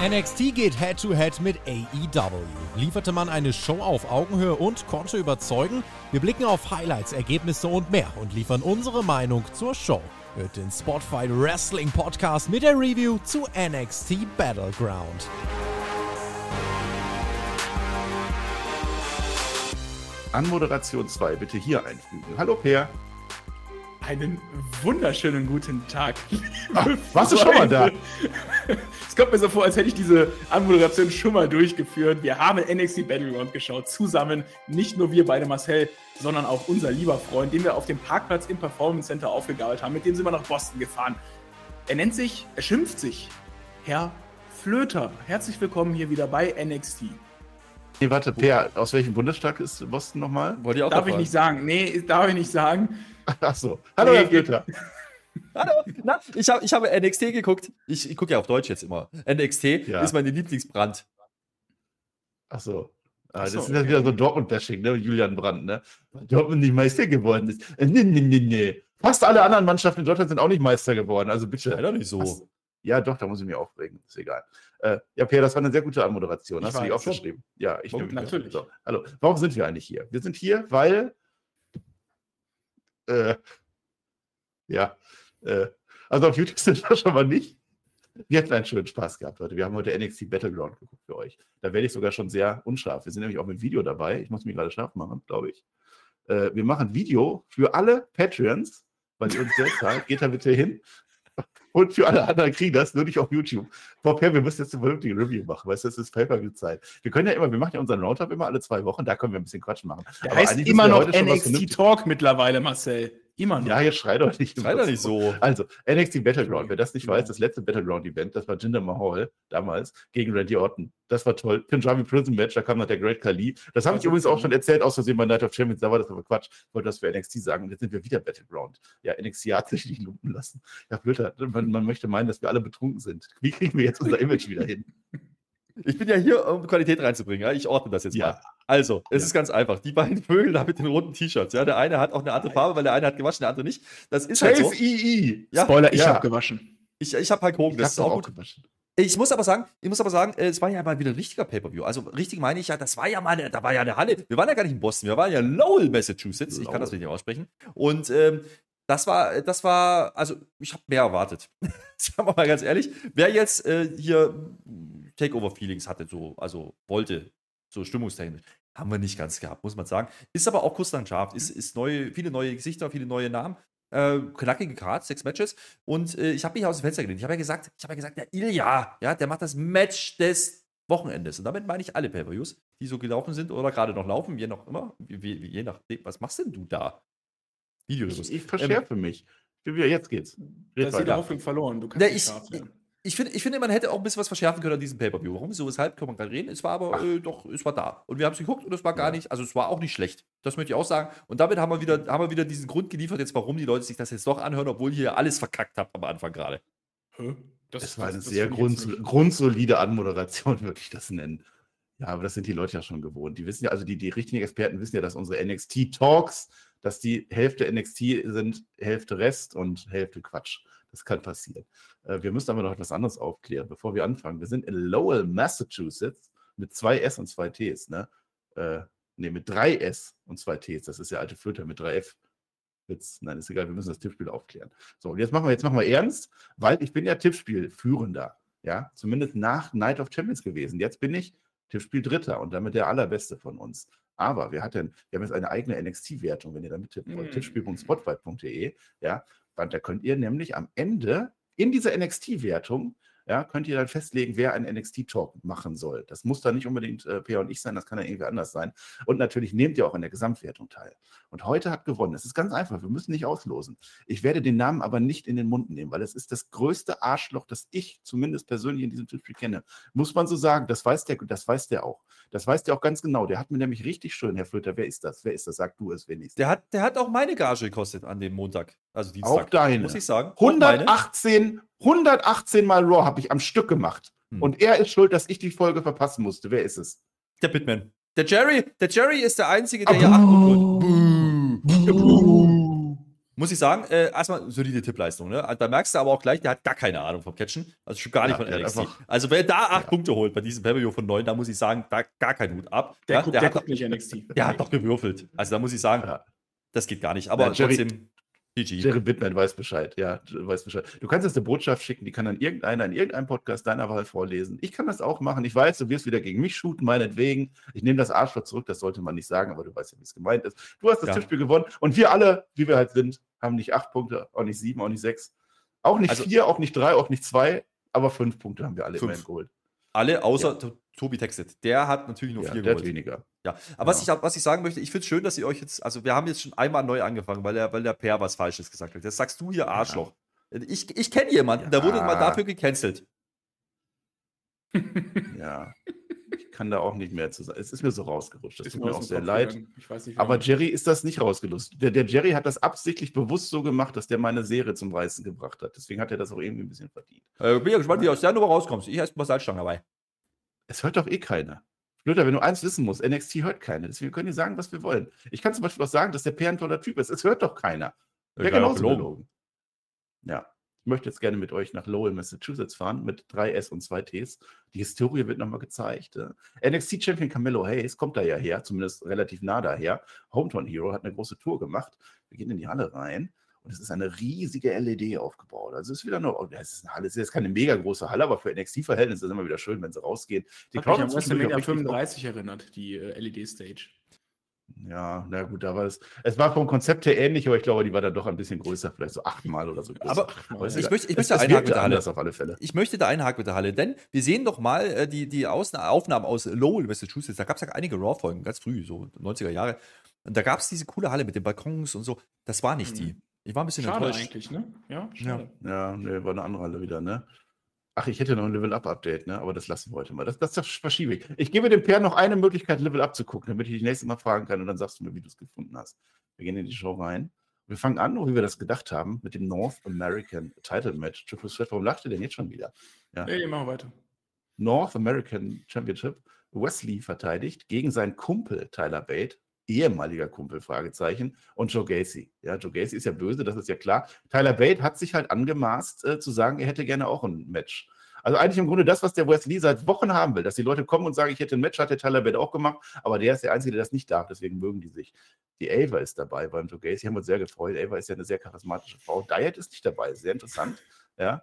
NXT geht Head-to-Head mit AEW. Lieferte man eine Show auf Augenhöhe und konnte überzeugen? Wir blicken auf Highlights, Ergebnisse und mehr und liefern unsere Meinung zur Show. Hört den Spotify Wrestling Podcast mit der Review zu NXT Battleground. Anmoderation 2 bitte hier einfügen. Hallo Per. Einen wunderschönen guten Tag. Ach, warst du schon mal da? Es kommt mir so vor, als hätte ich diese Anmoderation schon mal durchgeführt. Wir haben NXT Battleground geschaut, zusammen. Nicht nur wir beide, Marcel, sondern auch unser lieber Freund, den wir auf dem Parkplatz im Performance Center aufgegabelt haben. Mit dem sind wir nach Boston gefahren. Er nennt sich, er schimpft sich, Herr Flöter. Herzlich willkommen hier wieder bei NXT. Nee, warte, Per, aus welchem Bundesstaat ist Boston nochmal? Wollte ich auch Darf ich nicht sagen. Nee, darf ich nicht sagen. Ach so. Hallo, Herr Flöter. Hallo, na, ich, hab, ich habe NXT geguckt. Ich, ich gucke ja auf Deutsch jetzt immer. NXT ja. ist meine Lieblingsbrand. Ach so. Ah, das so, ist okay. wieder so Dortmund-Bashing, ne? Julian Brandt, ne? Dortmund nicht Meister geworden ist. Äh, nee, nee, nee, nee. Fast alle anderen Mannschaften in Deutschland sind auch nicht Meister geworden. Also bitte. Leider nicht so. Was? Ja, doch, da muss ich mich aufregen. Ist egal. Äh, ja, Pierre, das war eine sehr gute Anmoderation. Hast du die aufgeschrieben? Ja, ich nehme Natürlich. So. Hallo. Warum sind wir eigentlich hier? Wir sind hier, weil. Äh, ja. Äh, also auf YouTube sind wir schon mal nicht. Wir hatten einen schönen Spaß gehabt heute. Wir haben heute NXT Battleground geguckt für euch. Da werde ich sogar schon sehr unscharf. Wir sind nämlich auch mit Video dabei. Ich muss mich gerade scharf machen, glaube ich. Äh, wir machen Video für alle Patreons, weil ihr uns Geld zahlt. Geht da bitte hin und für alle anderen kriegen das nur nicht auf YouTube. Per, wir müssen jetzt eine vernünftige Review machen, weißt du, das ist Pay-Per-View-Zeit. Wir können ja immer, wir machen ja unseren Roundup immer alle zwei Wochen, da können wir ein bisschen Quatsch machen. Der Aber heißt immer noch NXT Talk mittlerweile, Marcel. Immer noch. Ja, jetzt schrei doch nicht. Schrei doch nicht so. Also, NXT Battleground, wer das nicht weiß, das letzte Battleground-Event, das war Jinder Mahal damals gegen Randy Orton. Das war toll. Punjabi Prison Match, da kam noch der Great Khali. Das habe ich übrigens auch schon erzählt, aus Versehen bei Night of Champions, da war das aber Quatsch. Ich wollte das für NXT sagen und jetzt sind wir wieder Battleground. Ja, NXT hat sich nicht lumpen lassen. Ja, blöd, man, man möchte meinen, dass wir alle betrunken sind. Wie kriegen wir jetzt unser Image wieder hin? Ich bin ja hier, um Qualität reinzubringen. Ja? Ich ordne das jetzt ja. mal. Also, es ja. ist ganz einfach. Die beiden Vögel da mit den roten T-Shirts. Ja, der eine hat auch eine andere Farbe, weil der eine hat gewaschen, der andere nicht. Das ist halt so. II. Ja? Spoiler, ich ja. habe gewaschen. Ich, ich habe halt Hogan, das ist auch, gut. Gewaschen. Ich muss aber sagen, ich muss aber sagen, äh, es war ja mal wieder ein richtiger Pay-Per-View. Also richtig meine ich ja, das war ja mal, eine, da war ja eine Halle. Wir waren ja gar nicht in Boston, wir waren ja in Lowell, Massachusetts. Lowell. Ich kann das nicht aussprechen. Und ähm, das war, das war, also ich habe mehr erwartet. Sagen wir mal ganz ehrlich. Wer jetzt äh, hier Takeover-Feelings hatte, so, also wollte, so stimmungstechnisch, haben wir nicht ganz gehabt, muss man sagen. Ist aber auch Kurslandschaft, ist, ist neue, viele neue Gesichter, viele neue Namen. Äh, knackige Cards, sechs Matches. Und äh, ich habe mich aus dem Fenster gelehnt. Ich habe ja gesagt, ich habe ja gesagt, der Ilya, ja, der macht das Match des Wochenendes. Und damit meine ich alle Pay-Per-Views, die so gelaufen sind oder gerade noch laufen, je noch immer, je, je nachdem. Was machst denn du da? Videos. Ich, ich verschärfe ähm, mich. Jetzt geht's. Red da ist die Hoffnung verloren. Du kannst ne, ich, ich, finde, ich finde, man hätte auch ein bisschen was verschärfen können an diesem Pay-Per-View. Warum? So, weshalb kann man gerade reden. Es war aber äh, doch, es war da. Und wir haben es geguckt und es war gar ja. nicht, also es war auch nicht schlecht. Das möchte ich auch sagen. Und damit haben wir wieder, haben wir wieder diesen Grund geliefert, jetzt warum die Leute sich das jetzt doch anhören, obwohl ihr alles verkackt habt am Anfang gerade. Das, das, war eine das, sehr grund, grundsolide Anmoderation, würde ich das nennen. Ja, aber das sind die Leute ja schon gewohnt. Die wissen ja, also die, die richtigen Experten wissen ja, dass unsere NXT-Talks dass die Hälfte NXT sind, Hälfte Rest und Hälfte Quatsch. Das kann passieren. Äh, wir müssen aber noch etwas anderes aufklären, bevor wir anfangen. Wir sind in Lowell, Massachusetts mit zwei S und zwei Ts, ne? Äh, ne, mit drei S und zwei Ts. Das ist der alte Filter mit drei F. Witz. Nein, ist egal, wir müssen das Tippspiel aufklären. So, und jetzt machen wir, jetzt machen wir ernst, weil ich bin ja Tippspielführender. Ja, zumindest nach Night of Champions gewesen. Jetzt bin ich Tippspiel Dritter und damit der allerbeste von uns. Aber wir hatten, wir haben jetzt eine eigene NXT-Wertung, wenn ihr da mittippt wollt, mm. ja, da könnt ihr nämlich am Ende in dieser NXT-Wertung ja, könnt ihr dann festlegen, wer einen NXT-Talk machen soll. Das muss dann nicht unbedingt äh, Peer und ich sein, das kann ja irgendwie anders sein. Und natürlich nehmt ihr auch in der Gesamtwertung teil. Und heute hat gewonnen. Es ist ganz einfach, wir müssen nicht auslosen. Ich werde den Namen aber nicht in den Mund nehmen, weil es ist das größte Arschloch, das ich zumindest persönlich in diesem Tippspiel kenne. Muss man so sagen, das weiß der, das weiß der auch. Das weiß der auch ganz genau. Der hat mir nämlich richtig schön, Herr Flöter, wer ist das? Wer ist das? Sag du es wenigstens. Der hat, der hat auch meine Gage gekostet an dem Montag, also Dienstag. Auch deine. Muss ich sagen. 118, 118 Mal Raw habe ich am Stück gemacht. Hm. Und er ist schuld, dass ich die Folge verpassen musste. Wer ist es? Der Bitman. Der Jerry, der Jerry ist der Einzige, der hier achten tut. Muss muss ich sagen, äh, erstmal solide Tippleistung. Ne? Da merkst du aber auch gleich, der hat gar keine Ahnung vom Catchen. Also schon gar nicht ja, von NXT. Also wer da acht ja. Punkte holt bei diesem Pay von neun, da muss ich sagen, da gar kein Hut ab. Der, ja, guckt, der, der guckt nicht NXT. Der hat doch gewürfelt. Also da muss ich sagen, das geht gar nicht. Aber Jerry, trotzdem. GG. Jerry Bittman weiß Bescheid, ja, weiß Bescheid. Du kannst jetzt eine Botschaft schicken, die kann dann irgendeiner in irgendeinem Podcast deiner Wahl vorlesen. Ich kann das auch machen. Ich weiß, du wirst wieder gegen mich shooten, meinetwegen. Ich nehme das Arschloch zurück, das sollte man nicht sagen, aber du weißt ja, wie es gemeint ist. Du hast das ja. Tippspiel gewonnen und wir alle, wie wir halt sind, haben nicht acht Punkte, auch nicht sieben, auch nicht sechs, auch nicht also, vier, auch nicht drei, auch nicht zwei, aber fünf Punkte haben wir alle fünf. immerhin geholt. Alle außer ja. Tobi Textet. Der hat natürlich nur ja, vier der geholt. weniger. Ja, aber ja. Was, ich, was ich sagen möchte, ich finde es schön, dass ihr euch jetzt, also wir haben jetzt schon einmal neu angefangen, weil der, weil der Per was Falsches gesagt hat. Das sagst du hier Arschloch. Ich, ich kenne jemanden, der wurde mal dafür gecancelt. Ja. Ich kann da auch nicht mehr zu sagen. Es ist mir so rausgerutscht. Das tut mir auch sehr leid. Nicht, aber Jerry ist das nicht rausgelöst. Der, der, Jerry hat das absichtlich bewusst so gemacht, dass der meine Serie zum Reißen gebracht hat. Deswegen hat er das auch irgendwie ein bisschen verdient. Äh, bin ja gespannt, wie du aus der Nummer rauskommst. Ich erstmal Salzstangen dabei. Es hört doch eh keiner. Blöder, wenn du eins wissen musst, NXT hört keiner. Deswegen können die sagen, was wir wollen. Ich kann zum Beispiel auch sagen, dass der Per ein toller Typ ist. Es hört doch keiner. Wäre genauso gelogen. Ja. Ich möchte jetzt gerne mit euch nach Lowell, Massachusetts fahren, mit drei S und zwei Ts. Die Historie wird nochmal gezeigt. NXT-Champion Camillo Hayes kommt da ja her, zumindest relativ nah daher. Hometown Hero hat eine große Tour gemacht. Wir gehen in die Halle rein und es ist eine riesige LED aufgebaut. Also es ist wieder noch, es ist eine Halle, es ist jetzt keine mega große Halle, aber für NXT-Verhältnisse ist es immer wieder schön, wenn sie rausgehen. Die Crowd hat mich an WrestleMania 35 erinnert, die äh, LED-Stage. Ja, na gut, da war es. Es war vom Konzept her ähnlich, aber ich glaube, die war dann doch ein bisschen größer, vielleicht so achtmal oder so. Größer. Aber, aber ich, möchte, ich möchte es, einhaken mit der Halle. Auf alle Fälle. Ich möchte da einhaken mit der Halle, denn wir sehen doch mal äh, die, die Aufnahmen aus Lowell, Massachusetts. Da gab es ja einige Raw-Folgen, ganz früh, so 90er Jahre. Und da gab es diese coole Halle mit den Balkons und so. Das war nicht mhm. die. Ich war ein bisschen schade enttäuscht. eigentlich, ne? Ja, schade. Ja, ja nee, war eine andere Halle wieder, ne? Ach, ich hätte noch ein Level-Up-Update, ne? aber das lassen wir heute mal. Das, das, das verschiebe ich. Ich gebe dem Per noch eine Möglichkeit, Level-Up zu gucken, damit ich dich nächstes Mal fragen kann und dann sagst du mir, wie du es gefunden hast. Wir gehen in die Show rein. Wir fangen an, wie wir das gedacht haben, mit dem North American Title Match. Triple Threat, warum lacht ihr denn jetzt schon wieder? Ja, nee, machen wir weiter. North American Championship. Wesley verteidigt gegen seinen Kumpel Tyler Bate ehemaliger Kumpel, Fragezeichen, und Joe Gacy. Ja, Joe Gacy ist ja böse, das ist ja klar. Tyler Bate hat sich halt angemaßt, äh, zu sagen, er hätte gerne auch ein Match. Also eigentlich im Grunde das, was der Wesley seit Wochen haben will, dass die Leute kommen und sagen, ich hätte ein Match, hat der Tyler Bate auch gemacht, aber der ist der Einzige, der das nicht darf, deswegen mögen die sich. Die Ava ist dabei beim Joe Gacy, haben uns sehr gefreut. Ava ist ja eine sehr charismatische Frau. Diet ist nicht dabei, sehr interessant. Ja.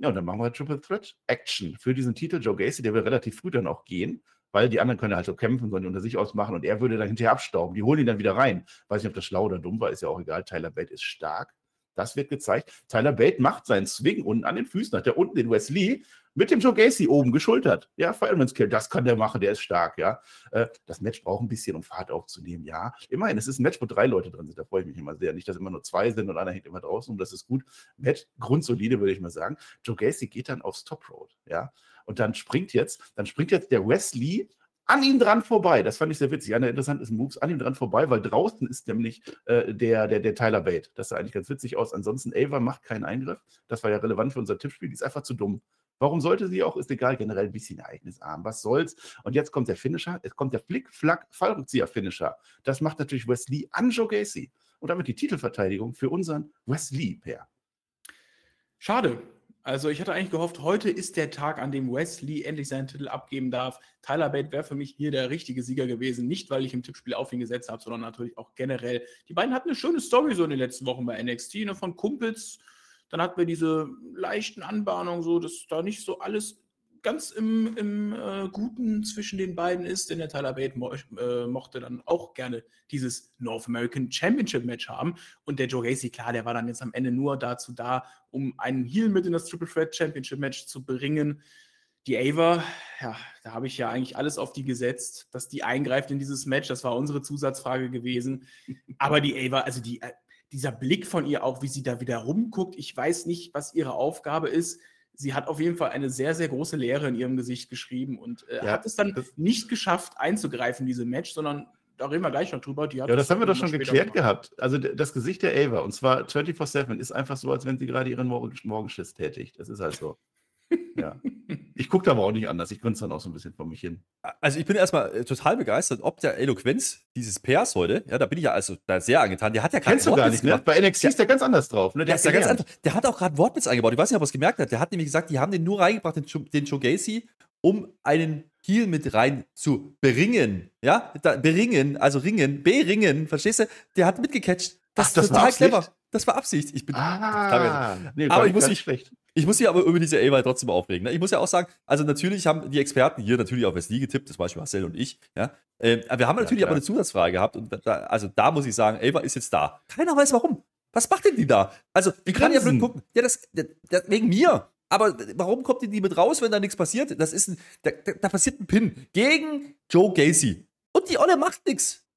Ja, und dann machen wir Triple Threat Action für diesen Titel. Joe Gacy, der will relativ früh dann auch gehen weil die anderen können halt so kämpfen, sollen die unter sich ausmachen und er würde dann hinterher abstauben. Die holen ihn dann wieder rein. Weiß nicht, ob das schlau oder dumm war, ist ja auch egal. Tyler Bate ist stark. Das wird gezeigt. Tyler Bate macht seinen Swing unten an den Füßen, hat der unten den Wesley mit dem Joe Gacy oben geschultert. Ja, Fireman's Kill, das kann der machen, der ist stark, ja. Äh, das Match braucht ein bisschen, um Fahrt aufzunehmen, ja. Immerhin, es ist ein Match, wo drei Leute drin sind, da freue ich mich immer sehr. Nicht, dass immer nur zwei sind und einer hängt immer draußen und das ist gut. Match, grundsolide, würde ich mal sagen. Joe Gacy geht dann aufs Top Road, ja. Und dann springt jetzt, dann springt jetzt der Wesley an ihm dran vorbei. Das fand ich sehr witzig. Einer der interessantesten Moves an ihm dran vorbei, weil draußen ist nämlich äh, der, der, der Tyler Bate. Das sah eigentlich ganz witzig aus. Ansonsten, Ava macht keinen Eingriff. Das war ja relevant für unser Tippspiel. Die ist einfach zu dumm. Warum sollte sie auch? Ist egal, generell ein bisschen eigenes Arm. Was soll's? Und jetzt kommt der Finisher. Es kommt der Flick-Flack-Fallrückzieher-Finisher. Das macht natürlich Wesley an Joe Gacy. Und damit die Titelverteidigung für unseren Wesley-Pair. Schade. Also ich hatte eigentlich gehofft, heute ist der Tag, an dem Wesley endlich seinen Titel abgeben darf. Tyler Bate wäre für mich hier der richtige Sieger gewesen. Nicht, weil ich im Tippspiel auf ihn gesetzt habe, sondern natürlich auch generell. Die beiden hatten eine schöne Story so in den letzten Wochen bei NXT, ne, von Kumpels. Dann hatten wir diese leichten Anbahnungen, so dass da nicht so alles ganz im, im äh, Guten zwischen den beiden ist, denn der Tyler Bate mo äh, mochte dann auch gerne dieses North American Championship Match haben. Und der Joe Gacy, klar, der war dann jetzt am Ende nur dazu da, um einen Heel mit in das Triple Threat Championship Match zu bringen. Die Ava, ja, da habe ich ja eigentlich alles auf die gesetzt, dass die eingreift in dieses Match. Das war unsere Zusatzfrage gewesen. Aber die Ava, also die, äh, dieser Blick von ihr auch, wie sie da wieder rumguckt, ich weiß nicht, was ihre Aufgabe ist sie hat auf jeden Fall eine sehr, sehr große Leere in ihrem Gesicht geschrieben und äh, ja, hat es dann nicht geschafft, einzugreifen, diese Match, sondern da reden wir gleich noch drüber. ja, das haben wir doch schon geklärt gemacht. gehabt. Also das Gesicht der Ava, und zwar 24-7, ist einfach so, als wenn sie gerade ihren Morgenschiss tätigt. Das ist halt so. Ja. Ich gucke da aber auch nicht anders. Ich grinse dann auch so ein bisschen vor mich hin. Also ich bin erstmal äh, total begeistert, ob der Eloquenz dieses Pairs heute, ja, da bin ich ja also da sehr angetan. Der hat ja Kennst du gar nicht, ne? Bei NXT ist der ganz anders drauf, ne? Der, der, ganz anders. der hat auch gerade Wortwitz eingebaut. Ich weiß nicht, ob er es gemerkt hat. Der hat nämlich gesagt, die haben den nur reingebracht, den, den Joe Gacy, um einen Heal mit rein zu beringen. Ja, da, beringen, also ringen, beringen, verstehst du? Der hat mitgecatcht. Das, Ach, das ist total clever. Das war Absicht. Ich bin ah, nee, aber ich muss mich schlecht. Ich muss mich aber über diese A-Wahl trotzdem aufregen. Ne? Ich muss ja auch sagen, also natürlich haben die Experten hier natürlich auf Wesley getippt, zum Beispiel Marcel und ich. Ja? Ähm, wir haben natürlich ja, aber eine Zusatzfrage gehabt und da, also da muss ich sagen, Ava ist jetzt da. Keiner weiß warum. Was macht denn die da? Also, wir können ja blöd gucken. Ja, das, das, das, wegen mir. Aber warum kommt die mit raus, wenn da nichts passiert? Das ist ein, da, da passiert ein Pin gegen Joe Gacy. Und die Olle macht nichts.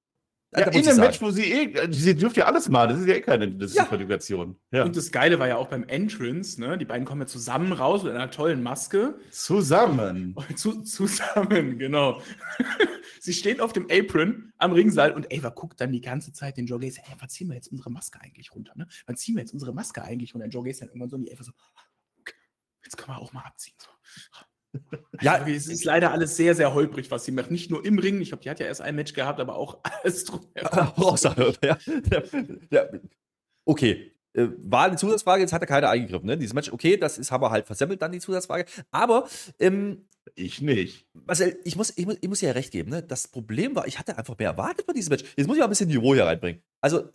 Ja, in einem Match, wo sie eh, sie dürfte ja alles mal, das ist ja eh keine Disqualifikation. Ja. ja. Und das Geile war ja auch beim Entrance, ne? Die beiden kommen ja zusammen raus mit einer tollen Maske. Zusammen. Zu, zusammen, genau. sie stehen auf dem Apron am Ringseil und Ava guckt dann die ganze Zeit den Joe Gacy, hey, wann ziehen wir jetzt unsere Maske eigentlich runter, ne? Wann ziehen wir jetzt unsere Maske eigentlich runter? Und Joe Gacy dann irgendwann so und die Ava so, okay, jetzt können wir auch mal abziehen. So. Ja, es ist leider alles sehr, sehr holprig, was sie macht. Nicht nur im Ring. Ich glaube, die hat ja erst ein Match gehabt, aber auch alles drumherum. ja. ja. Okay. Äh, war eine Zusatzfrage, jetzt hat er keine eingegriffen. Ne? Dieses Match, okay, das ist, haben wir halt versemmelt, dann die Zusatzfrage. Aber ähm, ich nicht. Marcel, ich muss, ich muss, ich muss dir ja recht geben. Ne? Das Problem war, ich hatte einfach mehr erwartet bei diesem Match. Jetzt muss ich mal ein bisschen Niveau hier reinbringen. Also,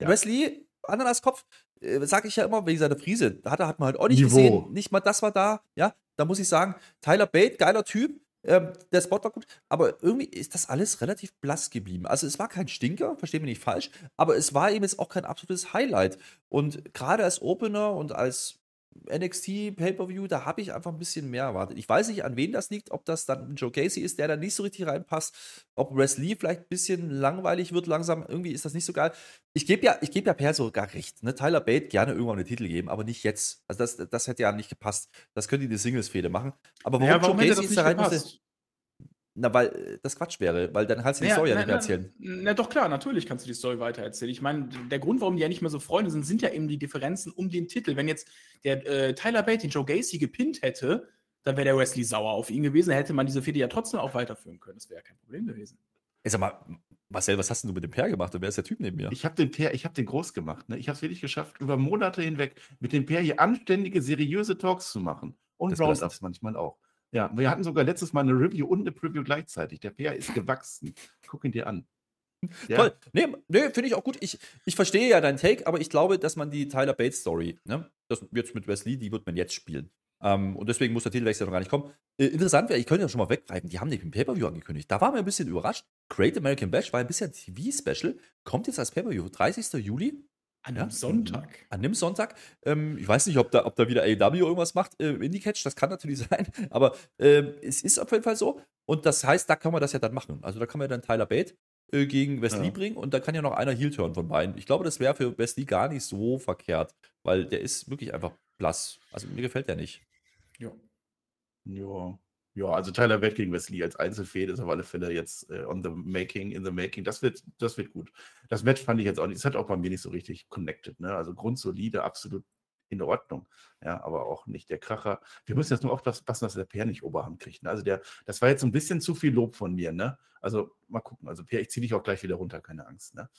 ja. Wesley, Ananaskopf, äh, sage ich ja immer, wegen seiner Friese, hat hat man halt auch nicht Niveau. gesehen. Nicht mal das war da. Ja, da muss ich sagen, Tyler Bate, geiler Typ. Ähm, der Spot war gut, aber irgendwie ist das alles relativ blass geblieben. Also es war kein Stinker, verstehe mich nicht falsch, aber es war eben jetzt auch kein absolutes Highlight. Und gerade als Opener und als NXT Pay-Per-View, da habe ich einfach ein bisschen mehr erwartet. Ich weiß nicht, an wen das liegt, ob das dann Joe Casey ist, der da nicht so richtig reinpasst, ob Wesley vielleicht ein bisschen langweilig wird langsam, irgendwie ist das nicht so geil. Ich gebe ja, ich gebe ja Per sogar recht. Ne? Tyler Bate gerne irgendwann einen Titel geben, aber nicht jetzt. Also das, das hätte ja nicht gepasst. Das könnte die Singles-Fehde machen. Aber warum, ja, warum Joe Casey ist da rein musste, na, weil äh, das Quatsch wäre, weil dann kannst du die Story ja nicht mehr erzählen. Na, doch, klar, natürlich kannst du die Story weiter erzählen. Ich meine, der Grund, warum die ja nicht mehr so Freunde sind, sind ja eben die Differenzen um den Titel. Wenn jetzt der äh, Tyler Bate den Joe Gacy gepinnt hätte, dann wäre der Wesley sauer auf ihn gewesen. Dann hätte man diese Fehde ja trotzdem auch weiterführen können. Das wäre ja kein Problem gewesen. Ich sag mal, Marcel, was hast denn du mit dem Pair gemacht und wer ist der Typ neben mir? Ich habe den Pair, ich habe den groß gemacht. Ne? Ich habe es wirklich geschafft, über Monate hinweg mit dem Pair hier anständige, seriöse Talks zu machen. Und Roundups manchmal auch. Ja, wir hatten sogar letztes Mal eine Review und eine Preview gleichzeitig. Der PR ist gewachsen. Guck ihn dir an. Ja. Toll. Nee, nee finde ich auch gut. Ich, ich verstehe ja deinen Take, aber ich glaube, dass man die Tyler Bates Story, ne, das jetzt mit Wesley, die wird man jetzt spielen. Ähm, und deswegen muss der Titelwechsel noch gar nicht kommen. Äh, interessant wäre, ich könnte ja schon mal weggreifen, die haben nämlich ein Pay-Per-View angekündigt. Da waren wir ein bisschen überrascht. Great American Bash war ein bisschen TV-Special, kommt jetzt als Pay-Per-View, 30. Juli. An einem ja? Sonntag. An einem Sonntag. Ähm, ich weiß nicht, ob da, ob da wieder AEW irgendwas macht äh, in die Catch, das kann natürlich sein, aber äh, es ist auf jeden Fall so. Und das heißt, da kann man das ja dann machen. Also da kann man dann Tyler Bate äh, gegen Wesley ja. bringen und da kann ja noch einer Heel turn von beiden. Ich glaube, das wäre für Wesley gar nicht so verkehrt, weil der ist wirklich einfach blass. Also mir gefällt der nicht. Ja. Ja. Ja, also Tyler Bate gegen Wesley als Einzelfehde ist auf alle Fälle jetzt äh, on the making, in the making. Das wird, das wird gut. Das Match fand ich jetzt auch nicht, es hat auch bei mir nicht so richtig connected. Ne? Also grundsolide, absolut in Ordnung. Ja, aber auch nicht der Kracher. Wir müssen jetzt nur aufpassen, dass der Per nicht Oberhand kriegt. Ne? Also der, das war jetzt ein bisschen zu viel Lob von mir. Ne? Also mal gucken. Also Per, ich ziehe dich auch gleich wieder runter, keine Angst. Ne?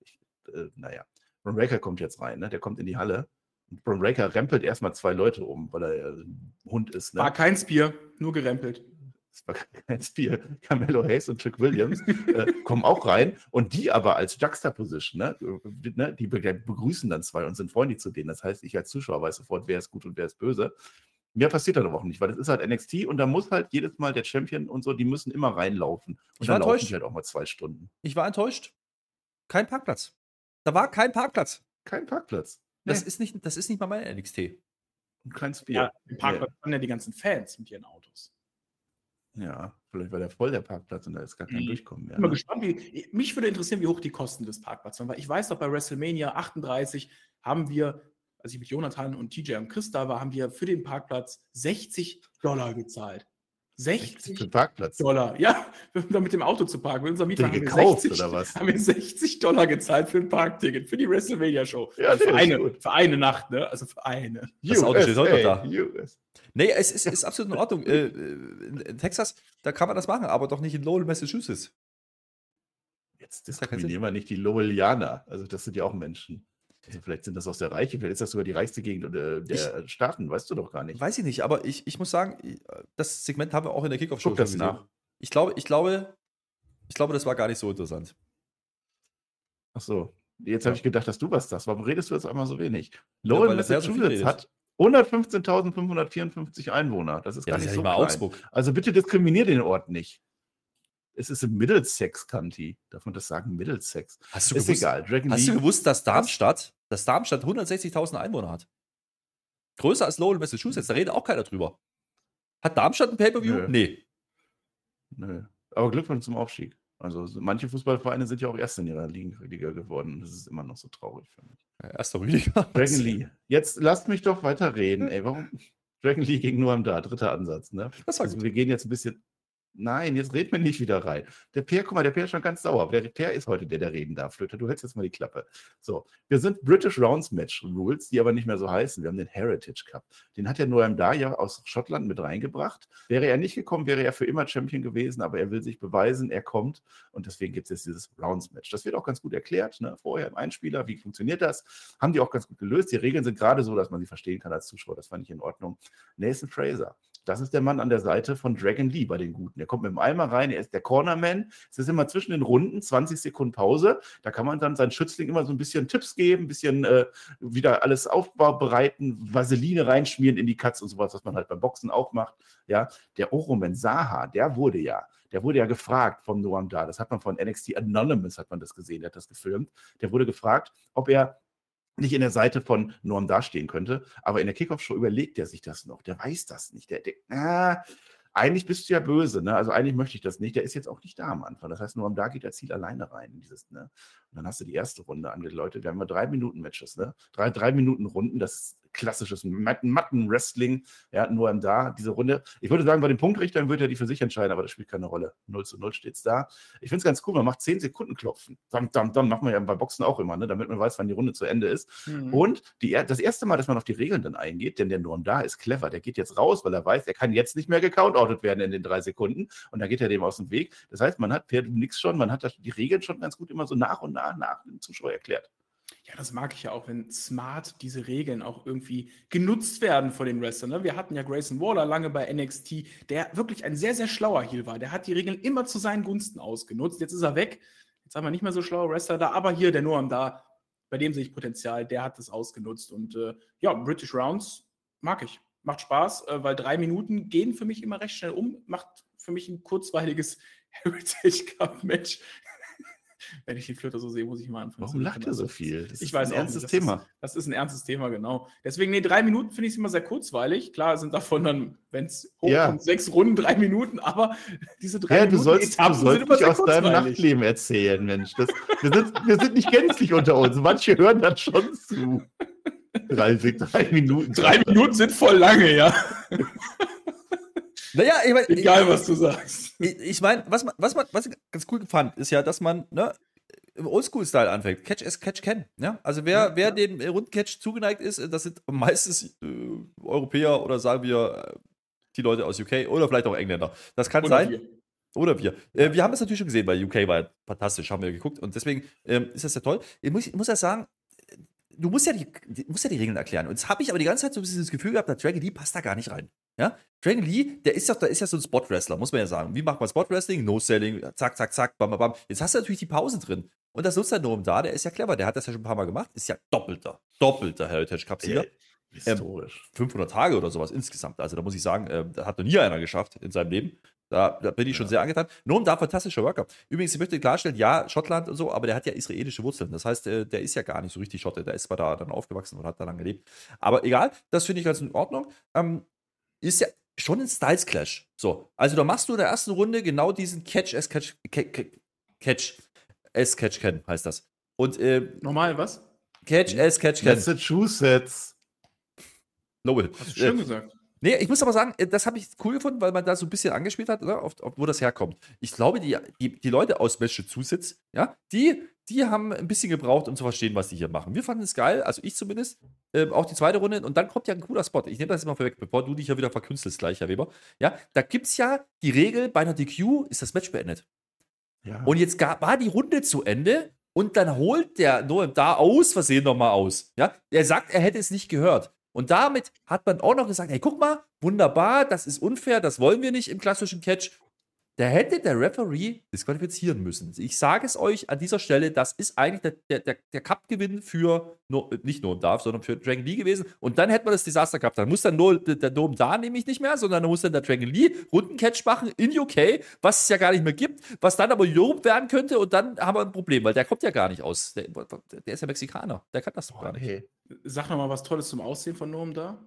Ich, äh, naja. Ron Raker kommt jetzt rein, ne? Der kommt in die Halle. Bron Breaker rempelt erstmal zwei Leute um, weil er ein Hund ist. Ne? War kein Spear, nur gerempelt. Es war kein Spear. Carmelo Hayes und Chuck Williams äh, kommen auch rein und die aber als Juxtaposition, ne? ne die begrüßen dann zwei und sind freundlich zu denen. Das heißt, ich als Zuschauer weiß sofort, wer ist gut und wer ist böse. Mehr passiert dann aber auch nicht, weil das ist halt NXT und da muss halt jedes Mal der Champion und so, die müssen immer reinlaufen. Und ich war dann enttäuscht. halt auch mal zwei Stunden. Ich war enttäuscht. Kein Parkplatz. Da war kein Parkplatz. Kein Parkplatz. Das, nee. ist nicht, das ist nicht mal mein NXT. Und kein Bier. Ja, im Parkplatz nee. ja die ganzen Fans mit ihren Autos. Ja, vielleicht war der voll der Parkplatz und da ist gar kein mhm. Durchkommen mehr. Ich bin mal ne? gespannt, wie, mich würde interessieren, wie hoch die Kosten des Parkplatzes waren, weil ich weiß doch, bei WrestleMania 38 haben wir, als ich mit Jonathan und TJ und Chris da war, haben wir für den Parkplatz 60 Dollar gezahlt. 60 für Parkplatz. Dollar. Ja, um mit dem Auto zu parken. Mit unserem Mieter haben wir, 60, oder was? haben wir 60 Dollar gezahlt für ein Parkticket, für die WrestleMania-Show. Ja, für, eine, für eine Nacht, ne? Also für eine. Das Auto steht heute noch da. US. Nee, es ist, ist absolut in Ordnung. Äh, in Texas, da kann man das machen, aber doch nicht in Lowell, Massachusetts. Jetzt diskriminieren wir nicht die Lowellianer. Also das sind ja auch Menschen. Also vielleicht sind das aus der Reiche, vielleicht ist das sogar die reichste Gegend der ich, Staaten, weißt du doch gar nicht. Weiß ich nicht, aber ich, ich muss sagen, das Segment haben wir auch in der Kickoff-Show gesehen. Nach. Ich glaube, ich glaube, ich glaube, das war gar nicht so interessant. Ach so. Jetzt ja. habe ich gedacht, dass du was sagst. Warum redest du jetzt einmal so wenig? Lowell, ja, Massachusetts hat 115.554 Einwohner. Das ist ja, gar nicht so klein. Augsburg. Also bitte diskriminier den Ort nicht. Es ist im Middlesex County. Darf man das sagen? Middlesex. Hast du ist gewusst, egal. Dragon hast League. du gewusst, dass Darmstadt, dass Darmstadt 160.000 Einwohner hat? Größer als Lowell, Massachusetts. Da redet auch keiner drüber. Hat Darmstadt ein Pay-Per-View? Nö. Nee. Nö. Aber Glückwunsch zum Aufstieg. Also manche Fußballvereine sind ja auch erst in ihrer Liga geworden. Das ist immer noch so traurig für mich. Ja, erster Rüdiger. Dragon Lee. Jetzt lasst mich doch weiter reden. Ey, warum? Dragon Lee gegen Noam da, dritter Ansatz. Ne? Das also, wir gehen jetzt ein bisschen Nein, jetzt red mir nicht wieder rein. Der Peer, guck mal, der Peer ist schon ganz sauer. Der Peer ist heute der, der reden darf. Flöter, du hältst jetzt mal die Klappe. So, wir sind British Rounds Match Rules, die aber nicht mehr so heißen. Wir haben den Heritage Cup. Den hat der Noam Daya aus Schottland mit reingebracht. Wäre er nicht gekommen, wäre er für immer Champion gewesen, aber er will sich beweisen, er kommt und deswegen gibt es jetzt dieses Rounds Match. Das wird auch ganz gut erklärt, ne? vorher im Einspieler, wie funktioniert das? Haben die auch ganz gut gelöst. Die Regeln sind gerade so, dass man sie verstehen kann als Zuschauer. Das fand ich in Ordnung. Nathan Fraser das ist der Mann an der Seite von Dragon Lee bei den Guten. Der kommt mit dem Eimer rein, er ist der Cornerman. Es ist immer zwischen den Runden 20 Sekunden Pause. Da kann man dann seinen Schützling immer so ein bisschen Tipps geben, ein bisschen äh, wieder alles aufbereiten, Vaseline reinschmieren in die Katze und sowas, was man halt beim Boxen auch macht. Ja, der Oromen Saha, der wurde ja, der wurde ja gefragt vom Noam Da. Das hat man von NXT Anonymous, hat man das gesehen, der hat das gefilmt. Der wurde gefragt, ob er nicht in der Seite von Norm dastehen könnte. Aber in der Kickoff-Show überlegt er sich das noch. Der weiß das nicht. Der denkt, ah, eigentlich bist du ja böse, ne? Also eigentlich möchte ich das nicht. Der ist jetzt auch nicht da am Anfang. Das heißt, Norm da geht der Ziel alleine rein in dieses, ne? Und dann hast du die erste Runde angeläutet. Wir haben immer drei Minuten Matches, ne? Drei, drei Minuten Runden. Das klassisches Matten-Wrestling. Ja, nur da, diese Runde. Ich würde sagen, bei den Punktrichtern wird er die für sich entscheiden, aber das spielt keine Rolle. 0 zu 0 steht es da. Ich finde es ganz cool, man macht 10 Sekunden Klopfen. Dann, dann, dann macht man ja bei Boxen auch immer, ne, damit man weiß, wann die Runde zu Ende ist. Mhm. Und die, das erste Mal, dass man auf die Regeln dann eingeht, denn der Norm da ist clever, der geht jetzt raus, weil er weiß, er kann jetzt nicht mehr gecountout werden in den drei Sekunden und dann geht er dem aus dem Weg. Das heißt, man hat per nix schon, man hat die Regeln schon ganz gut immer so nach und nach nach dem Zuschauer erklärt. Ja, das mag ich ja auch, wenn smart diese Regeln auch irgendwie genutzt werden von den Wrestlern. Ne? Wir hatten ja Grayson Waller lange bei NXT, der wirklich ein sehr, sehr schlauer Heel war. Der hat die Regeln immer zu seinen Gunsten ausgenutzt. Jetzt ist er weg. Jetzt haben wir nicht mehr so schlaue Wrestler da, aber hier der Noam da, bei dem sehe ich Potenzial, der hat das ausgenutzt. Und äh, ja, British Rounds mag ich. Macht Spaß, äh, weil drei Minuten gehen für mich immer recht schnell um. Macht für mich ein kurzweiliges Heritage Cup Match wenn ich den Flöter so sehe, muss ich mal anfangen. Warum lacht er so viel? Das ich weiß ein ernstes Thema. Ist, das ist ein ernstes Thema, genau. Deswegen, nee, drei Minuten finde ich es immer sehr kurzweilig. Klar sind davon dann, wenn es hochkommt, ja. sechs Runden, drei Minuten, aber diese drei ja, Minuten du sollst, du sollst nicht aus deinem Nachtleben erzählen, Mensch. Das, wir, sind, wir sind nicht gänzlich unter uns. Manche hören das schon zu. Drei, drei Minuten. Drei Minuten sind voll lange, ja. Naja, ich mein, egal was du sagst. Ich, ich meine, was, man, was, man, was ich ganz cool fand, ist ja, dass man ne, im Oldschool-Style anfängt. Catch as Catch can. Ja? Also wer, ja, wer ja. dem Rundcatch zugeneigt ist, das sind meistens äh, Europäer oder sagen wir äh, die Leute aus UK oder vielleicht auch Engländer. Das kann oder sein. Wir. Oder wir. Äh, wir haben es natürlich schon gesehen, weil UK war fantastisch, haben wir geguckt. Und deswegen ähm, ist das ja toll. Ich muss, ich muss ja sagen, du musst ja die, musst ja die Regeln erklären. Und jetzt habe ich aber die ganze Zeit so ein bisschen das Gefühl gehabt, der Dragon Lee passt da gar nicht rein. Ja? Dragon Lee, der ist ja, der ist ja so ein Spot-Wrestler, muss man ja sagen. Wie macht man Spot-Wrestling? No-Selling, zack, zack, zack, bam, bam, bam. Jetzt hast du natürlich die Pause drin. Und das nutzt er nur um da, der ist ja clever, der hat das ja schon ein paar Mal gemacht, ist ja doppelter, doppelter Heritage Cup-Sieger. Ähm, historisch. Ähm, 500 Tage oder sowas insgesamt. Also da muss ich sagen, äh, da hat noch nie einer geschafft in seinem Leben. Da, da bin ich schon sehr angetan. Nur um da fantastischer Worker. Übrigens, ich möchte klarstellen, ja, Schottland und so, aber der hat ja israelische Wurzeln. Das heißt, äh, der ist ja gar nicht so richtig Schotte. Der ist zwar da dann aufgewachsen und hat da lange gelebt. Aber egal, das finde ich ganz in Ordnung. Ähm, ist ja schon ein Styles Clash. So, also da machst du in der ersten Runde genau diesen Catch as Catch Catch as Catch Can heißt das. Und äh, normal was? Catch as Catch Can. Massachusetts. Lowell. Hast du schön äh, gesagt. Nee, ich muss aber sagen, äh, das habe ich cool gefunden, weil man da so ein bisschen angespielt hat, ne, auf, auf, wo das herkommt. Ich glaube, die, die, die Leute aus Massachusetts, ja, die, die haben ein bisschen gebraucht, um zu verstehen, was die hier machen. Wir fanden es geil, also ich zumindest, äh, auch die zweite Runde. Und dann kommt ja ein cooler Spot. Ich nehme das jetzt mal vorweg, bevor du dich ja wieder verkünstelst gleich, Herr Weber. Ja, da gibt es ja die Regel, bei einer DQ ist das Match beendet. Ja. Und jetzt gab, war die Runde zu Ende und dann holt der Noam da aus Versehen nochmal aus. Ja, er sagt, er hätte es nicht gehört. Und damit hat man auch noch gesagt, hey, guck mal, wunderbar, das ist unfair, das wollen wir nicht im klassischen Catch. Da hätte der Referee disqualifizieren müssen. Ich sage es euch an dieser Stelle, das ist eigentlich der, der, der Cup-Gewinn für, no, nicht nur Darf, sondern für Dragon Lee gewesen. Und dann hätte man das Desaster gehabt. Dann muss dann nur der Dom da nämlich nicht mehr, sondern dann muss dann der Dragon Lee Rundencatch machen in UK, was es ja gar nicht mehr gibt, was dann aber gelobt werden könnte und dann haben wir ein Problem, weil der kommt ja gar nicht aus. Der, der ist ja Mexikaner. Der kann das doch gar nicht. Hey. Sag noch mal was Tolles zum Aussehen von Noam da.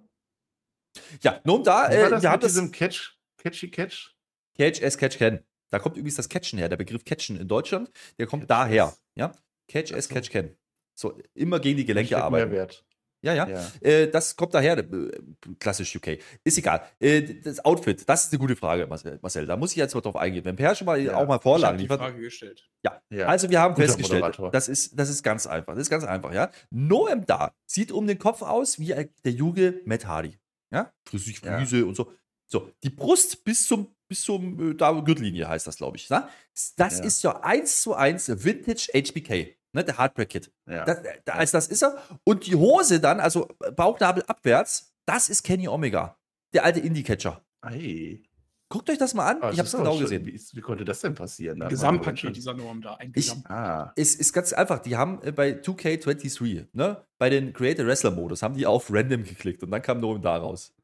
Ja, Noam da, äh, wir haben das im Catch, Catchy Catch. Catch as Catch Can. Da kommt übrigens das Catchen her, der Begriff Catchen in Deutschland, der kommt Catch daher. Ja? Catch as Catch Can. So, immer gegen die Gelenke arbeiten. Mehrwert. Ja, ja. ja. Äh, das kommt daher, äh, klassisch UK. Ist egal. Äh, das Outfit, das ist eine gute Frage, Marcel. Da muss ich jetzt mal drauf eingehen. Wenn Per schon mal ja. auch mal Vorlagen liefert. Frage gestellt. Ja. ja. Also, wir haben Guter festgestellt, das ist, das ist ganz einfach. Das ist ganz einfach, ja. Noem da sieht um den Kopf aus wie der Juge Matt Hardy. Ja. Flüssig, Füße und so. So, die Brust bis zum, bis zum, äh, da Gürtellinie heißt das, glaube ich. Ne? Das ja. ist ja eins zu eins Vintage HBK. Ne, der Heartbreak Kit. Ja. Das, da, als das ist er. Und die Hose dann, also Bauchnabel abwärts, das ist Kenny Omega. Der alte Indie-Catcher. Hey. Guckt euch das mal an. Oh, ich habe es genau gesehen. Wie, wie, konnte das denn passieren? Gesamtpaket dieser Norm da. Ein ich, ah. ist, ist ganz einfach. Die haben äh, bei 2K23, ne, bei den Creator Wrestler Modus, haben die auf Random geklickt und dann kam Norm da raus.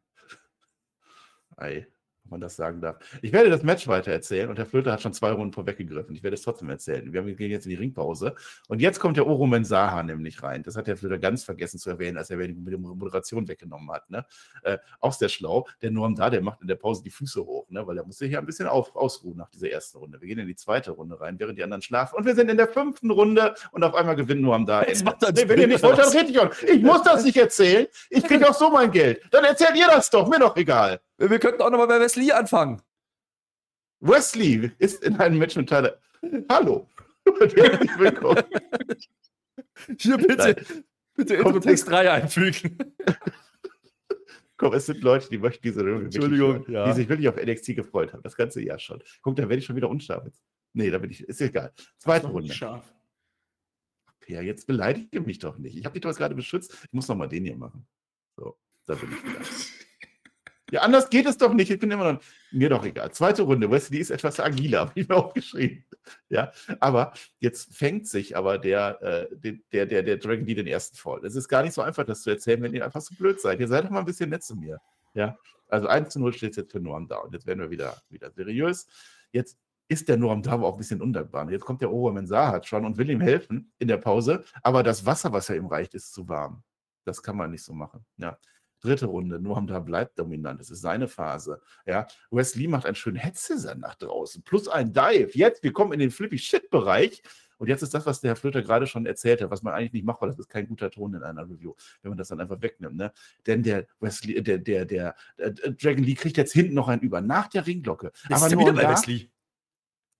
Ei, wenn man das sagen darf. Ich werde das Match weiter erzählen und der Flöter hat schon zwei Runden vorweggegriffen. Ich werde es trotzdem erzählen. Wir gehen jetzt in die Ringpause und jetzt kommt der Oro Mensaha nämlich rein. Das hat der Flöter ganz vergessen zu erwähnen, als er die Moderation weggenommen hat. Ne? Äh, auch sehr schlau. Der Norm da, der macht in der Pause die Füße hoch, ne? weil er muss sich hier ein bisschen auf, ausruhen nach dieser ersten Runde. Wir gehen in die zweite Runde rein, während die anderen schlafen und wir sind in der fünften Runde und auf einmal gewinnt Norm da. Nee, wenn ihr nicht wollt, dann rede ich auch. Ich muss das nicht erzählen. Ich kriege auch so mein Geld. Dann erzählt ihr das doch. Mir doch egal. Wir könnten auch nochmal bei Wesley anfangen. Wesley ist in einem Match mit Tyler. Hallo. Herzlich willkommen. Hier bitte, bitte Intro-Text 3 einfügen. Komm, es sind Leute, die möchten diese Röhre Entschuldigung, ja. die sich wirklich auf NXT gefreut haben. Das ganze Jahr schon. Guck, da werde ich schon wieder unscharf. Nee, da bin ich. Ist egal. Zweite Runde. Scharf. Ja, jetzt beleidige mich doch nicht. Ich habe dich doch gerade beschützt. Ich muss noch mal den hier machen. So, da bin ich wieder. Ja, anders geht es doch nicht. Ich bin immer noch. Mir doch egal. Zweite Runde. Wesley ist etwas agiler, habe ich mir aufgeschrieben. Ja, aber jetzt fängt sich aber der, äh, der, der, der Dragon Lee den ersten Fall. Es ist gar nicht so einfach, das zu erzählen, wenn ihr einfach so blöd seid. Ihr seid doch mal ein bisschen nett zu mir. Ja, also 1 zu 0 steht jetzt für Norm da. Und jetzt werden wir wieder, wieder seriös. Jetzt ist der Norm da auch ein bisschen undankbar. Jetzt kommt der Obermann Sahat schon und will ihm helfen in der Pause, aber das Wasser, was er ihm reicht, ist zu warm. Das kann man nicht so machen. Ja. Dritte Runde, Noam da bleibt dominant. Das ist seine Phase. Ja, Wesley macht einen schönen Headset nach draußen. Plus ein Dive. Jetzt, wir kommen in den Flippy-Shit-Bereich. Und jetzt ist das, was der Herr Flöter gerade schon erzählt hat, was man eigentlich nicht macht, weil das ist kein guter Ton in einer Review, wenn man das dann einfach wegnimmt. Ne? Denn der Wesley, der, der, der, der äh, Dragon Lee kriegt jetzt hinten noch einen über nach der Ringglocke. Ist Aber nur wieder bei Wesley.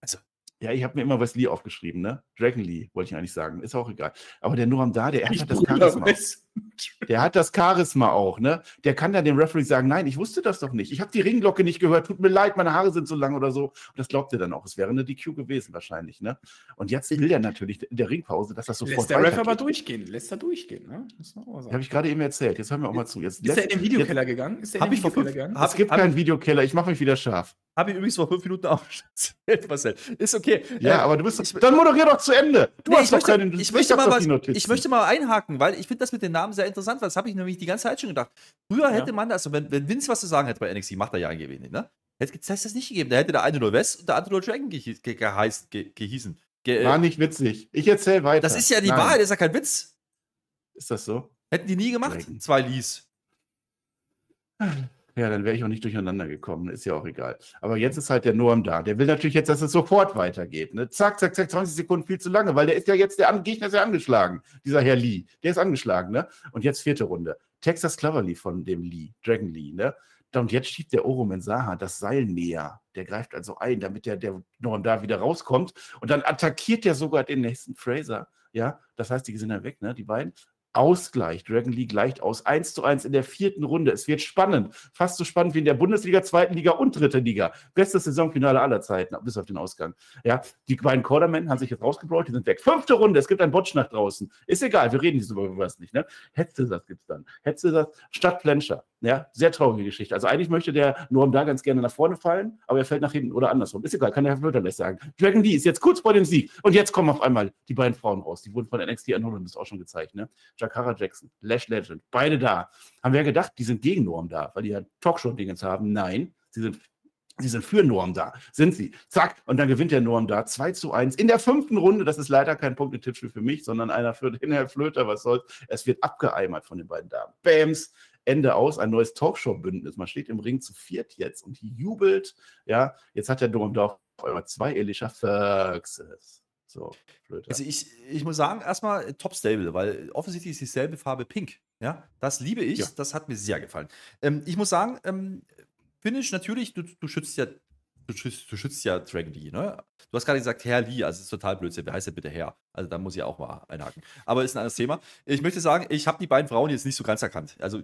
Also, ja, ich habe mir immer Wesley aufgeschrieben, ne? Dragon Lee, wollte ich eigentlich sagen. Ist auch egal. Aber der Noam da, der hat das Charisma. Der hat das Charisma auch, ne? Der kann dann dem Referee sagen, nein, ich wusste das doch nicht. Ich habe die Ringglocke nicht gehört. Tut mir leid, meine Haare sind so lang oder so. Und das glaubt er dann auch. Es wäre eine DQ gewesen wahrscheinlich, ne? Und jetzt will er natürlich in der Ringpause, dass das sofort Lässt der Ref aber durchgehen. Lässt er durchgehen, ne? Habe ich gerade eben erzählt. Jetzt hören wir auch mal zu. Jetzt ist er in den Videokeller jetzt, gegangen? Ist er in den Videokeller gegangen? Es gibt keinen Videokeller. Ich mache mich wieder scharf. Habe ich übrigens vor fünf Minuten auch Marcel. Ist okay. Ja, äh, aber du bist. Ich, dann moderier doch zu Ende. Du nee, hast doch möchte, keine. Ich möchte, mal was, ich möchte mal einhaken, weil ich finde das mit den Namen sehr interessant, weil das habe ich nämlich die ganze Zeit schon gedacht. Früher hätte ja. man, also wenn, wenn Vince was zu sagen hätte bei NXT, macht er ja ein wenig, ne? Hätte es das nicht gegeben. Da hätte der eine nur West und der andere nur Dragon ge ge geheißen, ge gehießen. Ge War nicht witzig. Ich erzähle weiter. Das ist ja die Nein. Wahrheit, das ist ja kein Witz. Ist das so? Hätten die nie gemacht, Dragon. zwei Lees. Ja, dann wäre ich auch nicht durcheinander gekommen. Ist ja auch egal. Aber jetzt ist halt der Norm da. Der will natürlich jetzt, dass es sofort weitergeht. Ne? Zack, zack, zack, 20 Sekunden viel zu lange, weil der ist ja jetzt, der Gegner ist ja angeschlagen. Dieser Herr Lee. Der ist angeschlagen, ne? Und jetzt vierte Runde. Texas Cloverly von dem Lee, Dragon Lee, ne? Und jetzt schiebt der Oro Mensaha das Seil näher. Der greift also ein, damit der, der Norm da wieder rauskommt. Und dann attackiert er sogar den nächsten Fraser. Ja, das heißt, die sind dann weg, ne, die beiden. Ausgleich. Dragon League gleicht aus. 1 zu 1 in der vierten Runde. Es wird spannend. Fast so spannend wie in der Bundesliga, zweiten Liga und dritte Liga. Bestes Saisonfinale aller Zeiten, bis auf den Ausgang. Ja, die beiden Cordermen haben sich jetzt rausgebräucht, die sind weg. Fünfte Runde, es gibt einen Botsch nach draußen. Ist egal, wir reden über was nicht. Ne? Hetzesatz gibt es dann. Hetzesatz statt Plenscher. Ja, sehr traurige Geschichte. Also eigentlich möchte der Norm da ganz gerne nach vorne fallen, aber er fällt nach hinten oder andersrum. Ist egal, kann der Herr Wörterless sagen. Dragon Lee ist jetzt kurz vor dem Sieg und jetzt kommen auf einmal die beiden Frauen raus. Die wurden von NXT Anonymous auch schon gezeigt. Ne? Jakara Jackson, Lash Legend, beide da. Haben wir ja gedacht, die sind gegen Norm da, weil die ja Talkshow-Dingens haben. Nein, sie sind Sie sind für Norm da. Sind sie. Zack. Und dann gewinnt der Norm da 2 zu 1 in der fünften Runde. Das ist leider kein Punkt Tippspiel für mich, sondern einer für den Herr Flöter. Was soll's. Es wird abgeeimert von den beiden Damen. Bams. Ende aus, ein neues Talkshow-Bündnis. Man steht im Ring zu viert jetzt und jubelt. Ja, jetzt hat der da auf einmal zwei Elisha Ferguses. So, Flöter. Also ich, ich muss sagen, erstmal Top Stable, weil offensichtlich ist dieselbe Farbe pink. Ja, das liebe ich. Ja. Das hat mir sehr gefallen. Ähm, ich muss sagen, ähm, Finish natürlich, du, du schützt ja du schützt, du schützt ja Dragon Lee, ne? Du hast gerade gesagt, Herr Lee, also es ist total Blödsinn. Wer heißt denn bitte Herr? Also da muss ich auch mal einhaken. Aber ist ein anderes Thema. Ich möchte sagen, ich habe die beiden Frauen jetzt nicht so ganz erkannt. Also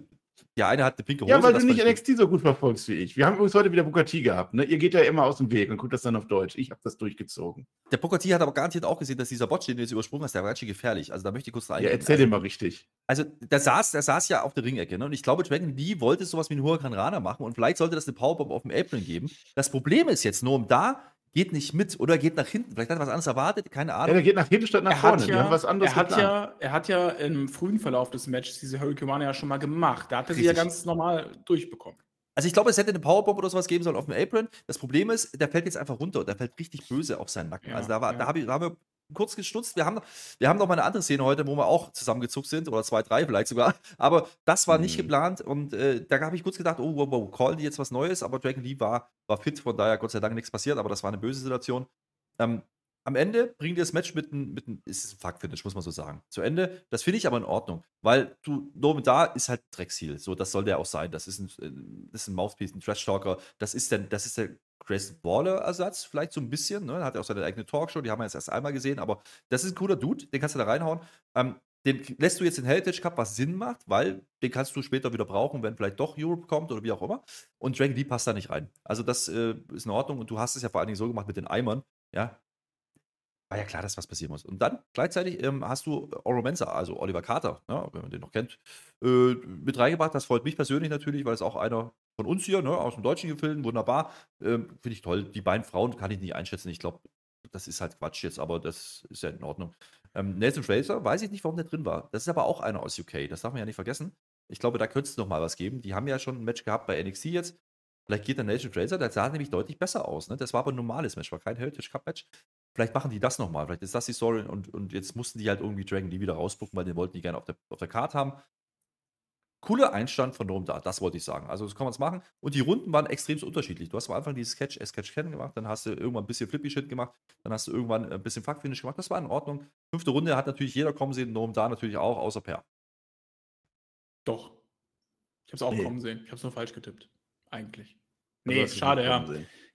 der eine hat eine pinke Hose. Ja, weil du nicht NXT so gut verfolgst wie ich. Wir haben übrigens heute wieder Bukati gehabt. Ne? Ihr geht ja immer aus dem Weg und guckt das dann auf Deutsch. Ich habe das durchgezogen. Der Bukati hat aber garantiert auch gesehen, dass dieser Bot, den du jetzt übersprungen hast, der war ganz schön gefährlich. Also da möchte ich kurz rein. Ja, erzähl also, dir mal richtig. Also der saß, der saß ja auf der Ringecke. Ne? Und ich glaube, Dragon Lee wollte sowas wie einen Huracan Rana machen und vielleicht sollte das eine Powerbomb auf dem Apron geben. Das Problem ist jetzt nur, um da geht nicht mit oder geht nach hinten. Vielleicht hat er was anderes erwartet, keine Ahnung. Ja, der geht nach hinten statt nach er vorne. Ja, was anderes er, hat ja, er hat ja im frühen Verlauf des Matches diese Hurricane ja schon mal gemacht. Da hat er sie ja ganz normal durchbekommen. Also ich glaube, es hätte eine Powerbomb oder sowas geben sollen auf dem Apron. Das Problem ist, der fällt jetzt einfach runter und der fällt richtig böse auf seinen Nacken. Ja, also da, war, ja. da, hab ich, da haben wir kurz gestutzt. Wir haben, wir haben noch mal eine andere Szene heute, wo wir auch zusammengezuckt sind, oder zwei, drei vielleicht sogar. Aber das war nicht mhm. geplant und äh, da habe ich kurz gedacht, oh, wow, wow, callen die jetzt was Neues? Aber Dragon Lee war, war fit, von daher Gott sei Dank nichts passiert, aber das war eine böse Situation. Ähm, am Ende bringt ihr das Match mit einem, mit ein, ist ein Fuck-Finish, muss man so sagen. Zu Ende. Das finde ich aber in Ordnung, weil du, Norman da ist halt Drecksheal. So, das soll der auch sein. Das ist ein, äh, das ist ein Mouthpiece, ein Trash-Talker. Das ist der, das ist der Grayson Waller-Ersatz, vielleicht so ein bisschen. Ne? Hat ja auch seine eigene Talkshow, die haben wir jetzt erst einmal gesehen, aber das ist ein cooler Dude, den kannst du da reinhauen. Ähm, den lässt du jetzt in Heritage Cup, was Sinn macht, weil den kannst du später wieder brauchen, wenn vielleicht doch Europe kommt oder wie auch immer. Und Dragon Lee passt da nicht rein. Also, das äh, ist in Ordnung. Und du hast es ja vor allen Dingen so gemacht mit den Eimern. Ja, war ja klar, dass was passieren muss. Und dann gleichzeitig ähm, hast du Oromensa, also Oliver Carter, ja, wenn man den noch kennt, äh, mit reingebracht. Das freut mich persönlich natürlich, weil es auch einer von uns hier, ne, aus dem deutschen Gefilm, wunderbar. Ähm, Finde ich toll. Die beiden Frauen kann ich nicht einschätzen. Ich glaube, das ist halt Quatsch jetzt, aber das ist ja in Ordnung. Ähm, Nathan Fraser, weiß ich nicht, warum der drin war. Das ist aber auch einer aus UK, das darf man ja nicht vergessen. Ich glaube, da könnte es noch mal was geben. Die haben ja schon ein Match gehabt bei NXT jetzt. Vielleicht geht der Nathan Fraser, der sah nämlich deutlich besser aus. Ne? Das war aber ein normales Match, war kein Heritage Cup Match. Vielleicht machen die das nochmal. Vielleicht ist das die Story und, und jetzt mussten die halt irgendwie Dragon Lee wieder rausbucken, weil den wollten die gerne auf der, auf der Karte haben. Cooler Einstand von Rom da, das wollte ich sagen. Also, das kann man es machen. Und die Runden waren extrem unterschiedlich. Du hast am Anfang dieses Sketch, Sketch kennen gemacht, dann hast du irgendwann ein bisschen Flippy Shit gemacht, dann hast du irgendwann ein bisschen Fuck Finish gemacht. Das war in Ordnung. Fünfte Runde hat natürlich jeder kommen sehen, Rom da natürlich auch, außer Per. Doch. Ich habe es auch nee. kommen sehen. Ich habe es nur falsch getippt. Eigentlich. Nee, schade, ja.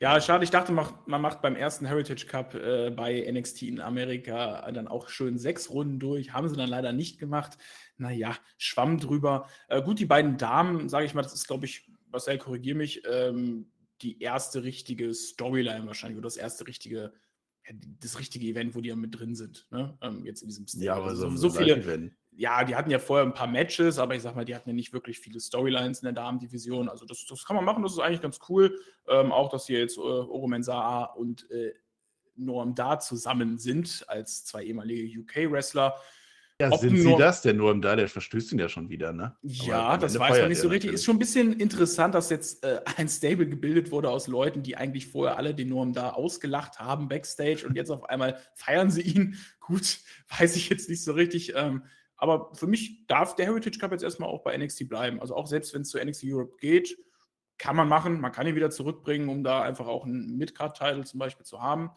Ja, schade. Ich dachte, man macht beim ersten Heritage Cup äh, bei NXT in Amerika dann auch schön sechs Runden durch. Haben sie dann leider nicht gemacht. Naja, schwamm drüber. Äh, gut, die beiden Damen, sage ich mal, das ist, glaube ich, Marcel, korrigiere mich, ähm, die erste richtige Storyline wahrscheinlich oder das erste richtige, das richtige Event, wo die ja mit drin sind. Ne? Ähm, jetzt in diesem Stil. Ja, aber also, so, so viele ja, die hatten ja vorher ein paar Matches, aber ich sag mal, die hatten ja nicht wirklich viele Storylines in der Damen-Division. Also das, das kann man machen, das ist eigentlich ganz cool. Ähm, auch, dass hier jetzt äh, Oromen Saa und äh, Norm Da zusammen sind als zwei ehemalige UK-Wrestler. Ja, Ob sind sie das? Der Norm Da, der verstößt ihn ja schon wieder, ne? Ja, das weiß man nicht so richtig. Ist schon ein bisschen interessant, dass jetzt äh, ein Stable gebildet wurde aus Leuten, die eigentlich vorher alle den Norm Da ausgelacht haben backstage und jetzt auf einmal feiern sie ihn. Gut, weiß ich jetzt nicht so richtig. Ähm, aber für mich darf der Heritage Cup jetzt erstmal auch bei NXT bleiben. Also auch selbst wenn es zu NXT Europe geht, kann man machen. Man kann ihn wieder zurückbringen, um da einfach auch einen Midcard-Title zum Beispiel zu haben.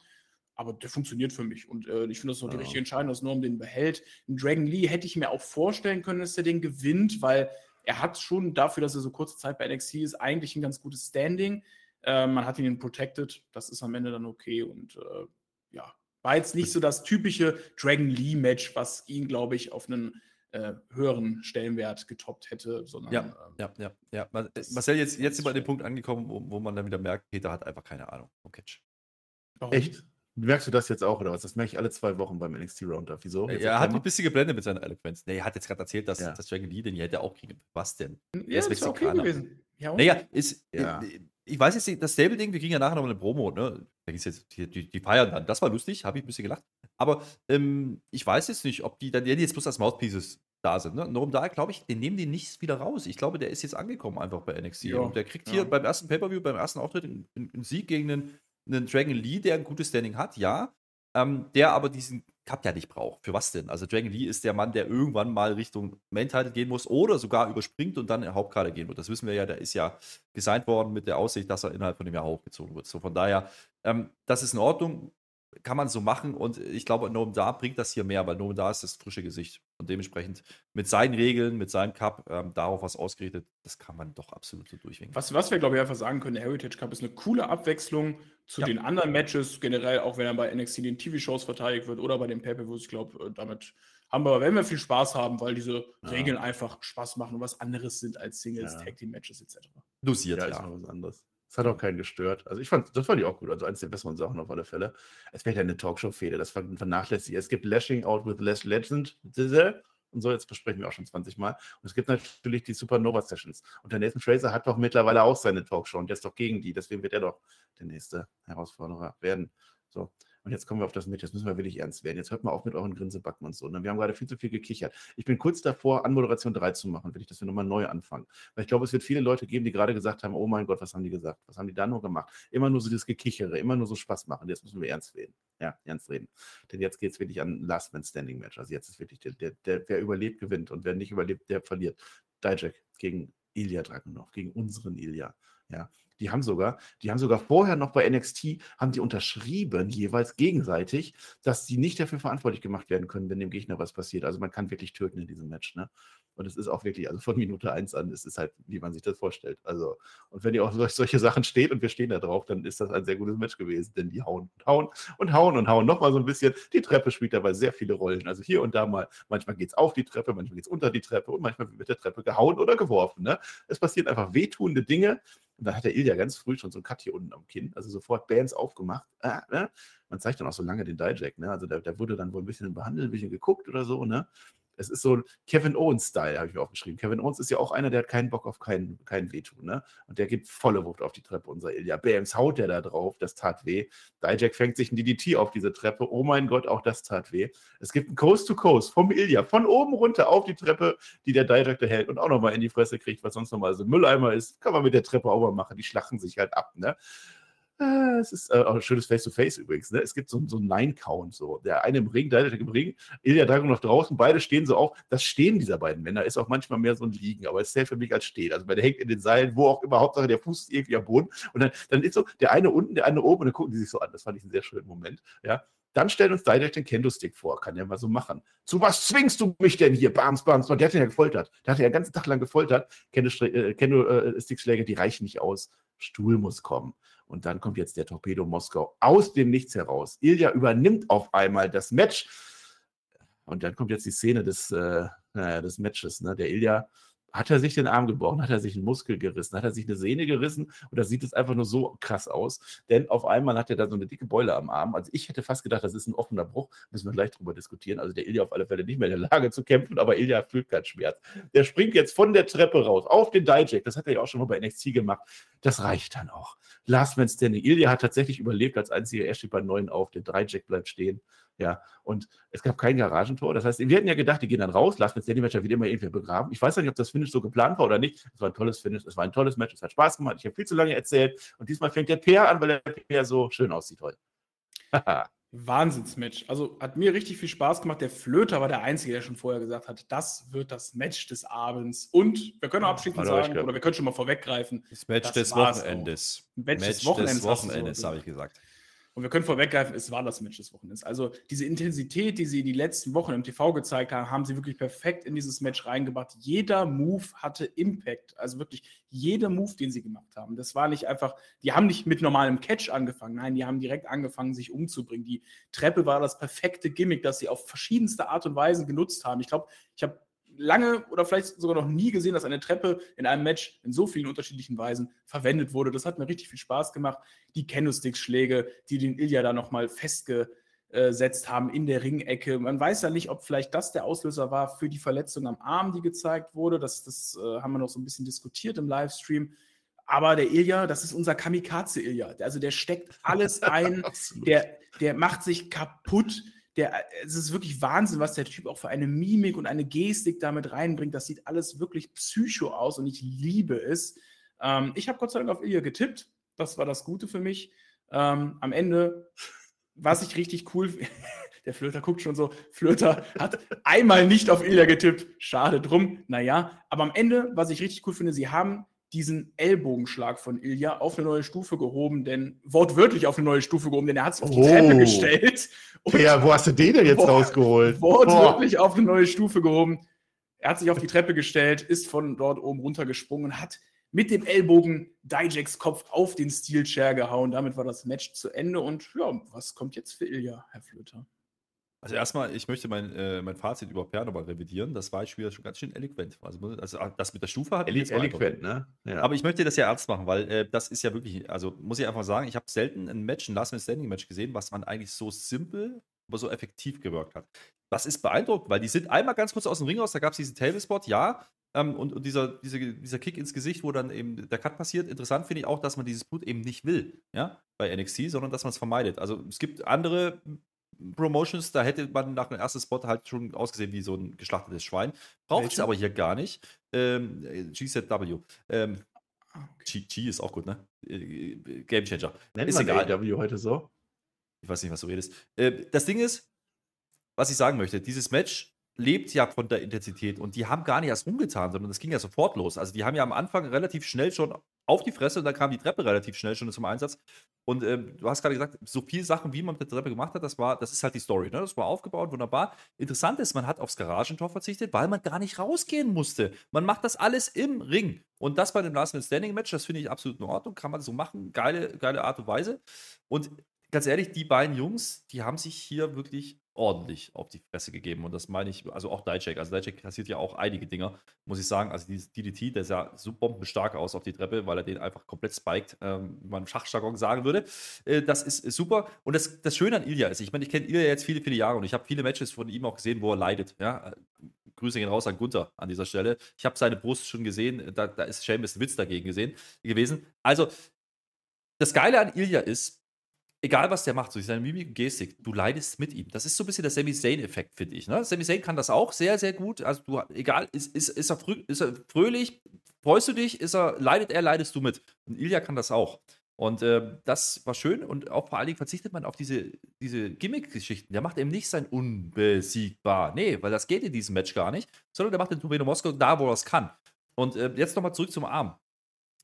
Aber der funktioniert für mich. Und äh, ich finde das so ja. die richtige Entscheidung, dass Norm den behält. Ein Dragon Lee hätte ich mir auch vorstellen können, dass er den gewinnt, weil er hat schon dafür, dass er so kurze Zeit bei NXT ist, eigentlich ein ganz gutes Standing. Äh, man hat ihn protected, das ist am Ende dann okay und äh, ja, war jetzt nicht so das typische Dragon Lee Match, was ihn, glaube ich, auf einen äh, höheren Stellenwert getoppt hätte, sondern. Ja, ähm, ja, ja, ja. Marcel, jetzt, jetzt sind wir an dem Punkt angekommen, wo, wo, man dann wieder merkt, Peter hat einfach keine Ahnung vom Catch. Warum? Echt? Merkst du das jetzt auch oder was? Das merke ich alle zwei Wochen beim NXT Roundup. Wieso? Jetzt er hat ein bisschen geblendet mit seiner Eloquenz. Nee, er hat jetzt gerade erzählt, dass, ja. dass Dragon Lee den hätte auch kriegen. Was denn? Ja, ist das okay gewesen. Ja, naja, ist, ja. Äh, ich weiß jetzt nicht, das Stable-Ding, wir kriegen ja nachher noch eine Promo, ne? Da ist jetzt, die, die, die, feiern dann. Das war lustig, habe ich ein bisschen gelacht. Aber ähm, ich weiß jetzt nicht, ob die dann die jetzt bloß als Mouthpieces da sind. Ne? Nur da glaube ich, den nehmen die nicht wieder raus. Ich glaube, der ist jetzt angekommen einfach bei NXT. Ja, und der kriegt ja. hier beim ersten Pay-Per-View, beim ersten Auftritt einen, einen Sieg gegen einen, einen, Dragon Lee, der ein gutes Standing hat, ja. Ähm, der aber diesen Cup ja nicht braucht. Für was denn? Also Dragon Lee ist der Mann, der irgendwann mal Richtung Main Title gehen muss oder sogar überspringt und dann in Hauptkader gehen wird. Das wissen wir ja, der ist ja gesigned worden mit der Aussicht, dass er innerhalb von dem Jahr hochgezogen wird. So von daher, ähm, das ist in Ordnung kann man so machen und ich glaube, Noam Da bringt das hier mehr, weil Noam Da ist das frische Gesicht und dementsprechend mit seinen Regeln, mit seinem Cup ähm, darauf was ausgerichtet, das kann man doch absolut so durchwinken. Was, was wir, glaube ich, einfach sagen können, der Heritage Cup ist eine coole Abwechslung zu ja. den anderen Matches, generell auch wenn er bei NXT den TV-Shows verteidigt wird oder bei den Pay-Per-Views, ich glaube, äh, damit haben wir, wenn wir viel Spaß haben, weil diese ja. Regeln einfach Spaß machen und was anderes sind als Singles, ja. Tag Team Matches etc. Dosiert, ja. Ist noch was anderes. Das hat auch keinen gestört. Also ich fand, das fand ich auch gut. Also eins der besseren Sachen auf alle Fälle. Es wäre ja eine Talkshow-Fehde, das vernachlässigt. Es gibt Lashing Out with Less Legend. Und so, jetzt besprechen wir auch schon 20 Mal. Und es gibt natürlich die Supernova Sessions. Und der Nathan Fraser hat doch mittlerweile auch seine Talkshow und ist doch gegen die. Deswegen wird er doch der nächste Herausforderer werden. So. Und jetzt kommen wir auf das mit, jetzt müssen wir wirklich ernst werden. Jetzt hört mal auf mit euren Grinsebacken und so. Ne? Wir haben gerade viel zu viel gekichert. Ich bin kurz davor, Anmoderation 3 zu machen, will ich, dass wir nochmal neu anfangen. Weil ich glaube, es wird viele Leute geben, die gerade gesagt haben, oh mein Gott, was haben die gesagt? Was haben die da nur gemacht? Immer nur so das Gekichere, immer nur so Spaß machen. Jetzt müssen wir ernst reden. Ja, ernst reden. Denn jetzt geht es wirklich an Last Man Standing Match. Also jetzt ist wirklich der, der, der, wer überlebt, gewinnt. Und wer nicht überlebt, der verliert. Dijak gegen Ilya Dragunov, gegen unseren Ilya. Ja, die haben sogar, die haben sogar vorher noch bei NXT, haben die unterschrieben, jeweils gegenseitig, dass sie nicht dafür verantwortlich gemacht werden können, wenn dem Gegner was passiert. Also man kann wirklich töten in diesem Match. Ne? Und es ist auch wirklich, also von Minute 1 an, es ist halt, wie man sich das vorstellt. Also, und wenn ihr auf solche Sachen steht und wir stehen da drauf, dann ist das ein sehr gutes Match gewesen, denn die hauen und hauen und hauen und hauen nochmal so ein bisschen. Die Treppe spielt dabei sehr viele Rollen. Also hier und da mal, manchmal geht es auf die Treppe, manchmal geht es unter die Treppe und manchmal wird mit der Treppe gehauen oder geworfen. Ne? Es passieren einfach wehtuende Dinge und da hat der Ilja ganz früh schon so ein Cut hier unten am Kinn, also sofort Bands aufgemacht. Ah, ne? Man zeigt dann auch so lange den Dijak, ne? Also der, der wurde dann wohl ein bisschen behandelt, ein bisschen geguckt oder so, ne? Es ist so ein Kevin Owens-Style, habe ich mir aufgeschrieben. Kevin Owens ist ja auch einer, der hat keinen Bock auf keinen, keinen Wehtun, ne? Und der gibt volle Wucht auf die Treppe, unser Ilya. Bams haut der da drauf, das tat weh. Dijak fängt sich ein DDT auf diese Treppe. Oh mein Gott, auch das tat weh. Es gibt ein Coast to Coast vom Ilya, von oben runter auf die Treppe, die der Dijak da hält und auch nochmal in die Fresse kriegt, was sonst nochmal so ein Mülleimer ist. Kann man mit der Treppe auch mal machen. Die schlachten sich halt ab, ne? Es ist äh, auch ein schönes Face-to-Face -face übrigens. Ne? Es gibt so, so einen Nine-Count. So. Der eine im Ring, der andere im Ring, Ilya Drago noch draußen, beide stehen so auch. Das Stehen dieser beiden Männer ist auch manchmal mehr so ein Liegen, aber es zählt für mich als Stehen. Also, der hängt in den Seilen, wo auch immer, Hauptsache der Fuß ist irgendwie am Boden. Und dann, dann ist so der eine unten, der eine oben und dann gucken die sich so an. Das fand ich einen sehr schönen Moment. Ja. Dann stellen uns Direct den Kendo-Stick vor. Kann der mal so machen. Zu was zwingst du mich denn hier? Bams, bams. Und der hat ihn ja gefoltert. Der hat ihn ja den ganzen Tag lang gefoltert. Kendo-Stick-Schläge, äh, die reichen nicht aus. Stuhl muss kommen. Und dann kommt jetzt der Torpedo Moskau aus dem Nichts heraus. Ilja übernimmt auf einmal das Match. Und dann kommt jetzt die Szene des, äh, des Matches. Ne? Der Ilja hat er sich den Arm gebrochen, hat er sich einen Muskel gerissen, hat er sich eine Sehne gerissen und da sieht es einfach nur so krass aus. Denn auf einmal hat er da so eine dicke Beule am Arm. Also ich hätte fast gedacht, das ist ein offener Bruch. Müssen wir gleich drüber diskutieren. Also der Ilja auf alle Fälle nicht mehr in der Lage zu kämpfen, aber Ilja fühlt keinen Schmerz. Der springt jetzt von der Treppe raus auf den Dijak. Das hat er ja auch schon mal bei NXT gemacht. Das reicht dann auch. Last Man Standing. Ilja hat tatsächlich überlebt als einziger. Er steht bei neun auf. Der Dijak bleibt stehen. Ja, und es gab kein Garagentor. Das heißt, wir hätten ja gedacht, die gehen dann raus, lassen jetzt Match wieder immer irgendwie begraben. Ich weiß nicht, ob das Finish so geplant war oder nicht. Es war ein tolles Finish, es war ein tolles Match, es hat Spaß gemacht. Ich habe viel zu lange erzählt und diesmal fängt der Peer an, weil der Peer so schön aussieht heute. Wahnsinnsmatch. Also hat mir richtig viel Spaß gemacht. Der Flöter war der Einzige, der schon vorher gesagt hat, das wird das Match des Abends. Und wir können auch abschließend ja, sagen, oder wir können schon mal vorweggreifen. Das Match das des Wochenendes. Match, Match, des Wochenendes, Wochenendes habe ich gesagt. Und wir können vorweggreifen, es war das Match des Wochenendes. Also diese Intensität, die sie die letzten Wochen im TV gezeigt haben, haben sie wirklich perfekt in dieses Match reingebracht. Jeder Move hatte Impact. Also wirklich jeder Move, den sie gemacht haben. Das war nicht einfach, die haben nicht mit normalem Catch angefangen. Nein, die haben direkt angefangen, sich umzubringen. Die Treppe war das perfekte Gimmick, das sie auf verschiedenste Art und Weise genutzt haben. Ich glaube, ich habe lange oder vielleicht sogar noch nie gesehen, dass eine Treppe in einem Match in so vielen unterschiedlichen Weisen verwendet wurde. Das hat mir richtig viel Spaß gemacht. Die Candlestick-Schläge, die den Ilya da nochmal festgesetzt haben in der Ringecke. Man weiß ja nicht, ob vielleicht das der Auslöser war für die Verletzung am Arm, die gezeigt wurde. Das, das äh, haben wir noch so ein bisschen diskutiert im Livestream. Aber der Ilya, das ist unser Kamikaze-Ilya. Also der steckt alles ein, der, der macht sich kaputt der, es ist wirklich Wahnsinn, was der Typ auch für eine Mimik und eine Gestik damit reinbringt. Das sieht alles wirklich psycho aus und ich liebe es. Ähm, ich habe Gott sei Dank auf Ilya getippt. Das war das Gute für mich. Ähm, am Ende, was ich richtig cool der Flöter guckt schon so, Flöter hat einmal nicht auf Ilya getippt. Schade drum. Naja, aber am Ende, was ich richtig cool finde, sie haben diesen Ellbogenschlag von Ilya auf eine neue Stufe gehoben, denn wortwörtlich auf eine neue Stufe gehoben, denn er hat sich auf die oh. Treppe gestellt. ja, wo hast du den denn jetzt rausgeholt? Wortwörtlich oh. auf eine neue Stufe gehoben. Er hat sich auf die Treppe gestellt, ist von dort oben runtergesprungen, hat mit dem Ellbogen Dijaks Kopf auf den Steel Chair gehauen. Damit war das Match zu Ende und ja, was kommt jetzt für Ilya, Herr Flöter? Also erstmal, ich möchte mein, äh, mein Fazit über Per nochmal revidieren. Das war ich wieder schon ganz schön eloquent. Also, also ah, das mit der Stufe hat Ele eloquent, ne? Ja. Aber ich möchte das ja ernst machen, weil äh, das ist ja wirklich, also muss ich einfach sagen, ich habe selten ein Match, ein Last Man Standing Match gesehen, was man eigentlich so simpel, aber so effektiv gewirkt hat. Das ist beeindruckend, weil die sind einmal ganz kurz aus dem Ring raus, da gab es diesen Tablespot, ja, ähm, und, und dieser, diese, dieser Kick ins Gesicht, wo dann eben der Cut passiert. Interessant finde ich auch, dass man dieses Blut eben nicht will, ja, bei NXT, sondern dass man es vermeidet. Also es gibt andere Promotions, da hätte man nach dem ersten Spot halt schon ausgesehen wie so ein geschlachtetes Schwein. Braucht es aber hier gar nicht. Ähm, GZW. Ähm, ah. G, G, ist auch gut, ne? Äh, Game Changer. Nennt ist man egal. AW heute so? Ich weiß nicht, was du redest. Äh, das Ding ist, was ich sagen möchte, dieses Match lebt ja von der Intensität und die haben gar nicht erst rumgetan, sondern das ging ja sofort los. Also die haben ja am Anfang relativ schnell schon auf die Fresse und dann kam die Treppe relativ schnell schon zum Einsatz. Und ähm, du hast gerade gesagt, so viele Sachen, wie man mit der Treppe gemacht hat, das war, das ist halt die Story. Ne? Das war aufgebaut, wunderbar. Interessant ist, man hat aufs Garagentor verzichtet, weil man gar nicht rausgehen musste. Man macht das alles im Ring. Und das bei dem Last Man Standing Match, das finde ich absolut in Ordnung, kann man so machen. Geile, geile Art und Weise. Und ganz ehrlich, die beiden Jungs, die haben sich hier wirklich ordentlich auf die Fresse gegeben. Und das meine ich, also auch Dijak. Also Dijak kassiert ja auch einige Dinger, muss ich sagen. Also dieses DDT, der sah so bombenstark aus auf die Treppe, weil er den einfach komplett spiked, ähm, wie man im Schachjargon sagen würde. Äh, das ist, super. Und das, das Schöne an Ilya ist, ich meine, ich kenne Ilya jetzt viele, viele Jahre und ich habe viele Matches von ihm auch gesehen, wo er leidet. Ja? Äh, Grüße gehen raus an Gunther an dieser Stelle. Ich habe seine Brust schon gesehen, da, da ist Seamus Witz dagegen gesehen, gewesen. Also, das Geile an Ilya ist, egal was der macht, so seine Mimik und Gestik, du leidest mit ihm. Das ist so ein bisschen der Sami Zayn-Effekt, finde ich. Ne? Sami Zayn kann das auch sehr, sehr gut. Also, du, egal, ist, ist, ist, er, ist er fröhlich, freust du dich, ist er, leidet er, leidest du mit. Und Ilya kann das auch. Und äh, das war schön und auch vor allen Dingen verzichtet man auf diese, diese Gimmick-Geschichten. Der macht eben nicht sein unbesiegbar. Nee, weil das geht in diesem Match gar nicht, sondern der macht den Torpedo Moskau da, wo er es kann. Und äh, jetzt nochmal zurück zum Arm.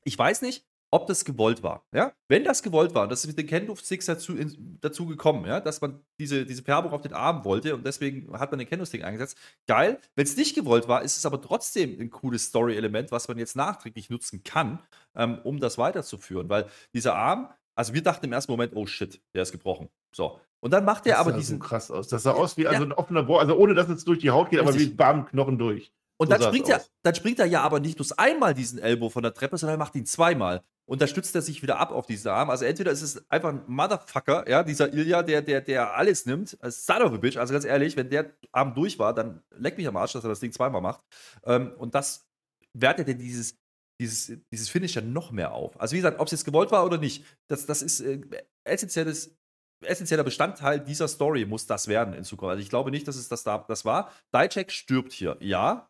Ich weiß nicht, ob das gewollt war. Ja? Wenn das gewollt war, das ist mit den Candlesticks dazu, in, dazu gekommen, ja? dass man diese, diese Färbung auf den Arm wollte und deswegen hat man den Candlestick eingesetzt. Geil. Wenn es nicht gewollt war, ist es aber trotzdem ein cooles Story-Element, was man jetzt nachträglich nutzen kann, ähm, um das weiterzuführen. Weil dieser Arm, also wir dachten im ersten Moment, oh shit, der ist gebrochen. So. Und dann macht er aber diesen. So krass aus. Das sah aus wie also ein offener Bohr, also ohne dass es durch die Haut geht, aber wie bam, Knochen durch. Und so dann, springt er, dann springt er ja aber nicht bloß einmal diesen Elbow von der Treppe, sondern er macht ihn zweimal. Und da stützt er sich wieder ab auf diesen Arm. Also entweder ist es einfach ein Motherfucker, ja, dieser Ilya, der, der, der alles nimmt, als son of a bitch. Also ganz ehrlich, wenn der Arm durch war, dann leck mich am Arsch, dass er das Ding zweimal macht. Ähm, und das wertet denn dieses, dieses, dieses Finish ja noch mehr auf. Also wie gesagt, ob es jetzt gewollt war oder nicht, das, das ist äh, essentielles essentieller Bestandteil dieser Story muss das werden in Zukunft. Also ich glaube nicht, dass es das da das war. Dijak stirbt hier, ja,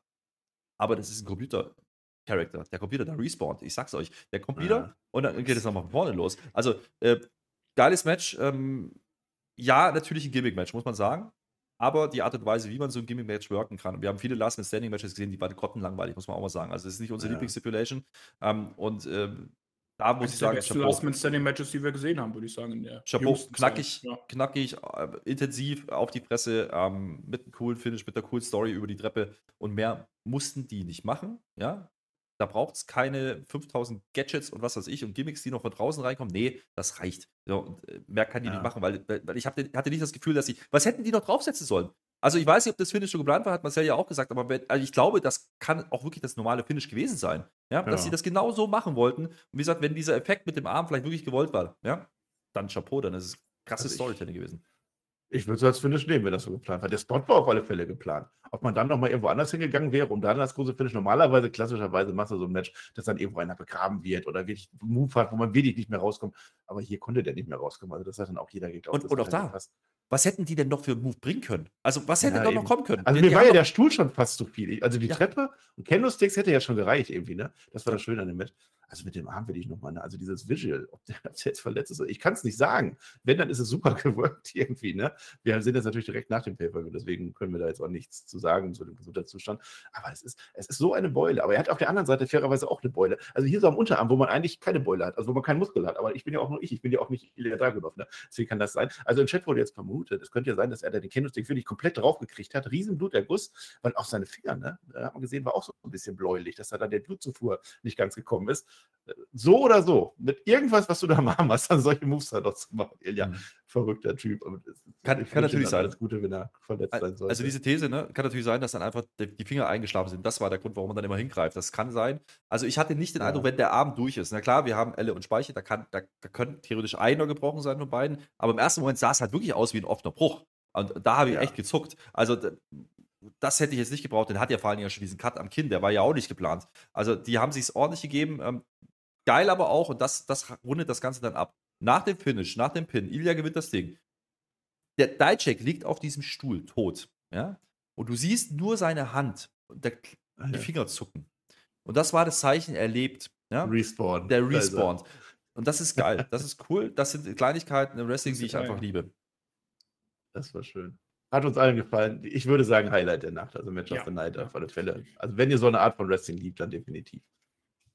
aber das ist ein Computer-Character. Der Computer, der respawnt. Ich sag's euch. Der kommt wieder ja. und dann geht es nochmal von vorne los. Also, äh, geiles Match. Ähm, ja, natürlich ein Gimmick-Match, muss man sagen. Aber die Art und Weise, wie man so ein Gimmick-Match worken kann. Wir haben viele Last-Man-Standing-Matches gesehen, die waren grottenlangweilig, muss man auch mal sagen. Also, es ist nicht unsere ja. Lieblingsstipulation. Ähm, und ähm, da muss ich sagen, beste Last Man Standing Matches, die wir gesehen haben, würde ich sagen. In der Chapeau, knackig, ja. knackig, äh, intensiv auf die Fresse, ähm, mit einem coolen Finish, mit einer coolen Story über die Treppe und mehr mussten die nicht machen. Ja, da braucht es keine 5000 Gadgets und was weiß ich und Gimmicks, die noch von draußen reinkommen. Nee, das reicht. So, äh, mehr kann die ja. nicht machen, weil, weil ich hatte, hatte nicht das Gefühl, dass sie. Was hätten die noch draufsetzen sollen? Also ich weiß nicht, ob das Finish schon geplant war, hat Marcel ja auch gesagt, aber wenn, also ich glaube, das kann auch wirklich das normale Finish gewesen sein. Ja, dass ja. sie das genau so machen wollten. Und wie gesagt, wenn dieser Effekt mit dem Arm vielleicht wirklich gewollt war, ja, dann Chapeau, dann ist es krasses also Storytelling gewesen. Ich würde es als Finish nehmen, wenn das so geplant war. Der Spot war auf alle Fälle geplant. Ob man dann nochmal irgendwo anders hingegangen wäre, um dann das große Finish, normalerweise, klassischerweise machst du so ein Match, dass dann irgendwo einer begraben wird oder wirklich einen Move hat, wo man wirklich nicht mehr rauskommt. Aber hier konnte der nicht mehr rauskommen. Also das hat dann auch jeder geglaubt. Und, und auch da, was hätten die denn noch für einen Move bringen können? Also, was hätte ja, doch noch kommen können? Also, mir war ja der Stuhl schon fast zu viel. Also, die ja. Treppe und Candlesticks hätte ja schon gereicht, irgendwie, ne? Das war das Schöne an dem Match. Also mit dem Arm will ich nochmal, ne? also dieses Visual, ob der, ob der jetzt verletzt ist, ich kann es nicht sagen. Wenn, dann ist es super gewirkt irgendwie. Ne? Wir sind jetzt natürlich direkt nach dem Paper, deswegen können wir da jetzt auch nichts zu sagen zu dem Gesundheitszustand. Aber es ist, es ist so eine Beule. Aber er hat auf der anderen Seite fairerweise auch eine Beule. Also hier so am Unterarm, wo man eigentlich keine Beule hat, also wo man keinen Muskel hat. Aber ich bin ja auch nur ich, ich bin ja auch nicht Ilya Dragunov. Ne? Deswegen kann das sein. Also im Chat wurde jetzt vermutet, es könnte ja sein, dass er da den Candlestick wirklich komplett draufgekriegt hat. Riesenbluterguss, weil auch seine Finger, ne? da hat man gesehen, war auch so ein bisschen bläulich, dass da dann der Blutzufuhr nicht ganz gekommen ist. So oder so, mit irgendwas, was du da machen hast, dann solche Moves dann doch zu machen. Ilja, mhm. verrückter Typ. Kann, kann natürlich sein. Alles Gute, wenn er verletzt sein soll. Also diese These, ne, kann natürlich sein, dass dann einfach die Finger eingeschlafen sind. Das war der Grund, warum man dann immer hingreift. Das kann sein. Also ich hatte nicht den ja. Eindruck, wenn der Arm durch ist. Na klar, wir haben Elle und Speiche, da, kann, da, da können theoretisch einer gebrochen sein von beiden. Aber im ersten Moment sah es halt wirklich aus wie ein offener Bruch. Und da habe ich ja. echt gezuckt. Also das hätte ich jetzt nicht gebraucht. Den hat ja vor allem ja schon diesen Cut am Kinn, der war ja auch nicht geplant. Also die haben sich es ordentlich gegeben. Ähm, Geil aber auch, und das, das rundet das Ganze dann ab. Nach dem Finish, nach dem Pin, Ilya gewinnt das Ding. Der Dijak liegt auf diesem Stuhl, tot. Ja? Und du siehst nur seine Hand und der, die Finger zucken. Und das war das Zeichen, er lebt. Ja? Respawn. Der Respawn. Und das ist geil. Das ist cool. Das sind Kleinigkeiten im Wrestling, die ich einfach liebe. Das war schön. Hat uns allen gefallen. Ich würde sagen, Highlight der Nacht, also Match ja. of the Night auf alle Fälle. Also, wenn ihr so eine Art von Wrestling liebt, dann definitiv.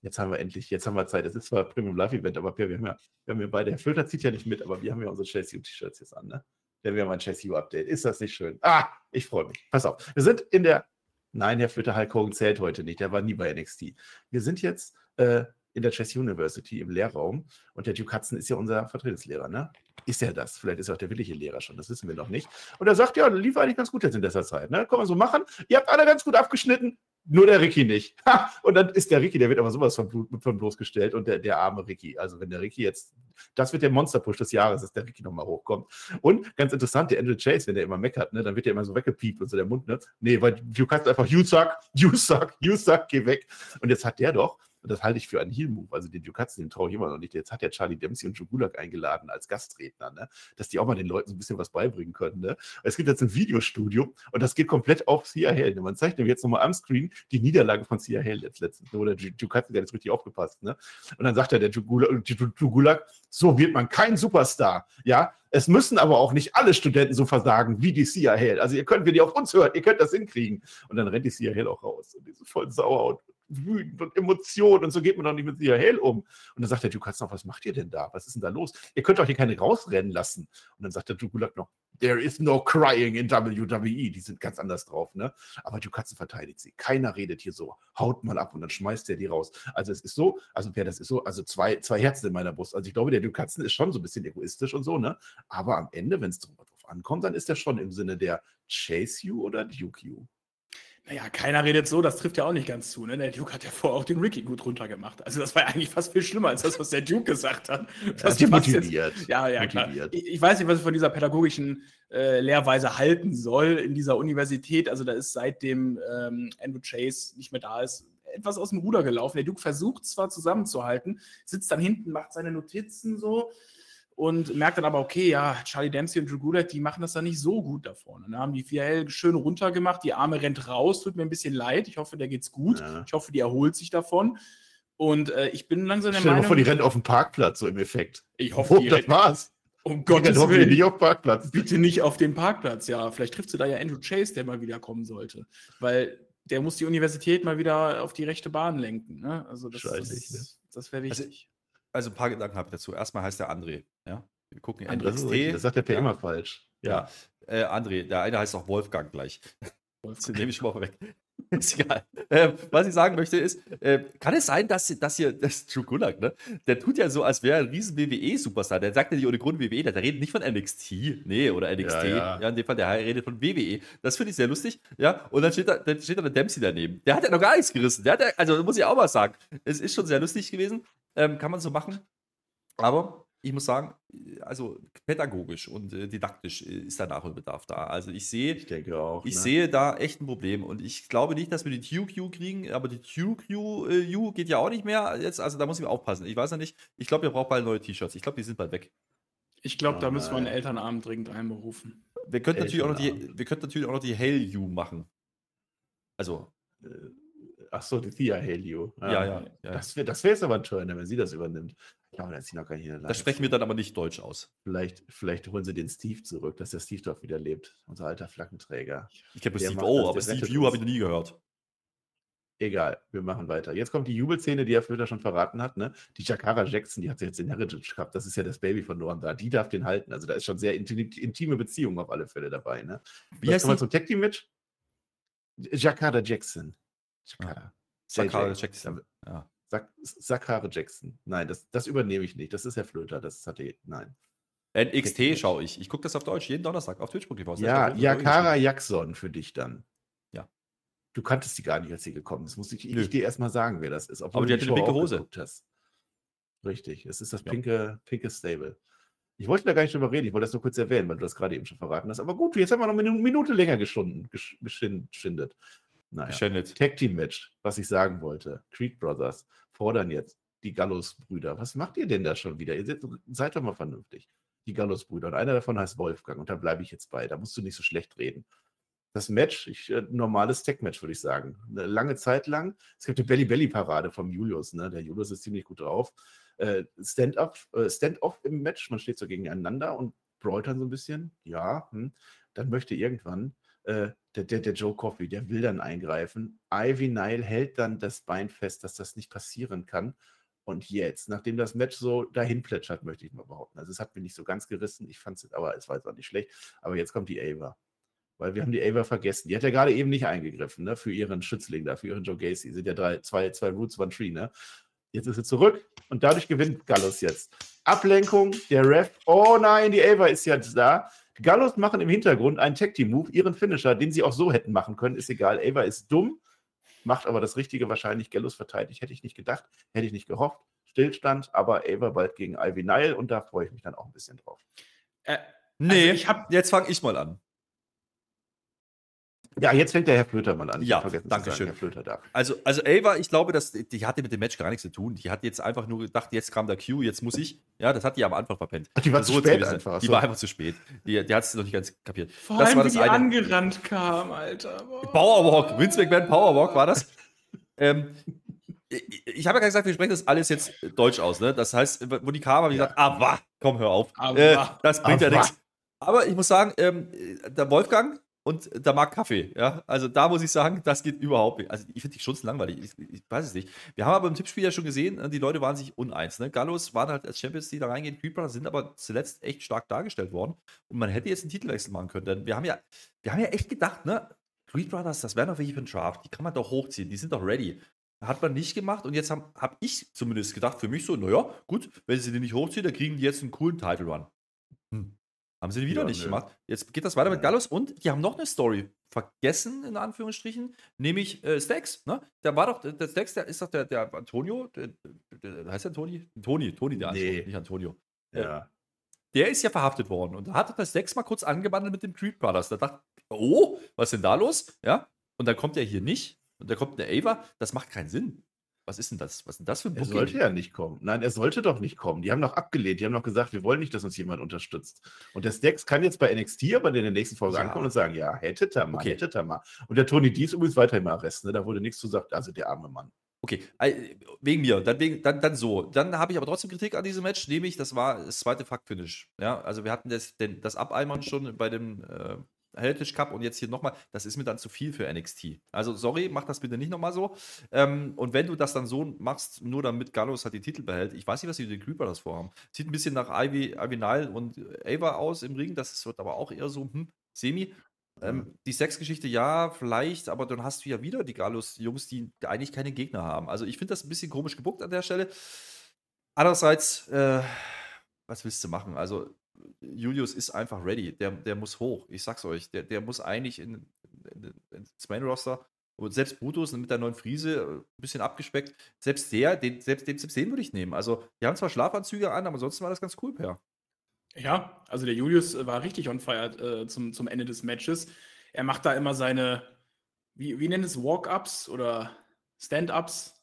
Jetzt haben wir endlich, jetzt haben wir Zeit. Es ist zwar Premium Live Event, aber wir haben ja, wir haben ja beide. Herr Flöter zieht ja nicht mit, aber wir haben ja unsere Chelsea T-Shirts jetzt an, ne? Denn wir haben ein Chelsea Update. Ist das nicht schön? Ah, ich freue mich. Pass auf. Wir sind in der. Nein, Herr Flöter Hulk Hogan zählt heute nicht. Der war nie bei NXT. Wir sind jetzt äh, in der Chess University im Lehrraum und der Duke Hudson ist ja unser Vertretungslehrer, ne? Ist er das? Vielleicht ist er auch der willige Lehrer schon, das wissen wir noch nicht. Und er sagt, ja, lief eigentlich ganz gut jetzt in dieser Zeit, ne? Kann man so machen. Ihr habt alle ganz gut abgeschnitten, nur der Ricky nicht. und dann ist der Ricky, der wird aber sowas von, von bloßgestellt und der, der arme Ricky. Also wenn der Ricky jetzt, das wird der Monster-Push des Jahres, dass der Ricky nochmal hochkommt. Und ganz interessant, der Andrew Chase, wenn der immer meckert, ne, dann wird der immer so weggepiept und so der Mund, ne? Nee, weil du kannst einfach, you suck, you suck, you suck, geh weg. Und jetzt hat der doch und das halte ich für einen Heal-Move. Also den Dukatzen, den traue ich immer noch nicht. Jetzt hat ja Charlie Dempsey und Joe Gulak eingeladen als Gastredner, ne? dass die auch mal den Leuten so ein bisschen was beibringen können. Ne? Es gibt jetzt ein Videostudio und das geht komplett auf Sia Hell. Man zeigt nämlich jetzt nochmal am Screen die Niederlage von Sia Hell jetzt letztens. Ne? Oder Dukatzen, der hat jetzt richtig aufgepasst. Ne? Und dann sagt er, der Joe Gulak, so wird man kein Superstar. Ja, es müssen aber auch nicht alle Studenten so versagen wie die Sia Hale. Also ihr könnt, wenn ihr auf uns hört, ihr könnt das hinkriegen. Und dann rennt die Sia Hale auch raus. Und die ist voll sauer und wütend und Emotionen und so geht man doch nicht mit Sia Hale um. Und dann sagt der Duke noch, was macht ihr denn da? Was ist denn da los? Ihr könnt doch hier keine rausrennen lassen. Und dann sagt der Duke Gulag noch, there is no crying in WWE. Die sind ganz anders drauf, ne? Aber Duke verteidigt sie. Keiner redet hier so. Haut mal ab und dann schmeißt er die raus. Also es ist so, also wer das ist so, also zwei, zwei Herzen in meiner Brust. Also ich glaube, der Duke ist schon so ein bisschen egoistisch und so, ne? Aber am Ende, wenn es drauf ankommt, dann ist er schon im Sinne der Chase You oder Duke You. Naja, keiner redet so, das trifft ja auch nicht ganz zu. Ne? Der Duke hat ja vorher auch den Ricky gut runtergemacht. Also das war ja eigentlich fast viel schlimmer als das, was der Duke gesagt hat. Das ist motiviert. Jetzt, ja, ja, klar. Ich, ich, weiß nicht, was ich von dieser pädagogischen äh, Lehrweise halten soll in dieser Universität. Also da ist seitdem ähm, Andrew Chase nicht mehr da ist, etwas aus dem Ruder gelaufen. Der Duke versucht zwar zusammenzuhalten, sitzt dann hinten, macht seine Notizen so und merkt dann aber, okay, ja, Charlie Dempsey und Drew Gulak, die machen das dann nicht so gut da vorne. Dann haben die VL schön runtergemacht, die Arme rennt raus, tut mir ein bisschen leid. Ich hoffe, der geht's gut. Ja. Ich hoffe, die erholt sich davon. Und äh, ich bin langsam der Stell Meinung. Stell vor, die rennt auf dem Parkplatz, so im Effekt. Ich hoffe, oh, die das war's. Um Gottes Willen. nicht auf Parkplatz. Bitte nicht auf dem Parkplatz, ja. Vielleicht trifft sie da ja Andrew Chase, der mal wieder kommen sollte. Weil der muss die Universität mal wieder auf die rechte Bahn lenken. Ne? Also das, das, ne? das wäre wichtig. Also also ein paar Gedanken habe ich dazu. Erstmal heißt der André. Ja? Wir gucken André NXT. Das sagt der ja. immer falsch. Ja. ja. Äh, André, der eine heißt auch Wolfgang gleich. Das nehme ich mal weg. ist egal. Äh, was ich sagen möchte ist, äh, kann es sein, dass, dass hier, das Drew Gulak, ne? Der tut ja so, als wäre er ein riesen WWE-Superstar. Der sagt ja nicht ohne Grund WWE, der, redet nicht von NXT, nee, oder NXT. Ja, ja. ja, in dem Fall, der redet von WWE. Das finde ich sehr lustig, ja. Und dann steht da, dann steht da der Dempsey daneben. Der hat ja noch gar nichts gerissen. Der hat ja, also muss ich auch mal sagen, es ist schon sehr lustig gewesen. Ähm, kann man so machen. Aber ich muss sagen, also pädagogisch und äh, didaktisch äh, ist da Nachholbedarf da. Also ich sehe, ich denke auch, ich ne? sehe da echt ein Problem und ich glaube nicht, dass wir die TUQ kriegen, aber die TUQ äh, geht ja auch nicht mehr jetzt, also da muss ich aufpassen. Ich weiß ja nicht, ich glaube, wir brauchen bald neue T-Shirts. Ich glaube, die sind bald weg. Ich glaube, oh, da müssen wir einen Elternabend dringend einberufen. Wir könnten natürlich auch noch die, wir könnten natürlich auch noch die Hail You machen. Also. Äh, ach so, die Thea You. Ja, ja. ja, ja. Das wäre das wär jetzt aber toll, ne, wenn sie das übernimmt. Ja, aber da ist noch gar nicht in sprechen wir dann aber nicht Deutsch aus. Vielleicht, vielleicht holen sie den Steve zurück, dass der Steve doch wieder lebt. Unser alter Flaggenträger. Ich kenne Steve O, aber Steve U habe ich noch nie gehört. Egal, wir machen weiter. Jetzt kommt die Jubelszene, die er Flöter schon verraten hat. Ne? Die Jakara Jackson, die hat sie jetzt in Heritage gehabt. Das ist ja das Baby von Noam da. Die darf den halten. Also da ist schon sehr intime Beziehung auf alle Fälle dabei. Ne? Wie heißt wir zum Tag Team Match? Jakara Jackson. Jakara. Jakara Jackson. Ja. Sakare Jackson. Nein, das, das übernehme ich nicht. Das ist Herr Flöter. Das hatte. Nein. NXT schaue ich. Ich gucke das auf Deutsch jeden Donnerstag auf Twitch.tv. Ja, Jakara Jackson für dich dann. Ja. Du kanntest sie gar nicht, als sie gekommen ist. Muss ich, ich dir erstmal sagen, wer das ist. Aber die hat eine pinke Hose. Richtig, es ist das pinke, pinke Stable. Ich wollte da gar nicht drüber reden, ich wollte das nur kurz erwähnen, weil du das gerade eben schon verraten hast. Aber gut, jetzt haben wir noch eine Minute länger geschunden, geschindet. Naja. Geschändet. Tag Team Match, was ich sagen wollte. Creed Brothers fordern jetzt die Gallows-Brüder. Was macht ihr denn da schon wieder? Ihr seid, doch mal vernünftig. Die Gallows-Brüder. Und einer davon heißt Wolfgang. Und da bleibe ich jetzt bei. Da musst du nicht so schlecht reden. Das Match, ich, äh, normales Tech-Match, würde ich sagen. Eine lange Zeit lang. Es gibt eine Belly-Belly-Parade vom Julius. Ne? Der Julius ist ziemlich gut drauf. Äh, äh, Stand-off im Match. Man steht so gegeneinander und dann so ein bisschen. Ja, hm. dann möchte irgendwann äh, der, der, der, Joe Coffey, der will dann eingreifen. Ivy Nile hält dann das Bein fest, dass das nicht passieren kann. Und jetzt, nachdem das Match so dahin plätschert, möchte ich mal behaupten. Also es hat mir nicht so ganz gerissen. Ich fand es, aber es war jetzt auch nicht schlecht. Aber jetzt kommt die Ava. Weil wir haben die Ava vergessen. Die hat ja gerade eben nicht eingegriffen, ne? Für ihren Schützling da, für ihren Joe Gacy. Sind ja drei, zwei, zwei Roots, one Tree, ne? Jetzt ist sie zurück und dadurch gewinnt Gallus jetzt. Ablenkung, der Ref. Oh nein, die Ava ist jetzt da. Gallos machen im Hintergrund einen Tag-Team-Move, ihren Finisher, den sie auch so hätten machen können, ist egal. Ava ist dumm, macht aber das Richtige wahrscheinlich. Gallos verteidigt, hätte ich nicht gedacht, hätte ich nicht gehofft. Stillstand, aber Ava bald gegen Ivy Nile und da freue ich mich dann auch ein bisschen drauf. Äh, nee, also ich hab, jetzt fange ich mal an. Ja, jetzt fängt der Herr Flöter mal an. Ja, danke schön. Herr Flöter darf. Also, also Ava, ich glaube, dass, die hatte mit dem Match gar nichts zu tun. Die hat jetzt einfach nur gedacht, jetzt kam der Q, jetzt muss ich. Ja, das hat die am Anfang verpennt. Ach, die war also zu spät einfach. Die so. war einfach zu spät. Die, die hat es noch nicht ganz kapiert. Vor das allem, war das wie die eine. angerannt kam, Alter. Boah. Powerwalk, Vince McMahon Powerwalk war das. ähm, ich, ich habe ja gesagt, wir sprechen das alles jetzt Deutsch aus. Ne? Das heißt, wo die kam, habe ich ja. gesagt, ah, komm, hör auf. Äh, das bringt ja nichts. Aber ich muss sagen, ähm, der Wolfgang, und da mag Kaffee. Ja? Also da muss ich sagen, das geht überhaupt nicht. Also ich finde die Schunzen langweilig. Ich, ich, weiß es nicht. Wir haben aber im Tippspiel ja schon gesehen, ne, die Leute waren sich uneins. Ne? Gallos waren halt als Champions, die da reingehen. Creeper sind aber zuletzt echt stark dargestellt worden. Und man hätte jetzt einen Titelwechsel machen können. Denn wir haben ja, wir haben ja echt gedacht, ne? Creed Brothers, das wären doch welche für einen Draft. Die kann man doch hochziehen. Die sind doch ready. Hat man nicht gemacht und jetzt habe hab ich zumindest gedacht, für mich so, naja, gut, wenn sie den nicht hochziehen, dann kriegen die jetzt einen coolen Title Run. Hm. Haben sie wieder ja, nicht nö. gemacht. Jetzt geht das weiter ja. mit Gallus und die haben noch eine Story vergessen, in Anführungsstrichen, nämlich äh, Stax. Ne? Der war doch, der Stax, der ist doch der, der Antonio, der, der, heißt der Toni? Toni, Toni, der nee. Antonio, nicht Antonio. Ja. Der ist ja verhaftet worden und da hat der Stax mal kurz angebandelt mit dem Creed Brothers. Da dachte oh, was ist denn da los? Ja, und dann kommt er hier nicht und da kommt eine Ava. Das macht keinen Sinn. Was ist denn das? Was ist denn das für ein Booking? Er sollte ja nicht kommen. Nein, er sollte doch nicht kommen. Die haben doch abgelehnt. Die haben doch gesagt, wir wollen nicht, dass uns jemand unterstützt. Und der Stacks kann jetzt bei NXT aber in der nächsten Folge ja. ankommen und sagen, ja, hättet er mal, okay. hättet er mal. Und der Tony D ist übrigens weiter im Arrest. Ne? Da wurde nichts zu gesagt. Also der arme Mann. Okay, wegen mir, dann, wegen, dann, dann so. Dann habe ich aber trotzdem Kritik an diesem Match, nämlich das war das zweite Fuck-Finish. Ja, also wir hatten das, den, das Abeimern schon bei dem, äh, Heritage Cup und jetzt hier nochmal, das ist mir dann zu viel für NXT. Also, sorry, mach das bitte nicht nochmal so. Ähm, und wenn du das dann so machst, nur damit Gallows halt die Titel behält, ich weiß nicht, was die Creeper das vorhaben. Sieht ein bisschen nach Ivy, Ivy Nile und Ava aus im Ring, das wird aber auch eher so, hm, semi. Ähm, die Sexgeschichte ja, vielleicht, aber dann hast du ja wieder die Gallows-Jungs, die eigentlich keine Gegner haben. Also ich finde das ein bisschen komisch gebuckt an der Stelle. Andererseits, äh, was willst du machen? Also Julius ist einfach ready. Der, der muss hoch. Ich sag's euch. Der, der muss eigentlich in, in, ins Main-Roster. Und selbst Brutus mit der neuen Friese, ein äh, bisschen abgespeckt, selbst der, den, selbst, den, selbst den würde ich nehmen. Also, die haben zwar Schlafanzüge an, aber ansonsten war das ganz cool, Per. Ja, also der Julius äh, war richtig on fire äh, zum, zum Ende des Matches. Er macht da immer seine, wie, wie nennt es, Walk-Ups oder Stand-Ups,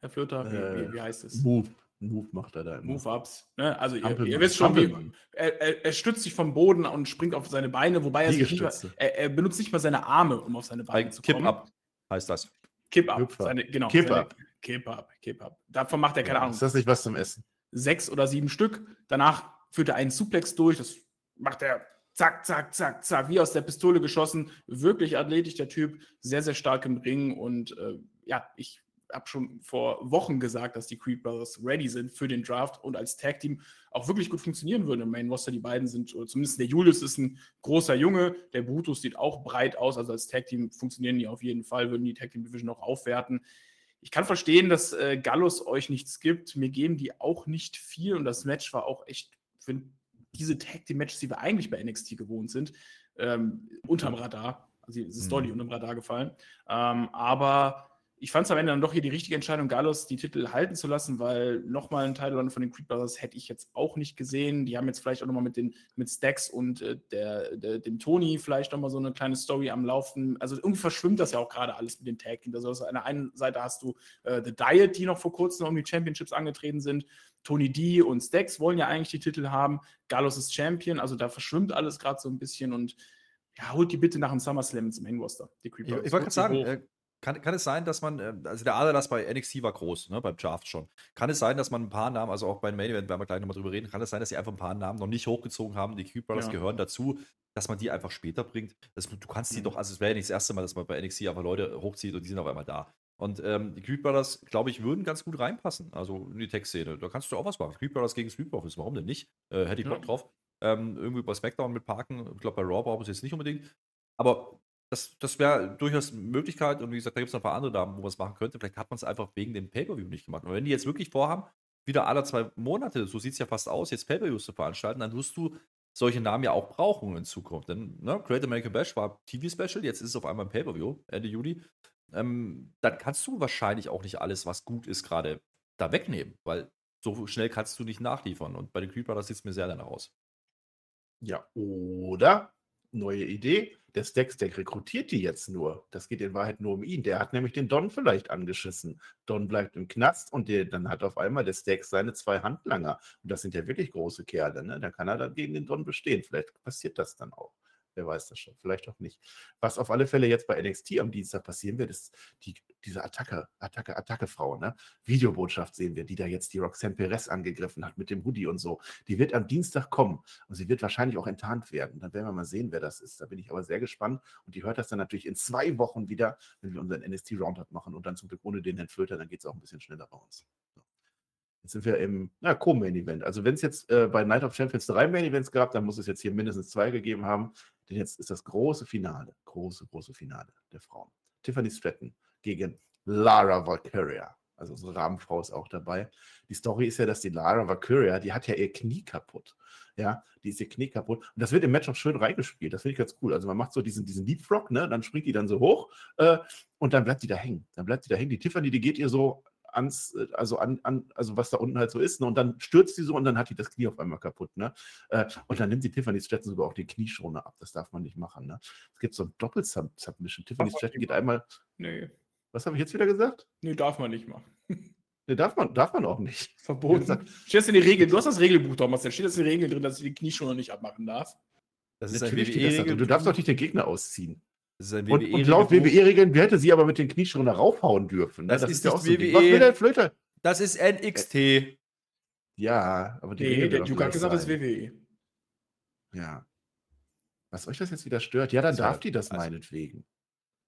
Herr Flöter? Wie, äh, wie, wie heißt es? Move. Move macht er da immer. Move-Ups. Ne? Also ihr, ihr, wisst schon, wie, er, er, stützt sich vom Boden und springt auf seine Beine, wobei er, sich nicht mal, er, er, benutzt nicht mal seine Arme, um auf seine Beine zu kommen. Kipp-Up heißt das. Kipp-Up. Genau. Kipp-Up. Kipp-Up. Kipp-Up. Davon macht er keine ja, Ahnung. Ist das nicht was zum Essen? Sechs oder sieben Stück. Danach führt er einen Suplex durch. Das macht er zack, zack, zack, zack, wie aus der Pistole geschossen. Wirklich athletisch, der Typ. Sehr, sehr stark im Ring. Und äh, ja, ich habe schon vor Wochen gesagt, dass die Creed Brothers ready sind für den Draft und als Tag Team auch wirklich gut funktionieren würden im Main Roster. Die beiden sind, oder zumindest der Julius ist ein großer Junge, der Brutus sieht auch breit aus, also als Tag Team funktionieren die auf jeden Fall, würden die Tag Team Division auch aufwerten. Ich kann verstehen, dass äh, Gallus euch nichts gibt. Mir geben die auch nicht viel und das Match war auch echt, für diese Tag Team Matches, die wir eigentlich bei NXT gewohnt sind, ähm, unterm Radar. Also es ist mhm. deutlich unterm Radar gefallen. Ähm, aber ich fand es am Ende dann doch hier die richtige Entscheidung, Galos die Titel halten zu lassen, weil nochmal ein Title von den Creed Brothers hätte ich jetzt auch nicht gesehen. Die haben jetzt vielleicht auch nochmal mit, den, mit Stax und äh, der, der, dem Tony vielleicht nochmal so eine kleine Story am Laufen. Also irgendwie verschwimmt das ja auch gerade alles mit den Tag Teams. Also an der einen Seite hast du äh, The Diet, die noch vor kurzem um die Championships angetreten sind. Tony D und Stax wollen ja eigentlich die Titel haben. Galos ist Champion, also da verschwimmt alles gerade so ein bisschen und ja, holt die bitte nach dem SummerSlam ins Main Roster. Die Creed Brothers. Ich, ich wollte gerade sagen, kann, kann es sein, dass man, äh, also der Aderlass bei NXT war groß, ne, beim Draft schon. Kann es sein, dass man ein paar Namen, also auch beim Main Event, werden wir gleich nochmal drüber reden, kann es sein, dass sie einfach ein paar Namen noch nicht hochgezogen haben, die Cube Brothers ja. gehören dazu, dass man die einfach später bringt. Das, du kannst die mhm. doch, also es wäre ja nicht das erste Mal, dass man bei NXT einfach Leute hochzieht und die sind auf einmal da. Und ähm, die Creed Brothers, glaube ich, würden ganz gut reinpassen, also in die Tech-Szene. Da kannst du auch was machen. Creed Brothers gegen Street Profits, warum denn nicht? Äh, hätte ich Bock ja. drauf. Ähm, irgendwie bei SmackDown mit parken. Ich glaube, bei Raw brauchen es jetzt nicht unbedingt. Aber das, das wäre durchaus eine Möglichkeit. Und wie gesagt, da gibt es noch ein paar andere Damen, wo man es machen könnte. Vielleicht hat man es einfach wegen dem Pay-Per-View nicht gemacht. Und wenn die jetzt wirklich vorhaben, wieder alle zwei Monate, so sieht es ja fast aus, jetzt Pay-Per-Views zu veranstalten, dann wirst du solche Namen ja auch brauchen in Zukunft. Denn ne, Great American Bash war TV-Special, jetzt ist es auf einmal ein Pay-Per-View, Ende Juli. Ähm, dann kannst du wahrscheinlich auch nicht alles, was gut ist, gerade da wegnehmen, weil so schnell kannst du nicht nachliefern. Und bei den Creed Brothers sieht es mir sehr danach aus. Ja, oder neue Idee. Der Stack-Stack rekrutiert die jetzt nur. Das geht in Wahrheit nur um ihn. Der hat nämlich den Don vielleicht angeschissen. Don bleibt im Knast und der, dann hat auf einmal der Stack seine zwei Handlanger. Und das sind ja wirklich große Kerle. Ne? Da kann er dann gegen den Don bestehen. Vielleicht passiert das dann auch. Wer weiß das schon, vielleicht auch nicht. Was auf alle Fälle jetzt bei NXT am Dienstag passieren wird, ist die, diese Attacke, Attacke, Attacke-Frau, ne? Videobotschaft sehen wir, die da jetzt die Roxanne Perez angegriffen hat mit dem Hoodie und so. Die wird am Dienstag kommen und sie wird wahrscheinlich auch enttarnt werden. Dann werden wir mal sehen, wer das ist. Da bin ich aber sehr gespannt und die hört das dann natürlich in zwei Wochen wieder, wenn wir unseren NXT-Roundup machen und dann zum Glück ohne den Herrn Flöter, dann geht es auch ein bisschen schneller bei uns. Jetzt sind wir im Co-Main-Event. Also wenn es jetzt äh, bei Night of Champions drei Main-Events gab, dann muss es jetzt hier mindestens zwei gegeben haben. Denn jetzt ist das große Finale, große, große Finale der Frauen. Tiffany Stratton gegen Lara Valkyria. Also unsere Rahmenfrau ist auch dabei. Die Story ist ja, dass die Lara Valkyria, die hat ja ihr Knie kaputt. Ja, die ist ihr Knie kaputt. Und das wird im Match auch schön reingespielt. Das finde ich ganz cool. Also man macht so diesen, diesen Leapfrog, ne? Dann springt die dann so hoch äh, und dann bleibt die da hängen. Dann bleibt die da hängen. Die Tiffany, die geht ihr so ans, äh, also an, an, also was da unten halt so ist, ne? und dann stürzt sie so und dann hat die das Knie auf einmal kaputt, ne? Äh, und dann nimmt die Tiffany Stratton sogar auch die Knieschoner ab. Das darf man nicht machen, ne? Es gibt so ein Doppel-Submission. Tiffany Stratton geht einmal. Nee. Was habe ich jetzt wieder gesagt? Nee, darf man nicht machen. Nee, darf man, darf man auch nicht. Verboten. Steht das in die Regel, du hast das Regelbuch doch, Marcel. Steht das in den Regeln drin, dass ich die Knieschoner nicht abmachen darf? Das ist Natürlich WWE. Du darfst doch nicht den Gegner ausziehen und, und, laut WWE-Regeln hätte sie aber mit den Knieschritten raufhauen dürfen. Ne? Das, das, ist, ist ja auch so WWE. Was will der Flöter? Das ist NXT. Ja, aber die nee, der Juka hat gesagt, das ist WWE. Ja. Was euch das jetzt wieder stört? Ja, dann das darf die das also, meinetwegen.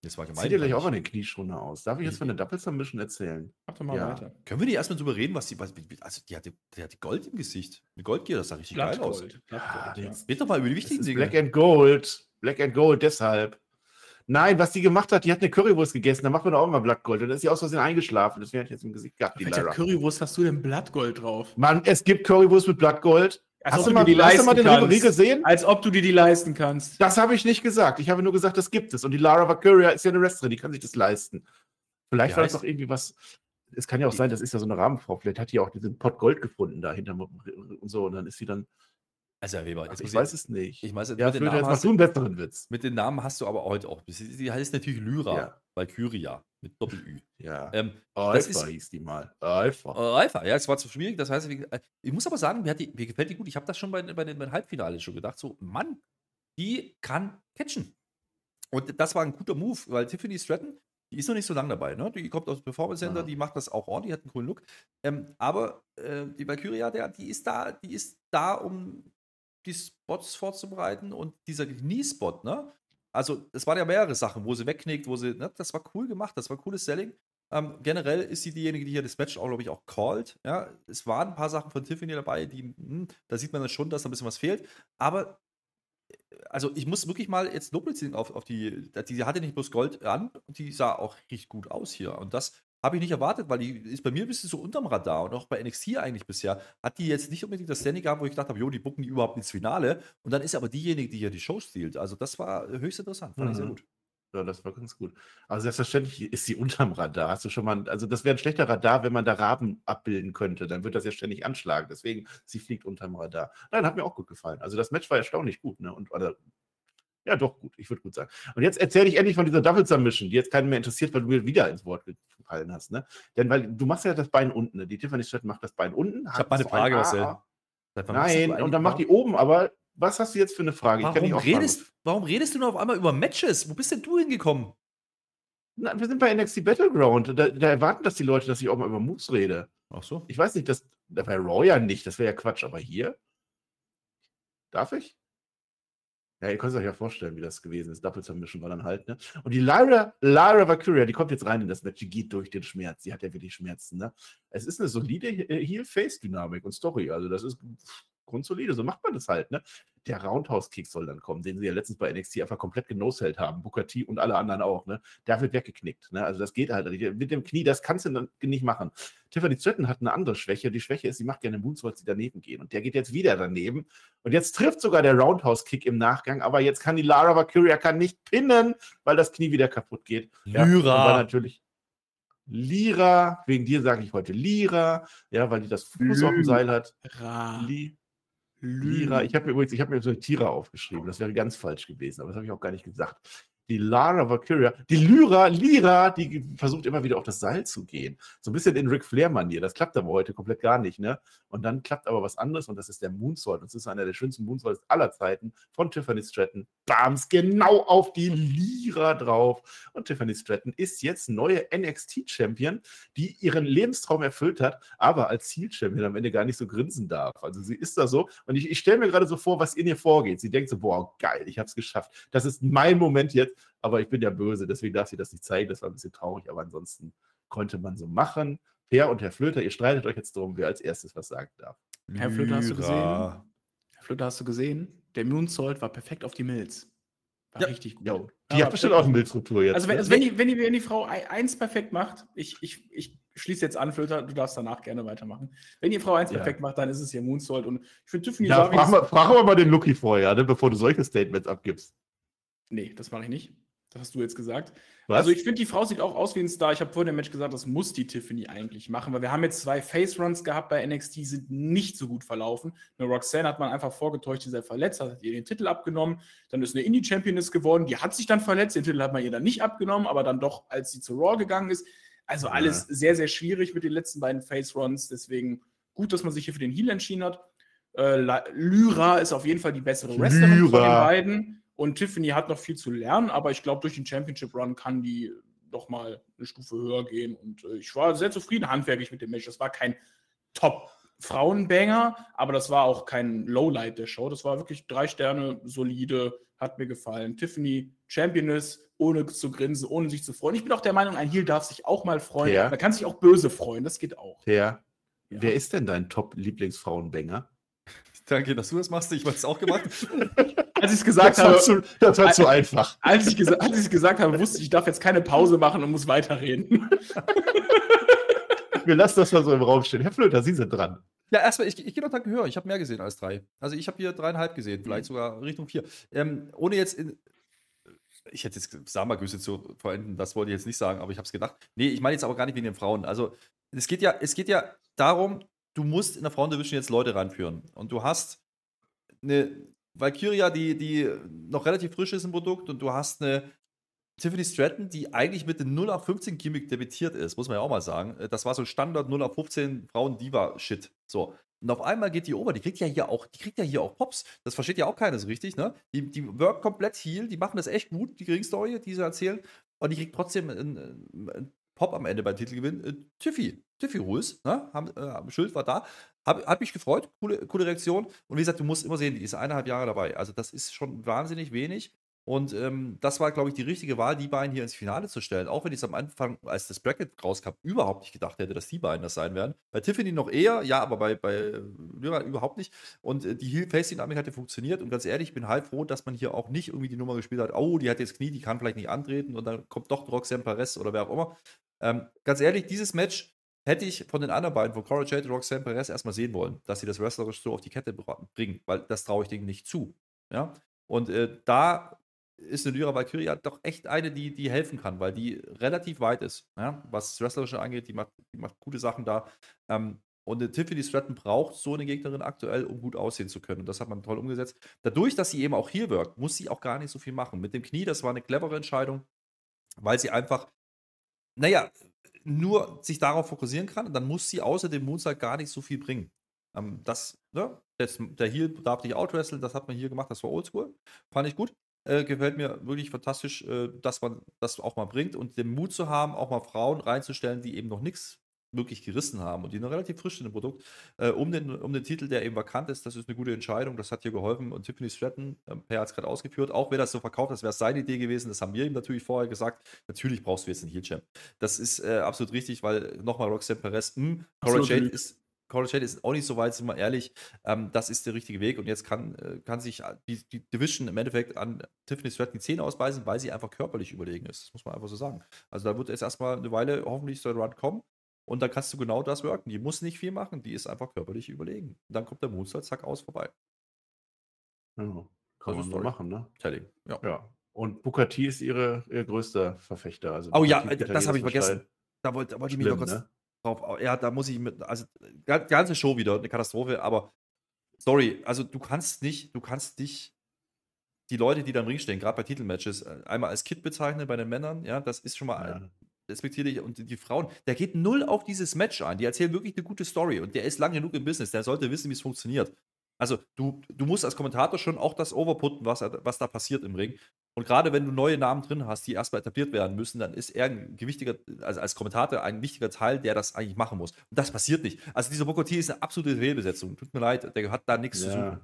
Das war gemein. Sieht ihr gleich auch an den Knieschoner aus. Darf ich jetzt von der Double Submission erzählen? Mach doch mal ja. weiter. Können wir die erstmal drüber reden, was die, was, also die hatte, die hatte Gold im Gesicht. Eine Goldgier, das sah richtig Blatt geil aus. Ja, ja. Red doch mal über die wichtigen Dinge. Black and Gold. Black and Gold, deshalb. Nein, was die gemacht hat, die hat eine Currywurst gegessen, da macht man doch auch mal Blattgold. Und dann ist sie aus Versehen eingeschlafen. Deswegen hat sie jetzt im Gesicht gehabt. Welcher Currywurst hast du denn Blattgold drauf? Mann, es gibt Currywurst mit Blattgold. Als hast, du mal, hast du mal den Ribery gesehen? Als ob du dir die leisten kannst. Das habe ich nicht gesagt. Ich habe nur gesagt, das gibt es. Und die Lara Vacuria ist ja eine Wrestlerin, die kann sich das leisten. Vielleicht war das doch irgendwie was. Es kann ja auch sein, das ist ja so eine Rahmenfrau. Vielleicht hat die auch diesen Pot Gold gefunden da hinter und so. Und dann ist sie dann. Also, Herr Weber, also ich weiß es nicht. Ich weiß, ja, mit, den Namen hast du einen besseren Witz. mit den Namen hast du aber heute auch. Sie heißt natürlich Lyra, ja. Valkyria mit Doppel-Ü. Ja. Ähm, Alpha hieß die mal. Alpha. Alpha, ja, es war zu schwierig. Das heißt, ich muss aber sagen, mir, die, mir gefällt die gut. Ich habe das schon bei, bei, den, bei den Halbfinale schon gedacht. So, Mann, die kann catchen. Und das war ein guter Move, weil Tiffany Stratton, die ist noch nicht so lange dabei. Ne? Die kommt aus dem Performance Center, ja. die macht das auch ordentlich, hat einen coolen Look. Ähm, aber äh, die Valkyria, der, die ist da, die ist da, um die Spots vorzubereiten und dieser Kniespot, ne? Also, es waren ja mehrere Sachen, wo sie wegknickt, wo sie, ne? Das war cool gemacht, das war cooles Selling. Ähm, generell ist sie diejenige, die hier das Match auch, glaube ich, auch called. Ja, es waren ein paar Sachen von Tiffany dabei, die, mh, hm, da sieht man dann schon, dass da ein bisschen was fehlt. Aber, äh, also ich muss wirklich mal jetzt Lob auf, auf die, die hatte nicht bloß Gold an, die sah auch richtig gut aus hier. Und das habe ich nicht erwartet, weil die ist bei mir ein bisschen so unterm Radar und auch bei NXT eigentlich bisher hat die jetzt nicht unbedingt das Standing gehabt, wo ich gedacht habe, jo, die bucken die überhaupt ins Finale. Und dann ist aber diejenige, die hier die Show stiehlt. Also das war höchst interessant, fand mhm. ich sehr mhm. gut. Ja, das war ganz gut. Also selbstverständlich ist sie unterm Radar. Hast du schon mal, also das wäre ein schlechter Radar, wenn man da Raben abbilden könnte. Dann wird das ja ständig anschlagen. Deswegen, sie fliegt unterm Radar. Nein, hat mir auch gut gefallen. Also das Match war erstaunlich gut, ne? Und oder, ja, doch gut, ich würde gut sagen. Und jetzt erzähle ich endlich von dieser Double Submission, die jetzt keinen mehr interessiert, weil du mir wieder ins Wort gefallen hast, ne? Denn weil du machst ja das Bein unten, ne? Die Tiffany Stratton macht das Bein unten. Ich habe mal eine Frage, Marcel. Nein, und dann macht die oben, aber was hast du jetzt für eine Frage? Warum, redest, warum redest du nur auf einmal über Matches? Wo bist denn du hingekommen? Na, wir sind bei NXT Battleground. Da, da, erwarten das die Leute, dass ich auch mal über Moves rede. Ach so. Ich weiß nicht, das, bei Raw ja nicht, das wäre ja Quatsch, aber hier? Darf ich? Ja, ihr könnt euch ja vorstellen, wie das gewesen ist. Double Submission war dann halt, ne? Und die Lyra, Lyra Valkyria, die kommt jetzt rein in das Match, die geht durch den Schmerz. Die hat ja wirklich Schmerzen, ne? Es ist eine solide Heel-Face-Dynamik und Story. Also, das ist grundsolide. So macht man das halt, ne? der Roundhouse-Kick soll dann kommen, den sie ja letztens bei NXT einfach komplett genoselt haben. Booker T und alle anderen auch. Ne? Der wird weggeknickt. Ne? Also das geht halt nicht. Mit dem Knie, das kannst du dann nicht machen. Tiffany Stratton hat eine andere Schwäche. Die Schwäche ist, sie macht gerne Moonsaults, die daneben gehen. Und der geht jetzt wieder daneben. Und jetzt trifft sogar der Roundhouse-Kick im Nachgang. Aber jetzt kann die Lara Valkyria kann nicht pinnen, weil das Knie wieder kaputt geht. Lyra. Ja, natürlich Lira, wegen dir sage ich heute Lira, ja, weil die das Fuß auf dem Seil hat. Li Lira, ich habe mir übrigens, ich habe mir so Tira aufgeschrieben, das wäre ganz falsch gewesen, aber das habe ich auch gar nicht gesagt die Lara Valkyria, die Lyra, Lyra, die versucht immer wieder auf das Seil zu gehen. So ein bisschen in Ric Flair-Manier. Das klappt aber heute komplett gar nicht, ne? Und dann klappt aber was anderes und das ist der Moonsault. Das ist einer der schönsten Moonsaults aller Zeiten von Tiffany Stratton. Bams, genau auf die Lyra drauf. Und Tiffany Stratton ist jetzt neue NXT-Champion, die ihren Lebenstraum erfüllt hat, aber als Ziel-Champion am Ende gar nicht so grinsen darf. Also sie ist da so und ich, ich stelle mir gerade so vor, was in ihr vorgeht. Sie denkt so, boah, geil, ich habe es geschafft. Das ist mein Moment jetzt aber ich bin ja böse, deswegen darf sie das nicht zeigen. Das war ein bisschen traurig, aber ansonsten konnte man so machen. Per und Herr Flöter, ihr streitet euch jetzt darum, wer als erstes was sagen darf. Herr Flöter, hast du gesehen? Herr Flöter, hast du gesehen? Der Moonsault war perfekt auf die Milz. War ja. richtig gut. Jo. Die ja, hat bestimmt auch eine Milzstruktur jetzt. Also, wenn, ne? also wenn, die, wenn, die, wenn die Frau eins perfekt macht, ich, ich, ich schließe jetzt an, Flöter, du darfst danach gerne weitermachen. Wenn die Frau eins ja. perfekt macht, dann ist es ihr Moonsault. Und ich finde Tiffany ja, frag, mal, frag aber mal den Lucky vorher, ne, bevor du solche Statements abgibst. Nee, das mache ich nicht. Das hast du jetzt gesagt. Was? Also ich finde, die Frau sieht auch aus wie ein Star. Ich habe vorhin im Match gesagt, das muss die Tiffany eigentlich machen, weil wir haben jetzt zwei Face-Runs gehabt bei NXT, die sind nicht so gut verlaufen. Eine Roxanne hat man einfach vorgetäuscht, die sei verletzt, hat ihr den Titel abgenommen. Dann ist eine Indie-Championess geworden, die hat sich dann verletzt, den Titel hat man ihr dann nicht abgenommen, aber dann doch, als sie zu Raw gegangen ist. Also alles ja. sehr, sehr schwierig mit den letzten beiden Face-Runs. Deswegen gut, dass man sich hier für den Heal entschieden hat. Äh, Lyra ist auf jeden Fall die bessere Wrestlerin Lyra. von den beiden. Und Tiffany hat noch viel zu lernen, aber ich glaube, durch den Championship Run kann die noch mal eine Stufe höher gehen. Und äh, ich war sehr zufrieden handwerklich mit dem Match. Das war kein Top Frauenbanger, aber das war auch kein Lowlight der Show. Das war wirklich drei Sterne, solide, hat mir gefallen. Tiffany, Championess, ohne zu grinsen, ohne sich zu freuen. Ich bin auch der Meinung, ein Heel darf sich auch mal freuen. Ja. Man kann sich auch böse freuen, das geht auch. Ja. ja. Wer ist denn dein Top-Lieblingsfrauenbanger? Danke, dass du das machst. Ich habe es auch gemacht. als ich es gesagt das habe. Zu, das war zu einfach. Als ich, ich gesagt habe, wusste ich, ich darf jetzt keine Pause machen und muss weiterreden. Wir lassen das mal so im Raum stehen. Herr Flöter, Sie sind dran. Ja, erstmal, ich, ich gehe noch höher. Ich habe mehr gesehen als drei. Also ich habe hier dreieinhalb gesehen, vielleicht mhm. sogar Richtung vier. Ähm, ohne jetzt in, ich hätte jetzt Samagüsse zu verwenden, das wollte ich jetzt nicht sagen, aber ich habe es gedacht. Nee, ich meine jetzt aber gar nicht wegen den Frauen. Also es geht ja, es geht ja darum, du musst in der Frauendivision jetzt Leute ranführen. Und du hast eine Valkyria, die, die noch relativ frisch ist im Produkt, und du hast eine Tiffany Stratton, die eigentlich mit dem 0 auf 15 Gimmick debütiert ist, muss man ja auch mal sagen. Das war so Standard 0 auf 15 Frauen-Diva-Shit. So. Und auf einmal geht die over, die kriegt ja hier auch, die kriegt ja hier auch Pops. Das versteht ja auch keiner so richtig, ne? Die, die work komplett heal, die machen das echt gut, die Ringstory, die sie erzählen. Und die kriegt trotzdem einen, einen Pop am Ende beim Titelgewinn. Äh, Tiffy, Tiffy Rules, ne? Haben, äh, Schild war da. Hab, hat mich gefreut, coole, coole Reaktion. Und wie gesagt, du musst immer sehen, die ist eineinhalb Jahre dabei. Also das ist schon wahnsinnig wenig. Und ähm, das war, glaube ich, die richtige Wahl, die beiden hier ins Finale zu stellen. Auch wenn ich es am Anfang, als das Bracket rauskam, überhaupt nicht gedacht hätte, dass die beiden das sein werden. Bei Tiffany noch eher, ja, aber bei, bei Lyra überhaupt nicht. Und äh, die Heel-Face-Dynamik hatte funktioniert. Und ganz ehrlich, ich bin halb froh, dass man hier auch nicht irgendwie die Nummer gespielt hat, oh, die hat jetzt Knie, die kann vielleicht nicht antreten und dann kommt doch Roxanne Perez oder wer auch immer. Ähm, ganz ehrlich, dieses Match hätte ich von den anderen beiden, von Cora Jade und Roxanne Perez, erstmal sehen wollen, dass sie das wrestlerisch so auf die Kette bringen, weil das traue ich denen nicht zu. Ja. Und äh, da ist eine Lyra Valkyria doch echt eine, die, die helfen kann, weil die relativ weit ist, ja, was das Wrestlerische angeht. Die macht, die macht gute Sachen da. Ähm, und eine Tiffany Stratton braucht so eine Gegnerin aktuell, um gut aussehen zu können. Und das hat man toll umgesetzt. Dadurch, dass sie eben auch hier wirkt, muss sie auch gar nicht so viel machen. Mit dem Knie, das war eine clevere Entscheidung, weil sie einfach, naja, nur sich darauf fokussieren kann. Dann muss sie außer dem Moonsault gar nicht so viel bringen. Ähm, das, ne, das, der Heal darf nicht outwresteln, das hat man hier gemacht, das war oldschool. Fand ich gut. Äh, gefällt mir wirklich fantastisch, äh, dass man das auch mal bringt und den Mut zu haben, auch mal Frauen reinzustellen, die eben noch nichts wirklich gerissen haben und die noch relativ frisch sind im Produkt, äh, um, den, um den Titel, der eben vakant ist. Das ist eine gute Entscheidung. Das hat hier geholfen. Und Tiffany Stratton, äh, Per hat es gerade ausgeführt, auch wenn das so verkauft, das wäre seine Idee gewesen. Das haben wir ihm natürlich vorher gesagt. Natürlich brauchst du jetzt einen Heel Champ. Das ist äh, absolut richtig, weil nochmal Roxanne Perez, mh, hm, Cora Jade ist, College Head ist auch nicht so weit, sind wir ehrlich. Ähm, das ist der richtige Weg und jetzt kann, äh, kann sich die, die, Division im Endeffekt an Tiffany Stratton die Zähne ausbeißen, weil sie einfach körperlich überlegen ist. Das muss man einfach so sagen. Also da wird jetzt erstmal eine Weile hoffentlich so ein Run kommen und dann kannst du genau das worken. Die muss nicht viel machen, die ist einfach körperlich überlegen. Und dann kommt der Moonsault, zack, aus, vorbei. Ja, kann also man so machen, ne? Telling, ja. ja. Und Booker T ist ihre, ihr größter Verfechter. Also oh ja, das habe ich vergessen. Da wollte, da wollte ich mich noch kurz. Ne? drauf. Ja, da muss ich mit, also die ganze Show wieder eine Katastrophe, aber sorry, also du kannst nicht, du kannst nicht die Leute, die da im Ring stehen, gerade bei Titelmatches, äh, einmal als Kid bezeichnen bei den Männern, ja, das ist schon mal ja. Respektiere ich und die Frauen, der geht null auf dieses Match ein. Die erzählen wirklich eine gute Story und der ist lang genug im Business, der sollte wissen, wie es funktioniert. Also du, du musst als Kommentator schon auch das overputten, was, was da passiert im Ring. Und gerade wenn du neue Namen drin hast, die erstmal etabliert werden müssen, dann ist er ein gewichtiger, also als Kommentator ein wichtiger Teil, der das eigentlich machen muss. Und das passiert nicht. Also dieser Bokoti ist eine absolute Fehlbesetzung. Tut mir leid, der hat da nichts ja. zu suchen.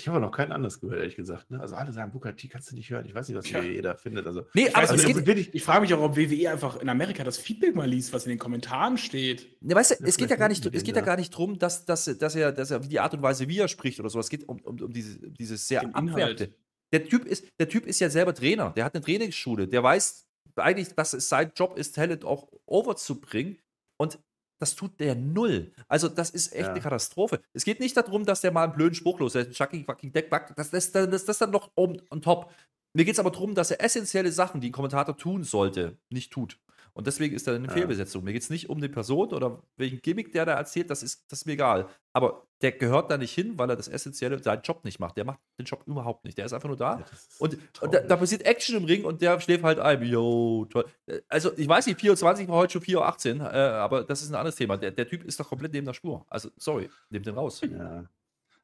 Ich habe noch keinen anders gehört, ehrlich gesagt. Ne? Also alle sagen, Booker T kannst du nicht hören. Ich weiß nicht, was ja. jeder findet. Also, nee, aber also, es geht, ich, ich frage mich auch, ob WWE einfach in Amerika das Feedback mal liest, was in den Kommentaren steht. Ne, weißt du, es geht ja gar nicht, es geht ja gar nicht drum, dass, dass, dass, er, dass er die Art und Weise, wie er spricht oder so. Es geht um, um, um diese, dieses sehr abwertende. Der Typ, ist, der typ ist ja selber Trainer. Der hat eine Trainingsschule. Der weiß eigentlich, dass es sein Job ist, Talent auch overzubringen. Und das tut der null. Also, das ist echt ja. eine Katastrophe. Es geht nicht darum, dass der mal einen blöden Spruch loslässt, Chucky fucking Deck das, das, das, das, das dann noch on, on top. Mir geht es aber darum, dass er essentielle Sachen, die ein Kommentator tun sollte, nicht tut. Und deswegen ist er eine ja. Fehlbesetzung. Mir geht es nicht um die Person oder welchen Gimmick der da erzählt, das ist, das ist mir egal. Aber der gehört da nicht hin, weil er das Essentielle, seinen Job nicht macht. Der macht den Job überhaupt nicht. Der ist einfach nur da. Ja, und, und da, da, passiert Action im Ring und der schläft halt ein. Yo, toll. Also, ich weiß nicht, 24 war heute schon 4.18 Uhr, äh, aber das ist ein anderes Thema. Der, der Typ ist doch komplett neben der Spur. Also, sorry, nehmt den raus. Ja.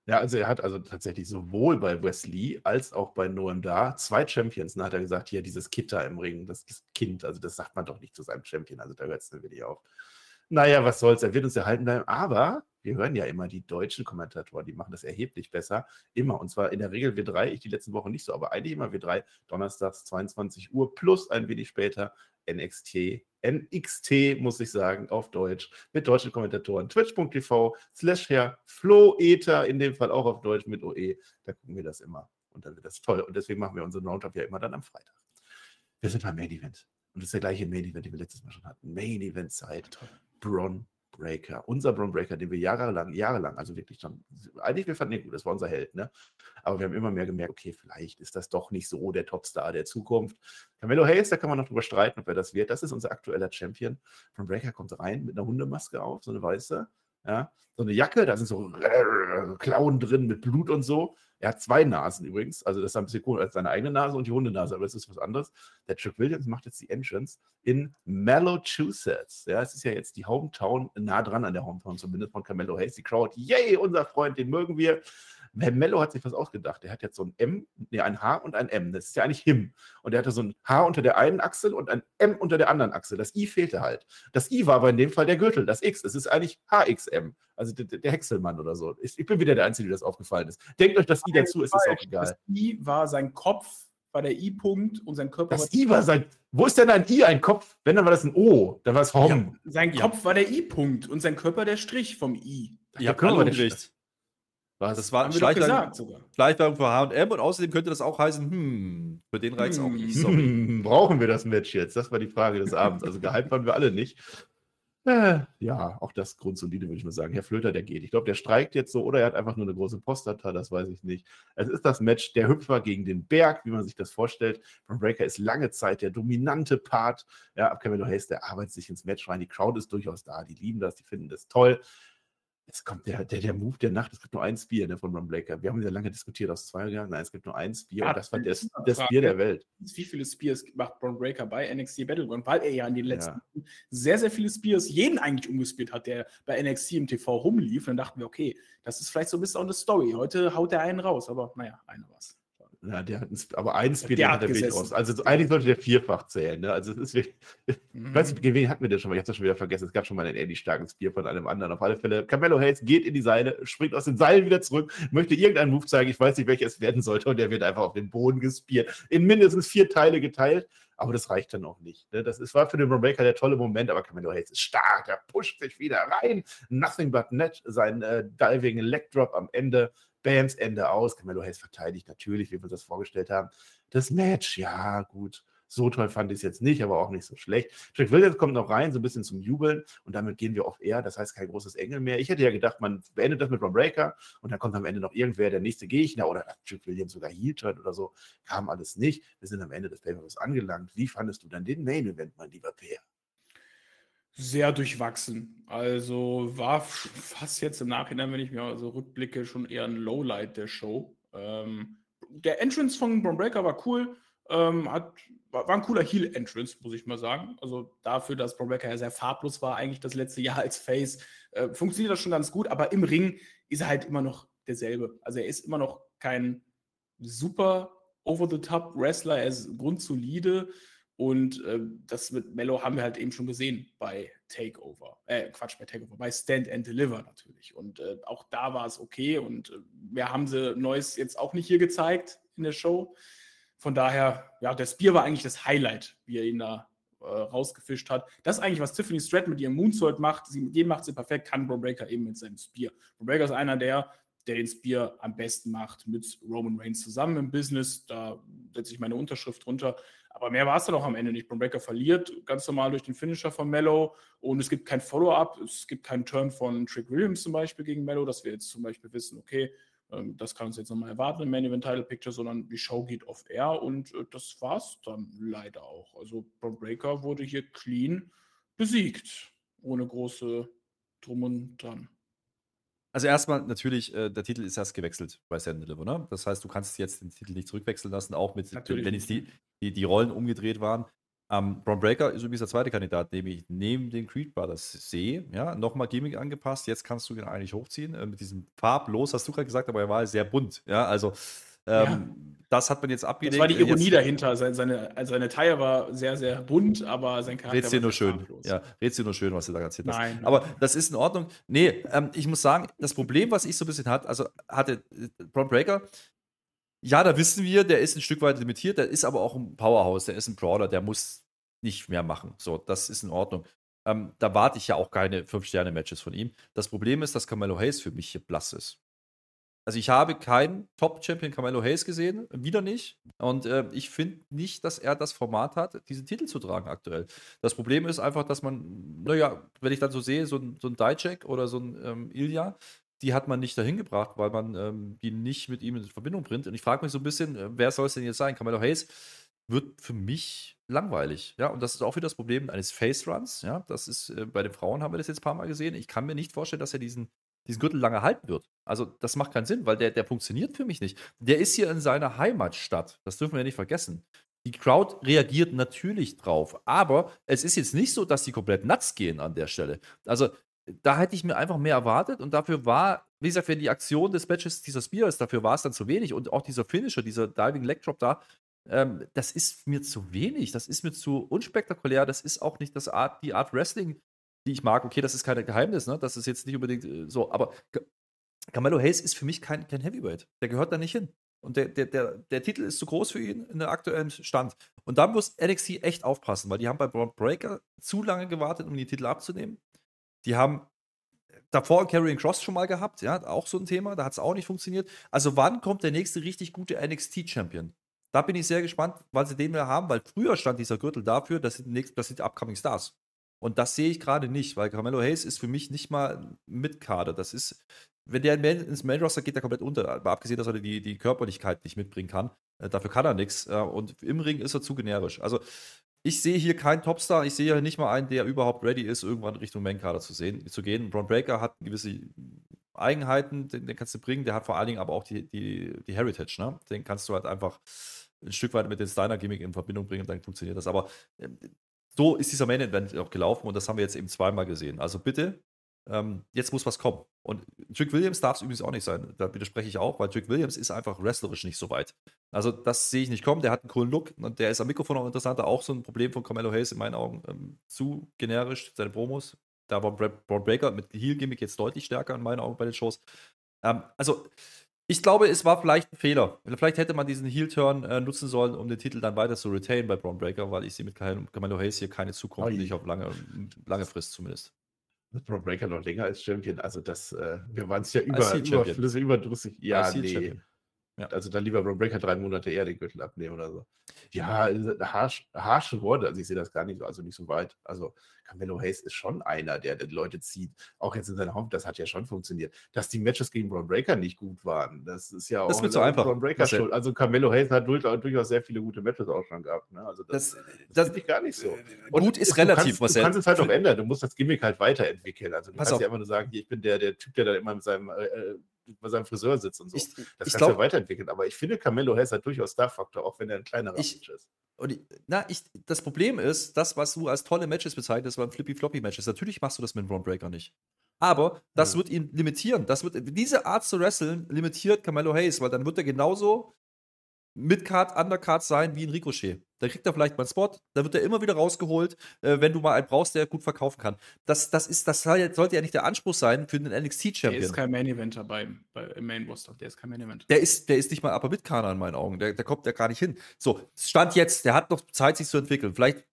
Ja, also er hat also tatsächlich sowohl bei Wesley als auch bei Noam da zwei Champions. Dann hat er gesagt, hier dieses Kitter im Ring, das Kind, also das sagt man doch nicht zu seinem Champion, also da hört es wirklich auf. Naja, was soll's, er wird uns erhalten bleiben, aber wir hören ja immer die deutschen Kommentatoren, die machen das erheblich besser. Immer. Und zwar in der Regel wir drei, ich die letzten Wochen nicht so, aber eigentlich immer wir drei, donnerstags 22 Uhr plus ein wenig später NXT, NXT, muss ich sagen, auf Deutsch, mit deutschen Kommentatoren. Twitch.tv slash Herr Flo Ether, in dem Fall auch auf Deutsch mit OE. Da gucken wir das immer. Und dann wird das toll. Und deswegen machen wir unseren Roundup ja immer dann am Freitag. Wir sind beim Main Event. Und das ist der gleiche Main Event, den wir letztes Mal schon hatten. Main Event Zeit. Braun Breaker. Unser Braun Breaker, den wir jahrelang, jahrelang, also wirklich schon, eigentlich wir fanden ihn gut, das war unser Held, ne? Aber wir haben immer mehr gemerkt, okay, vielleicht ist das doch nicht so der Topstar der Zukunft. Camelo Hayes, da kann man noch drüber streiten, ob er das wird. Das ist unser aktueller Champion. Braun Breaker kommt rein mit einer Hundemaske auf, so eine weiße. Ja, so eine Jacke, da sind so Klauen drin mit Blut und so. Er hat zwei Nasen übrigens, also das ist ein bisschen cool als seine eigene Nase und die Hundenase, aber das ist was anderes. Der Chuck Williams macht jetzt die Entrance in Massachusetts. Ja, es ist ja jetzt die Hometown, nah dran an der Hometown zumindest von Carmelo Hayes. Die Crowd, yay, unser Freund, den mögen wir. Herr Mello hat sich was ausgedacht. Er hat jetzt so ein M, nee, ein H und ein M. Das ist ja eigentlich Him. Und er hatte so ein H unter der einen Achsel und ein M unter der anderen Achsel. Das I fehlte halt. Das I war aber in dem Fall der Gürtel, das X. Es ist eigentlich HXM. Also der, der Häckselmann oder so. Ich, ich, bin wieder der Einzige, der das aufgefallen ist. Denkt euch das I dazu, ist es auch egal. Das I war sein Kopf, war der I-Punkt und sein Körper das war. I war sein. Wo ist denn ein I, ein Kopf? Wenn, dann war das ein O. Dann war es Hom. Ja, sein Kopf ja. war der I-Punkt und sein Körper der Strich vom I. Ja, Körper der Strich. Was? Das war Schleichwerbung für HM und außerdem könnte das auch heißen, hm, für den Reiz hm. auch nicht. Sorry. Hm, brauchen wir das Match jetzt? Das war die Frage des Abends. Also gehypt waren wir alle nicht. Äh, ja, auch das grundsolide, würde ich mal sagen. Herr Flöter, der geht. Ich glaube, der streikt jetzt so oder er hat einfach nur eine große Postdata, das weiß ich nicht. Es ist das Match der Hüpfer gegen den Berg, wie man sich das vorstellt. Braun Breaker ist lange Zeit der dominante Part. Ja, ab Camelo Hayes, der arbeitet sich ins Match rein. Die Crowd ist durchaus da. Die lieben das, die finden das toll. Es kommt der, der, der Move der Nacht, es gibt nur ein Spear ne, von Ron Breaker. Wir haben ja lange diskutiert aus zwei Jahren. Nein, es gibt nur ein Spear ja, und das war das, das Spear der Welt. Wie viele Spears macht Braun Breaker bei NXT Battleground? Weil er ja in den letzten ja. sehr, sehr viele Spears, jeden eigentlich umgespielt hat, der bei NXT im TV rumlief. Und dann dachten wir, okay, das ist vielleicht so ein bisschen auch eine Story. Heute haut er einen raus, aber naja, einer war's. Ja, der hat ein, aber ein Speed der hat er wirklich raus. Also eigentlich sollte der vierfach zählen. Ne? Also es ist wirklich, mhm. ich weiß nicht, wen hatten wir denn schon mal? Ich habe das schon wieder vergessen. Es gab schon mal einen ähnlich starken Spear von einem anderen. Auf alle Fälle, Carmelo Hayes geht in die Seile, springt aus den Seilen wieder zurück, möchte irgendeinen Move zeigen. Ich weiß nicht, welcher es werden sollte. Und der wird einfach auf den Boden gespiert. In mindestens vier Teile geteilt. Aber das reicht dann auch nicht. Ne? Das ist, war für den Rebecca der tolle Moment, aber Camelo Hayes ist stark, der pusht sich wieder rein. Nothing but net, sein äh, Diving Leg Drop am Ende Bams Ende aus. Camelo Hayes verteidigt natürlich, wie wir das vorgestellt haben. Das Match, ja, gut. So toll fand ich es jetzt nicht, aber auch nicht so schlecht. Jack Williams kommt noch rein, so ein bisschen zum Jubeln und damit gehen wir auf Air. Das heißt kein großes Engel mehr. Ich hätte ja gedacht, man beendet das mit Ron Breaker und dann kommt am Ende noch irgendwer, der nächste Gegner oder Jack Williams sogar Heel Turn oder so. Kam alles nicht. Wir sind am Ende des pay angelangt. Wie fandest du dann den Main Event, mein lieber Peer? Sehr durchwachsen. Also war fast jetzt im Nachhinein, wenn ich mir also rückblicke, schon eher ein Lowlight der Show. Ähm, der Entrance von Braun Breaker war cool. Ähm, hat, war, war, ein cooler Heel-Entrance, muss ich mal sagen. Also dafür, dass Braun Breaker ja sehr farblos war, eigentlich das letzte Jahr als Face, äh, funktioniert das schon ganz gut. Aber im Ring ist er halt immer noch derselbe. Also er ist immer noch kein super over-the-top-Wrestler. Er ist grundsolide. Und äh, das mit Mello haben wir halt eben schon gesehen bei Takeover. Äh, Quatsch, bei Takeover, bei Stand and Deliver natürlich. Und äh, auch da war es okay. Und äh, wir haben sie Neues jetzt auch nicht hier gezeigt in der Show. Von daher, ja, der Spear war eigentlich das Highlight, wie er ihn da äh, rausgefischt hat. Das ist eigentlich, was Tiffany Stratton mit ihrem Moonsault macht. Sie, mit dem macht sie perfekt, kann Bro Breaker eben mit seinem Spear. Bro Breaker ist einer der, der den Spear am besten macht mit Roman Reigns zusammen im Business. Da setze ich meine Unterschrift drunter. Aber mehr war es dann auch am Ende nicht. Braun Breaker verliert ganz normal durch den Finisher von Mello und es gibt kein Follow-up, es gibt keinen Turn von Trick Williams zum Beispiel gegen Mello, dass wir jetzt zum Beispiel wissen, okay, ähm, das kann uns jetzt nochmal erwarten im Main Event Title Picture, sondern die Show geht off air und äh, das war's dann leider auch. Also Braun Breaker wurde hier clean besiegt, ohne große Drum und Dran. Also erstmal natürlich, äh, der Titel ist erst gewechselt bei Sand Deliver, ne? Das heißt, du kannst jetzt den Titel nicht zurückwechseln lassen, auch mit, natürlich. wenn jetzt die, die, die Rollen umgedreht waren. Ähm, Braun Breaker ist übrigens der zweite Kandidat, den ich neben den Creed Brothers sehe. Ja, nochmal Gimmick angepasst. Jetzt kannst du ihn eigentlich hochziehen. Äh, mit diesem farblos, hast du gerade gesagt, aber er war sehr bunt. Ja, also Ähm, das hat man jetzt abgelegt. Das war die Ironie jetzt, dahinter. Seine, seine, also seine Taille war sehr, sehr bunt, aber sein Charakter red's dir nur schön. Ja, red's dir nur schön, was du da erzählt hast. Nein, aber das ist in Ordnung. Nee, ähm, ich muss sagen, das Problem, was ich so ein bisschen hatte, also hatte äh, Braun Breaker, ja, da wissen wir, der ist ein Stück weit limitiert, der ist aber auch ein Powerhouse, der ist ein Brawler, der muss nicht mehr machen. So, das ist in Ordnung. Ähm, da warte ich ja auch keine 5-Sterne-Matches von ihm. Das Problem ist, dass Carmelo Hayes für mich hier blass ist. Also ich habe keinen Top-Champion Carmelo Hayes gesehen, wieder nicht. Und äh, ich finde nicht, dass er das Format hat, diesen Titel zu tragen aktuell. Das Problem ist einfach, dass man, naja, wenn ich dann so sehe, so ein, so ein Dijak oder so ein ähm, Ilya, die hat man nicht dahin gebracht, weil man ähm, die nicht mit ihm in Verbindung bringt. Und ich frage mich so ein bisschen, äh, wer soll es denn jetzt sein? Carmelo Hayes wird für mich langweilig. Ja, und das ist auch wieder das Problem eines Face-Runs. Ja, das ist, äh, bei den Frauen haben wir das jetzt ein paar Mal gesehen. Ich kann mir nicht vorstellen, dass er diesen diesen Gürtel lange halten wird. Also das macht keinen Sinn, weil der, der funktioniert für mich nicht. Der ist hier in seiner Heimatstadt. Das dürfen wir ja nicht vergessen. Die Crowd reagiert natürlich drauf, aber es ist jetzt nicht so, dass die komplett nuts gehen an der Stelle. Also da hätte ich mir einfach mehr erwartet und dafür war, wie gesagt, wenn die Aktion des Matches dieser Spear ist, dafür war es dann zu wenig und auch dieser Finisher, dieser Diving Leg Drop da, ähm, das ist mir zu wenig, das ist mir zu unspektakulär, das ist auch nicht das Art, die Art Wrestling, die ich mag. Okay, das ist kein Geheimnis, ne? Das ist jetzt nicht unbedingt äh, so, aber Carmelo Hayes ist für mich kein, kein Heavyweight. Der gehört da nicht hin. Und der, der, der, der Titel ist zu groß für ihn in der aktuellen Stand. Und da muss NXT echt aufpassen, weil die haben bei Braun Breaker zu lange gewartet, um die Titel abzunehmen. Die haben davor Carrying Cross schon mal gehabt, ja, auch so ein Thema, da hat es auch nicht funktioniert. Also wann kommt der nächste richtig gute NXT-Champion? Da bin ich sehr gespannt, weil sie den wir haben, weil früher stand dieser Gürtel dafür, das sind, nächst, das sind Upcoming Stars. Und das sehe ich gerade nicht, weil Carmelo Hayes ist für mich nicht mal mit Kader. Das ist, wenn der ins Main Roster geht, der komplett unter. Aber abgesehen, dass er die, die Körperlichkeit nicht mitbringen kann. Äh, dafür kann er nichts. Äh, und im Ring ist er zu generisch. Also, ich sehe hier keinen Topstar. Ich sehe hier nicht mal einen, der überhaupt ready ist, irgendwann Richtung Main Kader zu, sehen, zu gehen. Braun Breaker hat gewisse Eigenheiten, den, den, kannst du bringen. Der hat vor allen Dingen aber auch die, die, die Heritage. Ne? Den kannst du halt einfach ein Stück weit mit den Steiner-Gimmick in Verbindung bringen, dann funktioniert das. Aber ähm, so ist dieser Main Event auch gelaufen und das haben wir jetzt eben zweimal gesehen. Also bitte, ähm, jetzt muss was kommen. Und Trick Williams darf es übrigens auch nicht sein. Da widerspreche ich auch, weil Trick Williams ist einfach wrestlerisch nicht so weit. Also das sehe ich nicht kommen. Der hat einen coolen Look und der ist am Mikrofon auch interessanter. Auch so ein Problem von Carmelo Hayes in meinen Augen. Ähm, zu generisch, seine Promos. Da war Braun Breaker mit Heel-Gimmick jetzt deutlich stärker in meinen Augen bei den Shows. Ähm, also ich glaube, es war vielleicht ein Fehler. Vielleicht hätte man diesen Heel-Turn äh, nutzen sollen, um den Titel dann weiter zu retain bei Braun Breaker, weil ich sehe mit Camelo Hayes hier keine Zukunft, nicht auf lange, lange Frist zumindest. Wird Braun Breaker noch länger als Champion? Also das, äh, wir waren es ja über, über, überdrüssig. Ja, nee. Ja. Also dann lieber Braun Breaker drei Monate eher den Gürtel abnehmen oder so. Ja, harsch, harsche Worte. Also ich sehe das gar nicht so, also nicht so weit. Also Camelo Hayes ist schon einer, der die Leute zieht. Auch jetzt in seiner Home, das hat ja schon funktioniert. Dass die Matches gegen Braun Breaker nicht gut waren, das ist ja auch das wird so einfach. Braun Breaker schuld. Also Camelo Hayes hat durchaus sehr viele gute Matches auch schon gehabt. Ne? Also das, das, das, das ich gar nicht so. Äh, Und gut ist relativ, kannst, was Du kannst es halt auch ändern. Du musst das Gimmick halt weiterentwickeln. Also du Pass kannst ja einfach nur sagen, ich bin der, der Typ, der da immer mit seinem äh, äh bei seinem Friseur sitzt und so. Ich, das ich kannst du weiterentwickeln. Aber ich finde, Camelo Hayes hat durchaus Star-Faktor, auch wenn er ein kleinerer Mensch ist. Und ich, na, ich, das Problem ist, das, was du als tolle Matches bezeichnest, waren Flippy-Floppy-Matches. Natürlich machst du das mit Ron Breaker nicht. Aber das mhm. wird ihn limitieren. Das wird, diese Art zu wresteln limitiert Camelo Hayes, weil dann wird er genauso Midcard, Undercard sein wie ein Ricochet. Da kriegt er vielleicht mal einen Spot, da wird er immer wieder rausgeholt, äh, wenn du mal einen brauchst, der gut verkaufen kann. Das, das, ist, das sollte ja nicht der Anspruch sein für einen NXT-Champion. Der ist kein Main Eventer beim, bei, im Main Roster. Der ist kein Main Eventer. Der ist, der ist nicht mal Upper Midcarder in meinen Augen. Der, der kommt ja gar nicht hin. So, Stand jetzt, der hat noch Zeit, sich zu entwickeln. Vielleicht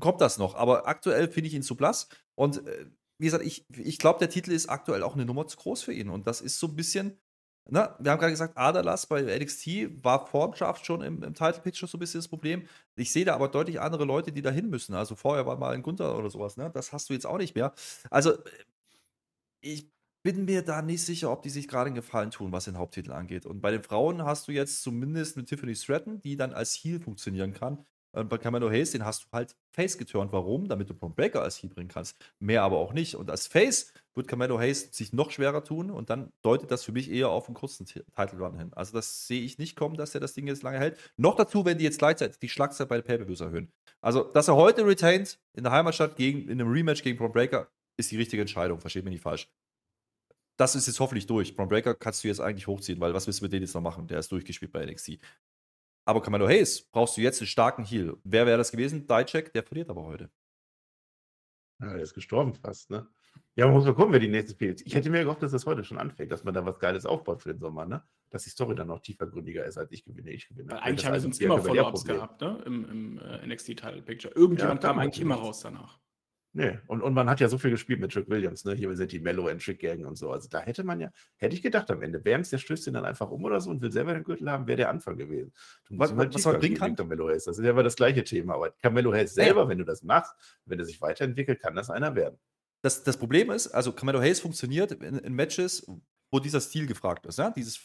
kommt das noch, aber aktuell finde ich ihn zu blass. Und äh, wie gesagt, ich, ich glaube, der Titel ist aktuell auch eine Nummer zu groß für ihn. Und das ist so ein bisschen Ne, wir haben gerade gesagt, Adalas bei NXT war vor Draft schon im, im Title Picture so ein bisschen das Problem. Ich sehe da aber deutlich andere Leute, die da hin müssen. Also vorher war mal ein Gunther oder sowas. Ne? Das hast du jetzt auch nicht mehr. Also ich bin mir da nicht sicher, ob die sich gerade einen Gefallen tun, was den Haupttitel angeht. Und bei den Frauen hast du jetzt zumindest mit Tiffany Stratton, die dann als Heel funktionieren kann. Bei Camelo Hayes, den hast du halt Face geturnt. Warum? Damit du Braun Breaker als Heel bringen kannst. Mehr aber auch nicht. Und als Face wird Camelo Hayes sich noch schwerer tun und dann deutet das für mich eher auf einen kurzen Title Run hin. Also das sehe ich nicht kommen, dass er das Ding jetzt lange hält. Noch dazu, wenn die jetzt gleichzeitig die Schlagzeit bei den Pay-Per-Views erhöhen. Also, dass er heute retained in der Heimatstadt gegen, in einem Rematch gegen Braun Breaker, ist die richtige Entscheidung. Versteht mich nicht falsch. das ist jetzt hoffentlich durch. Braun Breaker kannst du jetzt eigentlich hochziehen, weil was willst du mit denen jetzt noch machen? Der ist durchgespielt bei NXT. Aber Carmelo Hayes brauchst du jetzt einen starken Heal. Wer wäre das gewesen? Dijak, der verliert aber heute. Ja, der ist gestorben fast, ne? Ja, man muss mal gucken, wer die nächste spielt. Ich hätte mir gehofft, dass das heute schon anfängt, dass man da was Geiles aufbaut für den Sommer, ne? Dass die Story dann noch tiefergründiger ist, als ich gewinne, ich gewinne. Weil eigentlich haben wir sonst immer Follow-ups gehabt, ne? Im, im äh, NXT-Title Picture. Irgendjemand ja, kam eigentlich immer raus danach. Nee, und, und man hat ja so viel gespielt mit Trick Williams, ne? Hier sind die Mellow and Trick Gang und so. Also da hätte man ja, hätte ich gedacht am Ende, Bams, der stößt ihn dann einfach um oder so und will selber den Gürtel haben, wäre der Anfang gewesen. Du was, was, was man bringen kann? Carmelo Hayes. Das ist ja immer das gleiche Thema. Aber Carmelo Hayes selber, ja. wenn du das machst, wenn er sich weiterentwickelt, kann das einer werden. Das, das Problem ist, also Carmelo Hayes funktioniert in, in Matches, wo dieser Stil gefragt ist. Ja? Dieses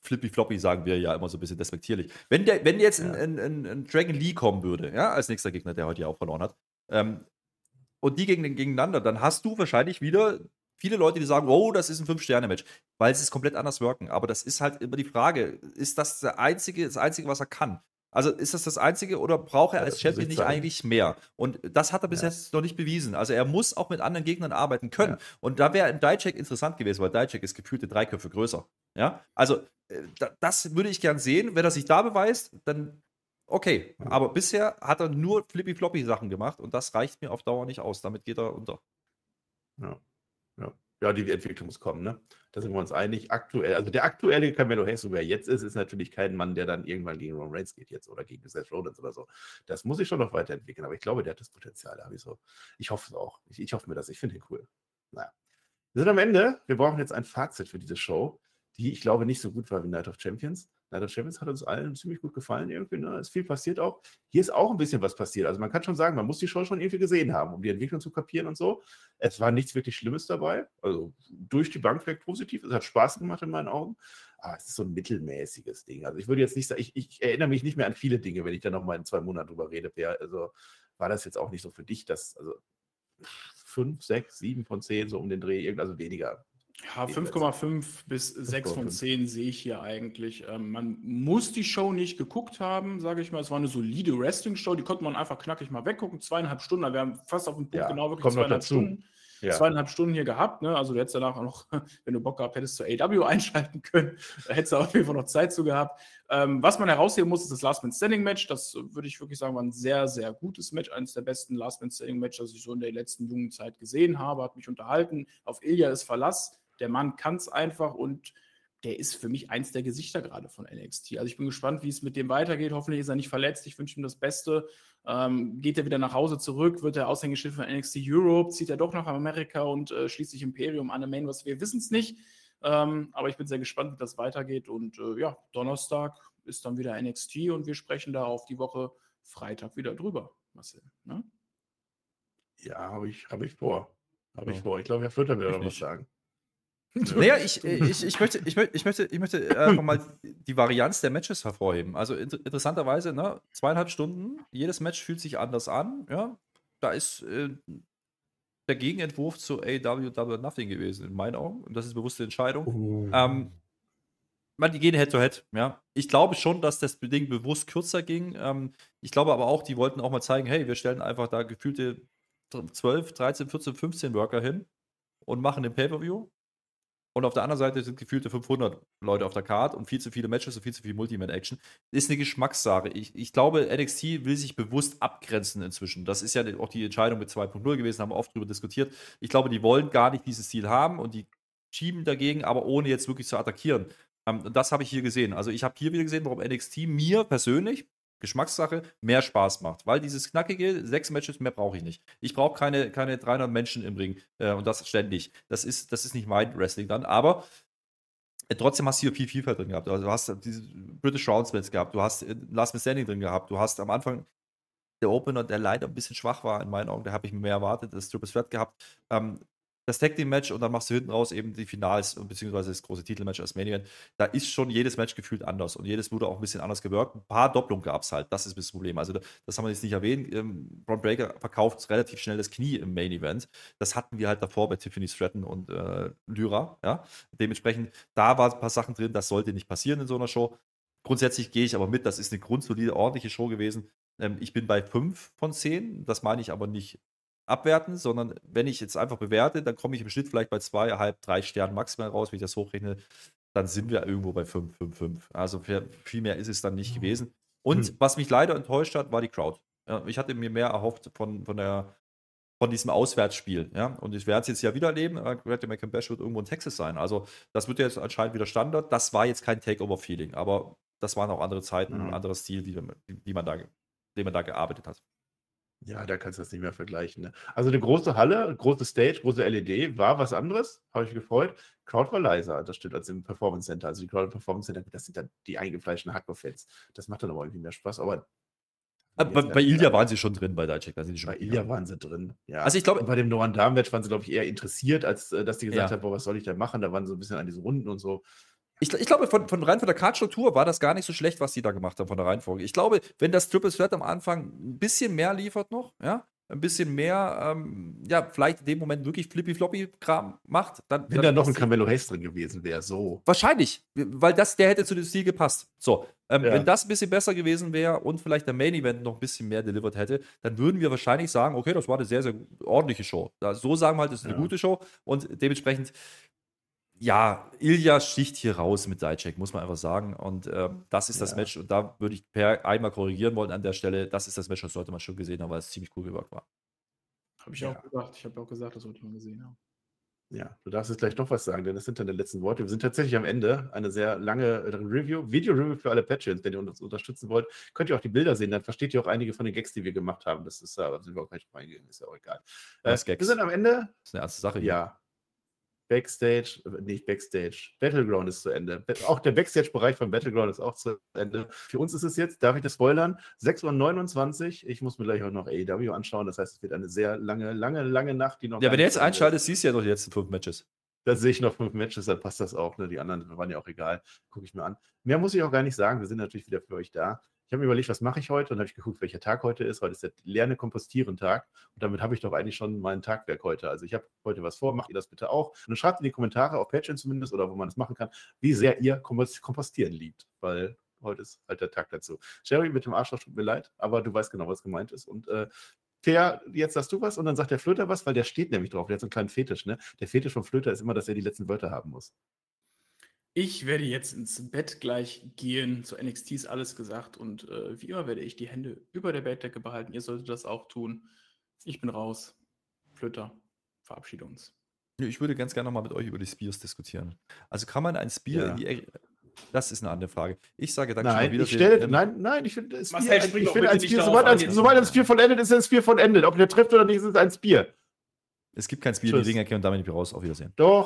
Flippy Floppy sagen wir ja immer so ein bisschen despektierlich. Wenn, der, wenn jetzt ja. ein, ein, ein, Dragon Lee kommen würde, ja, als nächster Gegner, der heute ja auch verloren hat, ähm, und die gegen, gegeneinander, dann hast du wahrscheinlich wieder viele Leute, die sagen, oh, das ist ein Fünf-Sterne-Match, weil sie es komplett anders wirken. Aber das ist halt immer die Frage, ist das der einzige, das Einzige, was er kann? Also ist das das Einzige oder braucht er als Champion nicht eigentlich mehr? Und das hat er bis ja. jetzt noch nicht bewiesen. Also er muss auch mit anderen Gegnern arbeiten können. Ja. Und da wäre ein Dijak interessant gewesen, weil Dijak ist gefühlte drei Köpfe größer. Ja, also äh, das würde ich gern sehen. Wenn er sich da beweist, dann Okay, aber bisher hat er nur Flippy-Floppy-Sachen gemacht und das reicht mir auf Dauer nicht aus. Damit geht er unter. Ja. Ja, ja die Entwicklung muss kommen, ne? Da sind wir uns einig. Aktuell, also der aktuelle Camelo Hayes, so wer jetzt ist, ist natürlich kein Mann, der dann irgendwann gegen Ron Reigns geht jetzt oder gegen Seth Rollins oder so. Das muss ich schon noch weiterentwickeln, aber ich glaube, der hat das Potenzial. Da ich so. Ich hoffe es auch. Ich, ich hoffe mir das. Ich finde ihn cool. Naja. Wir sind am Ende. Wir brauchen jetzt ein Fazit für diese Show, die ich glaube nicht so gut war wie Night of Champions. Of Champions hat uns allen ziemlich gut gefallen irgendwie. Ne? Ist viel passiert auch. Hier ist auch ein bisschen was passiert. Also man kann schon sagen, man muss die Show schon irgendwie gesehen haben, um die Entwicklung zu kapieren und so. Es war nichts wirklich Schlimmes dabei. Also durch die Bank weg positiv. Es hat Spaß gemacht in meinen Augen. Aber es ist so ein mittelmäßiges Ding. Also ich würde jetzt nicht sagen, ich, ich erinnere mich nicht mehr an viele Dinge, wenn ich da noch mal in zwei Monaten drüber rede. Also war das jetzt auch nicht so für dich, dass also fünf, sechs, sieben von zehn so um den Dreh, also weniger ja, 5,5 bis 6 von 10 sehe ich hier eigentlich. Ähm, man muss die Show nicht geguckt haben, sage ich mal. Es war eine solide Wrestling-Show, die konnte man einfach knackig mal weggucken. Zweieinhalb Stunden, da wären fast auf den Punkt ja, genau wirklich zweieinhalb Stunden. Ja. Zweieinhalb Stunden hier gehabt, ne? Also du hättest danach auch noch, wenn du Bock gehabt hättest, zur AW einschalten können. Da hättest du auf jeden Fall noch Zeit zu gehabt. Ähm, was man herausheben muss, ist das Last Man Standing Match. Das würde ich wirklich sagen, war ein sehr, sehr gutes Match. Eines der besten Last Man Standing Match, das ich so in der letzten jungen Zeit gesehen habe. Hat mich unterhalten. Auf Ilya ist Verlass. Der Mann kann es einfach und der ist für mich eins der Gesichter gerade von NXT. Also ich bin gespannt, wie es mit dem weitergeht. Hoffentlich ist er nicht verletzt. Ich wünsche ihm das Beste. Ähm, geht er wieder nach Hause zurück? Wird er Aushängeschild von NXT Europe? Zieht er doch nach Amerika und äh, schließt sich Imperium an Main? Was wir wissen es nicht. Ähm, aber ich bin sehr gespannt, wie das weitergeht. Und äh, ja, Donnerstag ist dann wieder NXT und wir sprechen da auf die Woche Freitag wieder drüber, Marcel. Ne? Ja, habe ich, hab ich vor. Habe ich vor. Ich glaube, Herr Flitter will noch was sagen. Naja, ich, ich, ich möchte, ich möchte, ich möchte, ich möchte einfach mal die Varianz der Matches hervorheben. Also inter interessanterweise, ne, zweieinhalb Stunden, jedes Match fühlt sich anders an. Ja, da ist äh, der Gegenentwurf zu AW Double Nothing gewesen, in meinen Augen. Und das ist eine bewusste Entscheidung. Oh. Ähm, man, die gehen Head-to-Head, -head, ja. Ich glaube schon, dass das Ding bewusst kürzer ging. Ähm, ich glaube aber auch, die wollten auch mal zeigen, hey, wir stellen einfach da gefühlte 12, 13, 14, 15 Worker hin und machen den Pay-Per-View und auf der anderen Seite sind gefühlte 500 Leute auf der Card und viel zu viele Matches und viel zu viel Multiman-Action. Ist eine Geschmackssache. Ich, ich glaube, NXT will sich bewusst abgrenzen inzwischen. Das ist ja auch die Entscheidung mit 2.0 gewesen, haben wir oft darüber diskutiert. Ich glaube, die wollen gar nicht dieses Ziel haben und die schieben dagegen, aber ohne jetzt wirklich zu attackieren. Ähm, das habe ich hier gesehen. Also ich habe hier wieder gesehen, warum NXT mir persönlich Geschmackssache, mehr Spaß macht. Weil dieses knackige, sechs Matches, mehr brauche ich nicht. Ich brauche keine, keine 300 Menschen im Ring äh, und das ständig. Das ist, das ist nicht mein Wrestling dann. Aber äh, trotzdem hast du hier viel Vielfalt drin gehabt. Also du hast diese British Roundspins gehabt, du hast äh, Last Man Standing drin gehabt, du hast am Anfang der Opener, der leider ein bisschen schwach war in meinen Augen, da habe ich mehr erwartet, das Triple Threat gehabt. Ähm, das Tag Team Match und dann machst du hinten raus eben die Finals beziehungsweise das große Titelmatch als Main Event. Da ist schon jedes Match gefühlt anders und jedes wurde auch ein bisschen anders gewirkt. Ein paar Doppelungen gab es halt, das ist das Problem. Also das haben wir jetzt nicht erwähnt. Ähm, Braun Breaker verkauft relativ schnell das Knie im Main Event. Das hatten wir halt davor bei Tiffany Stratton und äh, Lyra. Ja? Dementsprechend, da waren ein paar Sachen drin, das sollte nicht passieren in so einer Show. Grundsätzlich gehe ich aber mit, das ist eine grundsolide, ordentliche Show gewesen. Ähm, ich bin bei 5 von 10. Das meine ich aber nicht abwerten, sondern wenn ich jetzt einfach bewerte, dann komme ich im Schnitt vielleicht bei zweieinhalb, drei Sternen maximal raus, wenn ich das hochrechne. Dann sind wir irgendwo bei 5, 5, 5. Also viel mehr ist es dann nicht gewesen. Und hm. was mich leider enttäuscht hat, war die Crowd. ich hatte mir mehr erhofft von, von, der, von diesem Auswärtsspiel. Ja? Und ich werde es jetzt ja wieder erleben. Grady McIntosh wird irgendwo in Texas sein. Also, das wird jetzt anscheinend wieder Standard. Das war jetzt kein Takeover-Feeling, aber das waren auch andere Zeiten, mhm. ein anderer Stil, wie, wie man da, den man da gearbeitet hat. Ja, da kannst du das nicht mehr vergleichen. Ne? Also eine große Halle, große Stage, große LED war was anderes, habe ich mich gefreut. Crowd war leiser, das stimmt, als im Performance Center. Also die Crowd Performance Center, das sind dann die eingefleischten Hardcore-Fans. Das macht dann aber irgendwie mehr Spaß. Aber bei, bei Ilja waren sie schon drin bei Dajek. Bei Ilja waren sie drin, ja. Also ich glaube, bei dem Noran Darm-Match waren sie, glaube ich, eher interessiert, als äh, dass die gesagt ja. haben, boah, was soll ich da machen? Da waren sie so ein bisschen an diesen Runden und so. Ich, ich, glaube, von, von rein von der Kartstruktur war das gar nicht so schlecht, was die da gemacht haben von der Reihenfolge. Ich glaube, wenn das Triple Threat am Anfang ein bisschen mehr liefert noch, ja, ein bisschen mehr, ähm, ja, vielleicht in dem Moment wirklich Flippy-Floppy-Kram macht, dann. Wenn da noch ein Carmelo Hayes drin gewesen wäre, so. Wahrscheinlich, weil das, der hätte zu dem Stil gepasst. So, ähm, ja. wenn das ein bisschen besser gewesen wäre und vielleicht der Main Event noch ein bisschen mehr delivered hätte, dann würden wir wahrscheinlich sagen, okay, das war eine sehr, sehr ordentliche Show. so sagen wir halt, das ist eine ja. gute Show und dementsprechend ja, Ilya sticht hier raus mit Dijak, muss man einfach sagen. Und äh, das ist ja. das Match. Und da würde ich per einmal korrigieren wollen an der Stelle. Das ist das Match, das sollte man schon gesehen haben, weil es ziemlich cool gewirkt war. Habe ich ja. auch gesagt. Ich habe auch gesagt, das sollte man gesehen haben. Ja, du darfst jetzt gleich doch was sagen, denn das sind deine letzten Worte. Wir sind tatsächlich am Ende. Eine sehr lange Review, Video-Review für alle Patrons. Wenn ihr uns unterstützen wollt, könnt ihr auch die Bilder sehen. Dann versteht ihr auch einige von den Gags, die wir gemacht haben. Das ist, da sind wir auch gleich reingegangen. Ist ja auch egal. Äh, wir sind am Ende. Das ist eine erste Sache. Hier. Ja, Backstage, nicht Backstage, Battleground ist zu Ende. Auch der Backstage-Bereich von Battleground ist auch zu Ende. Für uns ist es jetzt, darf ich das spoilern, 6.29 Uhr. Ich muss mir gleich auch noch AEW anschauen. Das heißt, es wird eine sehr lange, lange, lange Nacht, die noch. Ja, wenn du jetzt einschaltest, siehst du ja noch die letzten fünf Matches. Da sehe ich noch fünf Matches, dann passt das auch. Ne? Die anderen waren ja auch egal. Gucke ich mir an. Mehr muss ich auch gar nicht sagen. Wir sind natürlich wieder für euch da ich habe mir überlegt, was mache ich heute und habe ich geguckt, welcher Tag heute ist. Heute ist der Lerne Kompostieren Tag und damit habe ich doch eigentlich schon mein Tagwerk heute. Also ich habe heute was vor, macht ihr das bitte auch und dann schreibt in die Kommentare, auf Patreon zumindest oder wo man das machen kann, wie sehr ihr Kompostieren liebt, weil heute ist halt der Tag dazu. Sherry, mit dem Arschloch tut mir leid, aber du weißt genau, was gemeint ist und äh, Per, jetzt sagst du was und dann sagt der Flöter was, weil der steht nämlich drauf. Der hat so einen kleinen Fetisch, ne? Der Fetisch vom Flöter ist immer, dass er die letzten Wörter haben muss. Ich werde jetzt ins Bett gleich gehen. Zu NXT ist alles gesagt und äh, wie immer werde ich die Hände über der Bettdecke behalten. Ihr solltet das auch tun. Ich bin raus. Flöter, verabschiede uns. Ich würde ganz gerne nochmal mit euch über die Spears diskutieren. Also kann man ein Spear ja. in die. Das ist eine andere Frage. Ich sage danke nein, ich stelle, ähm, nein, nein, ich finde, ich finde ein Spear, sobald ein, sobald ein Spear vollendet ist, ist ein Spear vollendet. Ob der trifft oder nicht, ist es ein Spear. Es gibt kein Spear in die Ringecke und damit bin ich raus. Auf Wiedersehen. Doch.